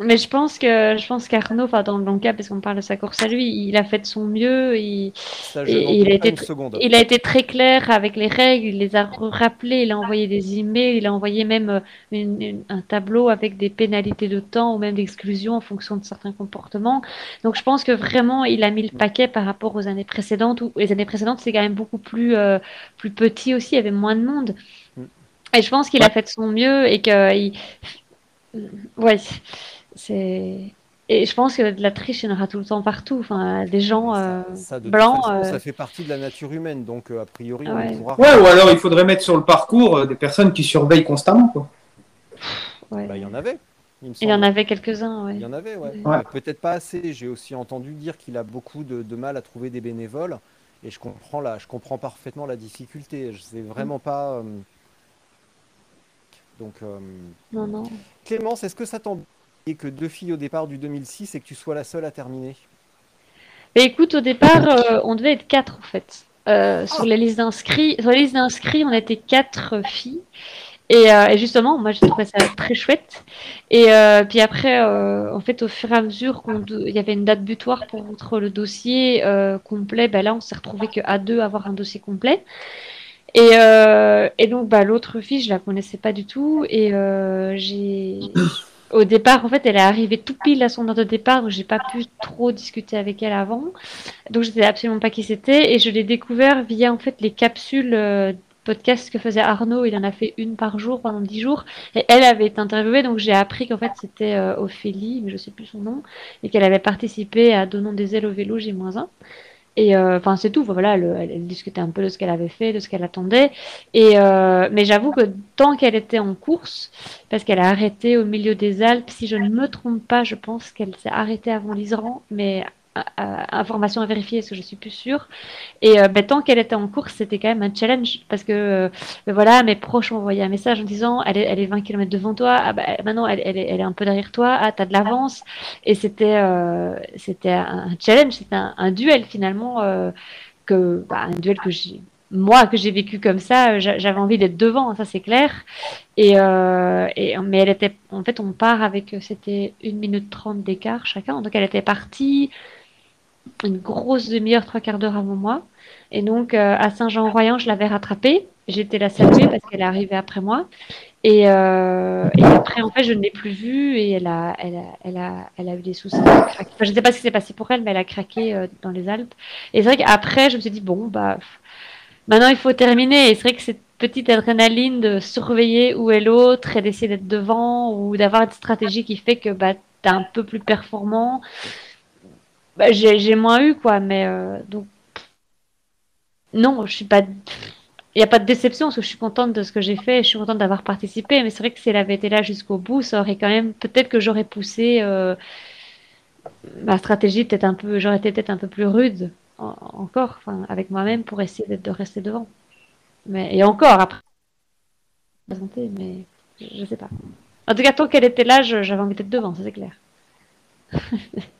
Mais je pense que je pense qu'Arnaud, enfin dans le cas parce qu'on parle de sa course à lui, il a fait de son mieux. Il, Ça, Et- il a été. Il a été très clair avec les règles, il les a rappelées, il a envoyé des emails, il a envoyé même euh, une- une- un tableau avec des pénalités de temps ou même d'exclusion en fonction de certains comportements. Donc je pense que vraiment il a mis le paquet par rapport aux années précédentes où les années précédentes c'est quand même beaucoup plus euh, plus petit aussi, il y avait moins de monde. Mm. Et je pense qu'il a fait de son mieux et que il... ouais, c'est et je pense que de la triche, il y en aura tout le temps partout. Enfin, des gens euh, ça, de toute blancs. façon, euh, ça fait partie de la nature humaine, donc euh, a priori, on Ouais. ne pourra. Ouais, ou alors il faudrait mettre sur le parcours euh, des personnes qui surveillent constamment. Quoi. ouais. Bah, il y en avait. Il, y en avait quelques-uns, ouais. Il y en avait, ouais. Peut-être pas assez. J'ai aussi entendu dire qu'il a beaucoup de, de mal à trouver des bénévoles. Et je comprends, la, je comprends parfaitement la difficulté. Je sais vraiment pas. euh, Donc, euh, Non, non. Clémence, est-ce que ça t'embête que deux filles au départ du 2006 et que tu sois la seule à terminer Mais écoute, au départ, euh, on devait être quatre en fait. Euh, sur les listes d'inscrits, sur les listes d'inscrits, on était quatre filles. Et, euh, et justement, moi, j'ai trouvé ça très chouette. Et euh, puis après, euh, en fait, au fur et à mesure qu'on de- il y avait une date butoir pour votre le dossier euh, complet, ben là, on s'est retrouvé que à deux avoir un dossier complet. Et, euh, et donc, bah, l'autre fille, je la connaissais pas du tout. Et euh, j'ai au départ, en fait, elle est arrivée tout pile à son heure de départ, donc j'ai pas pu trop discuter avec elle avant. Donc je savais absolument pas qui c'était et je l'ai découvert via en fait les capsules euh, podcast que faisait Arnaud. Il en a fait une par jour pendant dix jours et elle avait été interviewée, donc j'ai appris qu'en fait c'était euh, Ophélie, mais je sais plus son nom, et qu'elle avait participé à Donnons des ailes au vélo J-1. Et euh, enfin, c'est tout. Voilà, elle, discutait un peu de ce qu'elle avait fait, de ce qu'elle attendait. Et euh, mais j'avoue que tant qu'elle était en course, parce qu'elle a arrêté au milieu des Alpes, si je ne me trompe pas, je pense qu'elle s'est arrêtée avant l'Isran, mais information à vérifier parce que je suis plus sûre. Et euh, ben, tant qu'elle était en course, c'était quand même un challenge parce que euh, voilà, mes proches envoyé un message en disant elle est, elle est 20 km devant toi, ah, ben, maintenant elle, est, elle, est, un peu derrière toi, ah t'as de l'avance. Et c'était euh, c'était un challenge, c'était un, duel finalement que un duel que j'ai moi que j'ai vécu comme ça, j'avais envie d'être devant, ça c'est clair. Et, et, mais elle était, en fait, on part avec, c'était une minute trente d'écart chacun. Donc elle était partie une grosse demi-heure, trois quarts d'heure avant moi. Et donc, euh, à Saint-Jean-Royan, je l'avais rattrapée. J'étais la saluer parce qu'elle est arrivée après moi. Et, euh, et, après, en fait, je ne l'ai plus vue et elle a, elle a, elle a, elle a eu des soucis. je ne sais pas ce qui s'est passé pour elle, mais elle a craqué euh, dans les Alpes. Et c'est vrai qu'après, je me suis dit, bon, bah, maintenant, il faut terminer. Et c'est vrai que cette petite adrénaline de surveiller où est l'autre et d'essayer d'être devant ou d'avoir une stratégie qui fait que bah, tu es un peu plus performant bah, j'ai moins eu, quoi. Mais euh, donc, non, je suis pas. Il n'y a pas de déception parce que je suis contente de ce que j'ai fait, je suis contente d'avoir participé. Mais c'est vrai que si elle avait été là jusqu'au bout, ça aurait quand même. Peut-être que j'aurais poussé euh, ma stratégie, peut-être un peu. J'aurais été peut-être un peu plus rude encore, enfin, avec moi-même pour essayer de rester devant. Mais, et encore après. Mais je sais pas. En tout cas, tant qu'elle était là, j'avais envie d'être devant, ça c'est clair.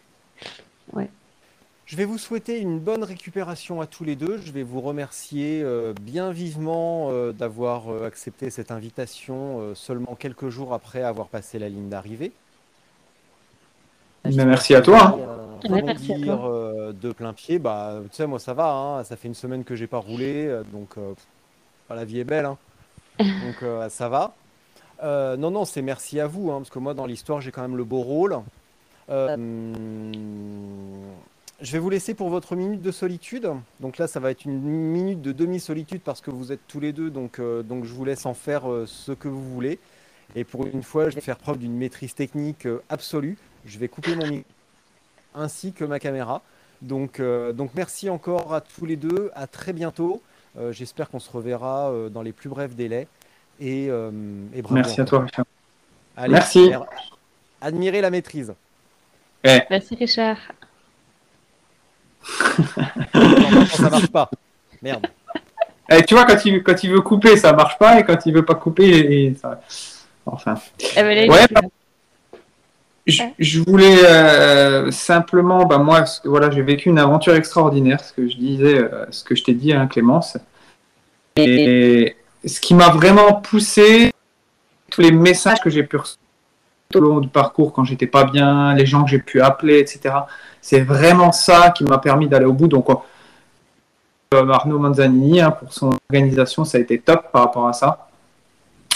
Je vais vous souhaiter une bonne récupération à tous les deux. Je vais vous remercier euh, bien vivement euh, d'avoir euh, accepté cette invitation seulement quelques jours après avoir passé la ligne d'arrivée. merci à toi. merci à toi. de plein pied, bah, tu sais, moi ça va. Hein. ça fait une semaine que j'ai pas roulé, donc bah, la vie est belle. Hein. donc ça va. non, non, c'est merci à vous, hein, parce que moi dans l'histoire j'ai quand même le beau rôle. Je vais vous laisser pour votre minute de solitude. Donc là, ça va être une minute de demi-solitude parce que vous êtes tous les deux. Donc, euh, donc je vous laisse en faire euh, ce que vous voulez. Et pour une fois, je vais faire preuve d'une maîtrise technique euh, absolue. Je vais couper mon micro ainsi que ma caméra. Donc, donc merci encore à tous les deux. À très bientôt. J'espère qu'on se reverra dans les plus brefs délais. Et, et bravo. Merci à toi, Richard. merci. Admirez la maîtrise. Merci, Richard ça marche pas. Merde. Eh, tu vois, quand il, quand il veut couper, ça marche pas, et quand il veut pas couper, ça... enfin. Eh ben, ouais, je, voulais euh, simplement, bah, moi, voilà, j'ai vécu une aventure extraordinaire, ce que je disais, euh, ce que je t'ai dit, hein, Clémence. Et ce qui m'a vraiment poussé, tous les messages que j'ai pu recevoir tout au long du parcours quand j'étais pas bien, les gens que j'ai pu appeler, etc. C'est vraiment ça qui m'a permis d'aller au bout. Donc, euh, Arnaud Manzanini, hein, pour son organisation, ça a été top par rapport à ça.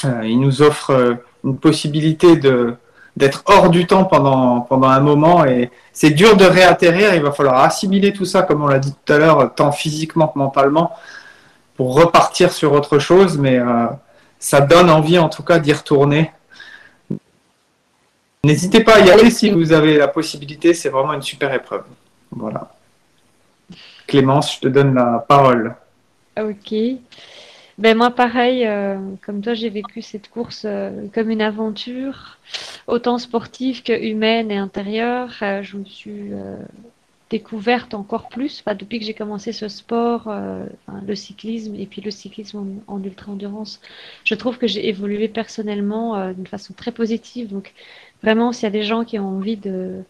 Euh, il nous offre euh, une possibilité de d'être hors du temps pendant, pendant un moment et c'est dur de réatterrir, il va falloir assimiler tout ça, comme on l'a dit tout à l'heure, tant physiquement que mentalement, pour repartir sur autre chose, mais ça donne envie en tout cas d'y retourner N'hésitez pas à y aller si vous avez la possibilité, c'est vraiment une super épreuve. Voilà. Clémence, je te donne la parole. Ok. Ben moi pareil, euh, comme toi j'ai vécu cette course euh, comme une aventure, autant sportive que humaine et intérieure. Euh, je me suis découverte encore plus depuis que j'ai commencé ce sport, le cyclisme et puis le cyclisme en, en ultra-endurance. Je trouve que j'ai évolué personnellement d'une façon très positive. Donc Vraiment, s'il y a des gens qui ont envie de,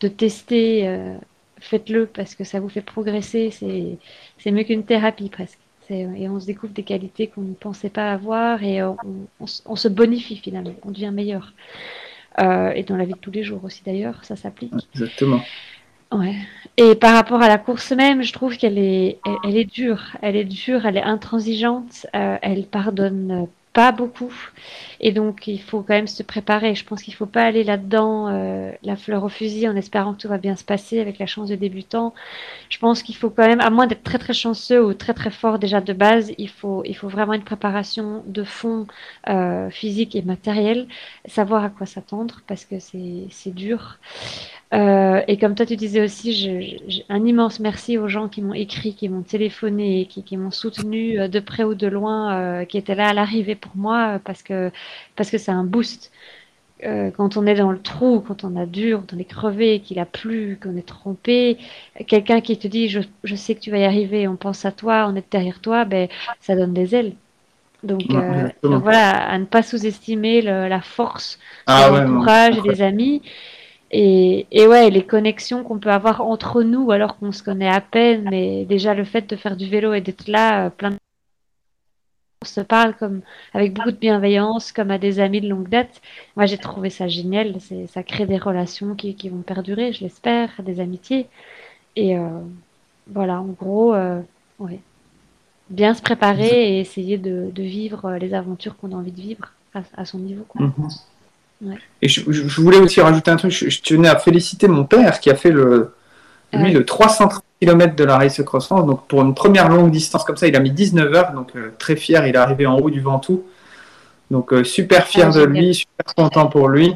de tester, euh, faites-le parce que ça vous fait progresser. C'est mieux qu'une thérapie presque. Et on se découvre des qualités qu'on ne pensait pas avoir et on, on, se bonifie finalement, on devient meilleur. Euh, et dans la vie de tous les jours aussi d'ailleurs, ça s'applique. Exactement. Ouais. Et par rapport à la course même, je trouve qu'elle est, elle, est dure. Elle est dure, elle est intransigeante, euh, elle pardonne pas beaucoup. Et donc, il faut quand même se préparer. Je pense qu'il ne faut pas aller là-dedans, euh, la fleur au fusil, en espérant que tout va bien se passer avec la chance de débutant. Je pense qu'il faut quand même, à moins d'être très très chanceux ou très très fort déjà de base, il faut, il faut vraiment une préparation de fond euh, physique et matériel, savoir à quoi s'attendre parce que c'est dur. Euh, et comme toi, tu disais aussi, un immense merci aux gens qui m'ont écrit, qui m'ont téléphoné, qui, qui m'ont soutenu de près ou de loin, qui étaient là à l'arrivée pour moi, parce que parce que c'est un boost. quand on est dans le trou, quand on a dur, quand on est crevé, qu'il a plu, qu'on est trompé, quelqu'un qui te dit je, je, sais que tu vas y arriver, on pense à toi, on est derrière toi, ben ça donne des ailes. Donc, donc voilà, à ne pas sous-estimer la force ah, de l'entourage et des amis. Et, et, ouais, les connexions qu'on peut avoir entre nous alors qu'on se connaît à peine, mais déjà le fait de faire du vélo et d'être là, euh, plein de on se parle comme avec beaucoup de bienveillance, comme à des amis de longue date. Moi, j'ai trouvé ça génial. Ça crée des relations qui, qui vont perdurer, je l'espère, des amitiés. Et euh, voilà, en gros, euh, ouais. bien se préparer et essayer de, de vivre les aventures qu'on a envie de vivre à, à son niveau. Quoi. Mm -hmm. Et je, voulais aussi rajouter un truc. Je, tenais à féliciter mon père qui a fait le, lui, le 330 km de la Race Cross France. Donc, pour une première longue distance comme ça, il a mis 19 heures. Donc, euh, très fier. Il est arrivé en haut du Ventoux. Donc, euh, super fier ah, de lui, super content pour lui.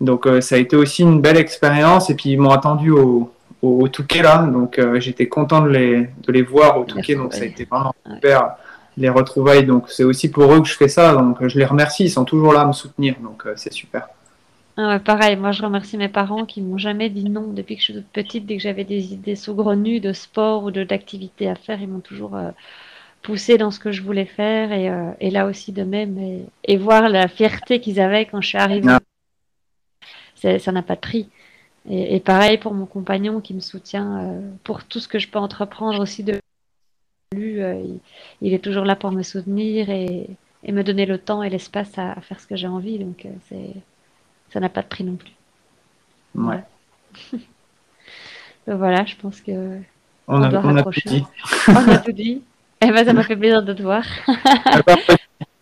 Donc, euh, ça a été aussi une belle expérience. Et puis, ils m'ont attendu au, au, Touquet là. Donc, j'étais content de les, de les voir au Touquet. Donc, ça a été vraiment super les retrouvailles. Donc c'est aussi pour eux que je fais ça. Donc je les remercie. Ils sont toujours là à me soutenir. Donc c'est super. Ah pareil, moi je remercie mes parents qui m'ont jamais dit non depuis que je suis toute petite. Dès que j'avais des idées saugrenues de sport ou d'activité à faire, ils m'ont toujours euh, poussé dans ce que je voulais faire. Et, euh, et là aussi de même. Et, voir la fierté qu'ils avaient quand je suis arrivée, ah. ça n'a pas de prix. Et, et, pareil pour mon compagnon qui me soutient pour tout ce que je peux entreprendre aussi de euh, il, est toujours là pour me soutenir et, me donner le temps et l'espace à, faire ce que j'ai envie. Donc, euh, c'est, ça n'a pas de prix non plus. Ouais. voilà, je pense que. On, a, tout dit. on a tout dit. Eh ben, ça m'a fait plaisir de te voir.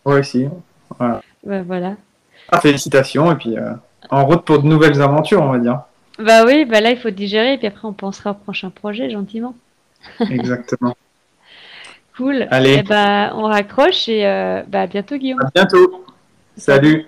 Moi aussi. Voilà. Ben, voilà. Ah, félicitations. Et puis, euh, en route pour de nouvelles aventures, on va dire. Bah oui, bah là, il faut digérer. Et puis après, on pensera au prochain projet, gentiment. Exactement. Cool. Allez. Eh ben, on raccroche et euh, bah, à bientôt, Guillaume. À bientôt. Salut.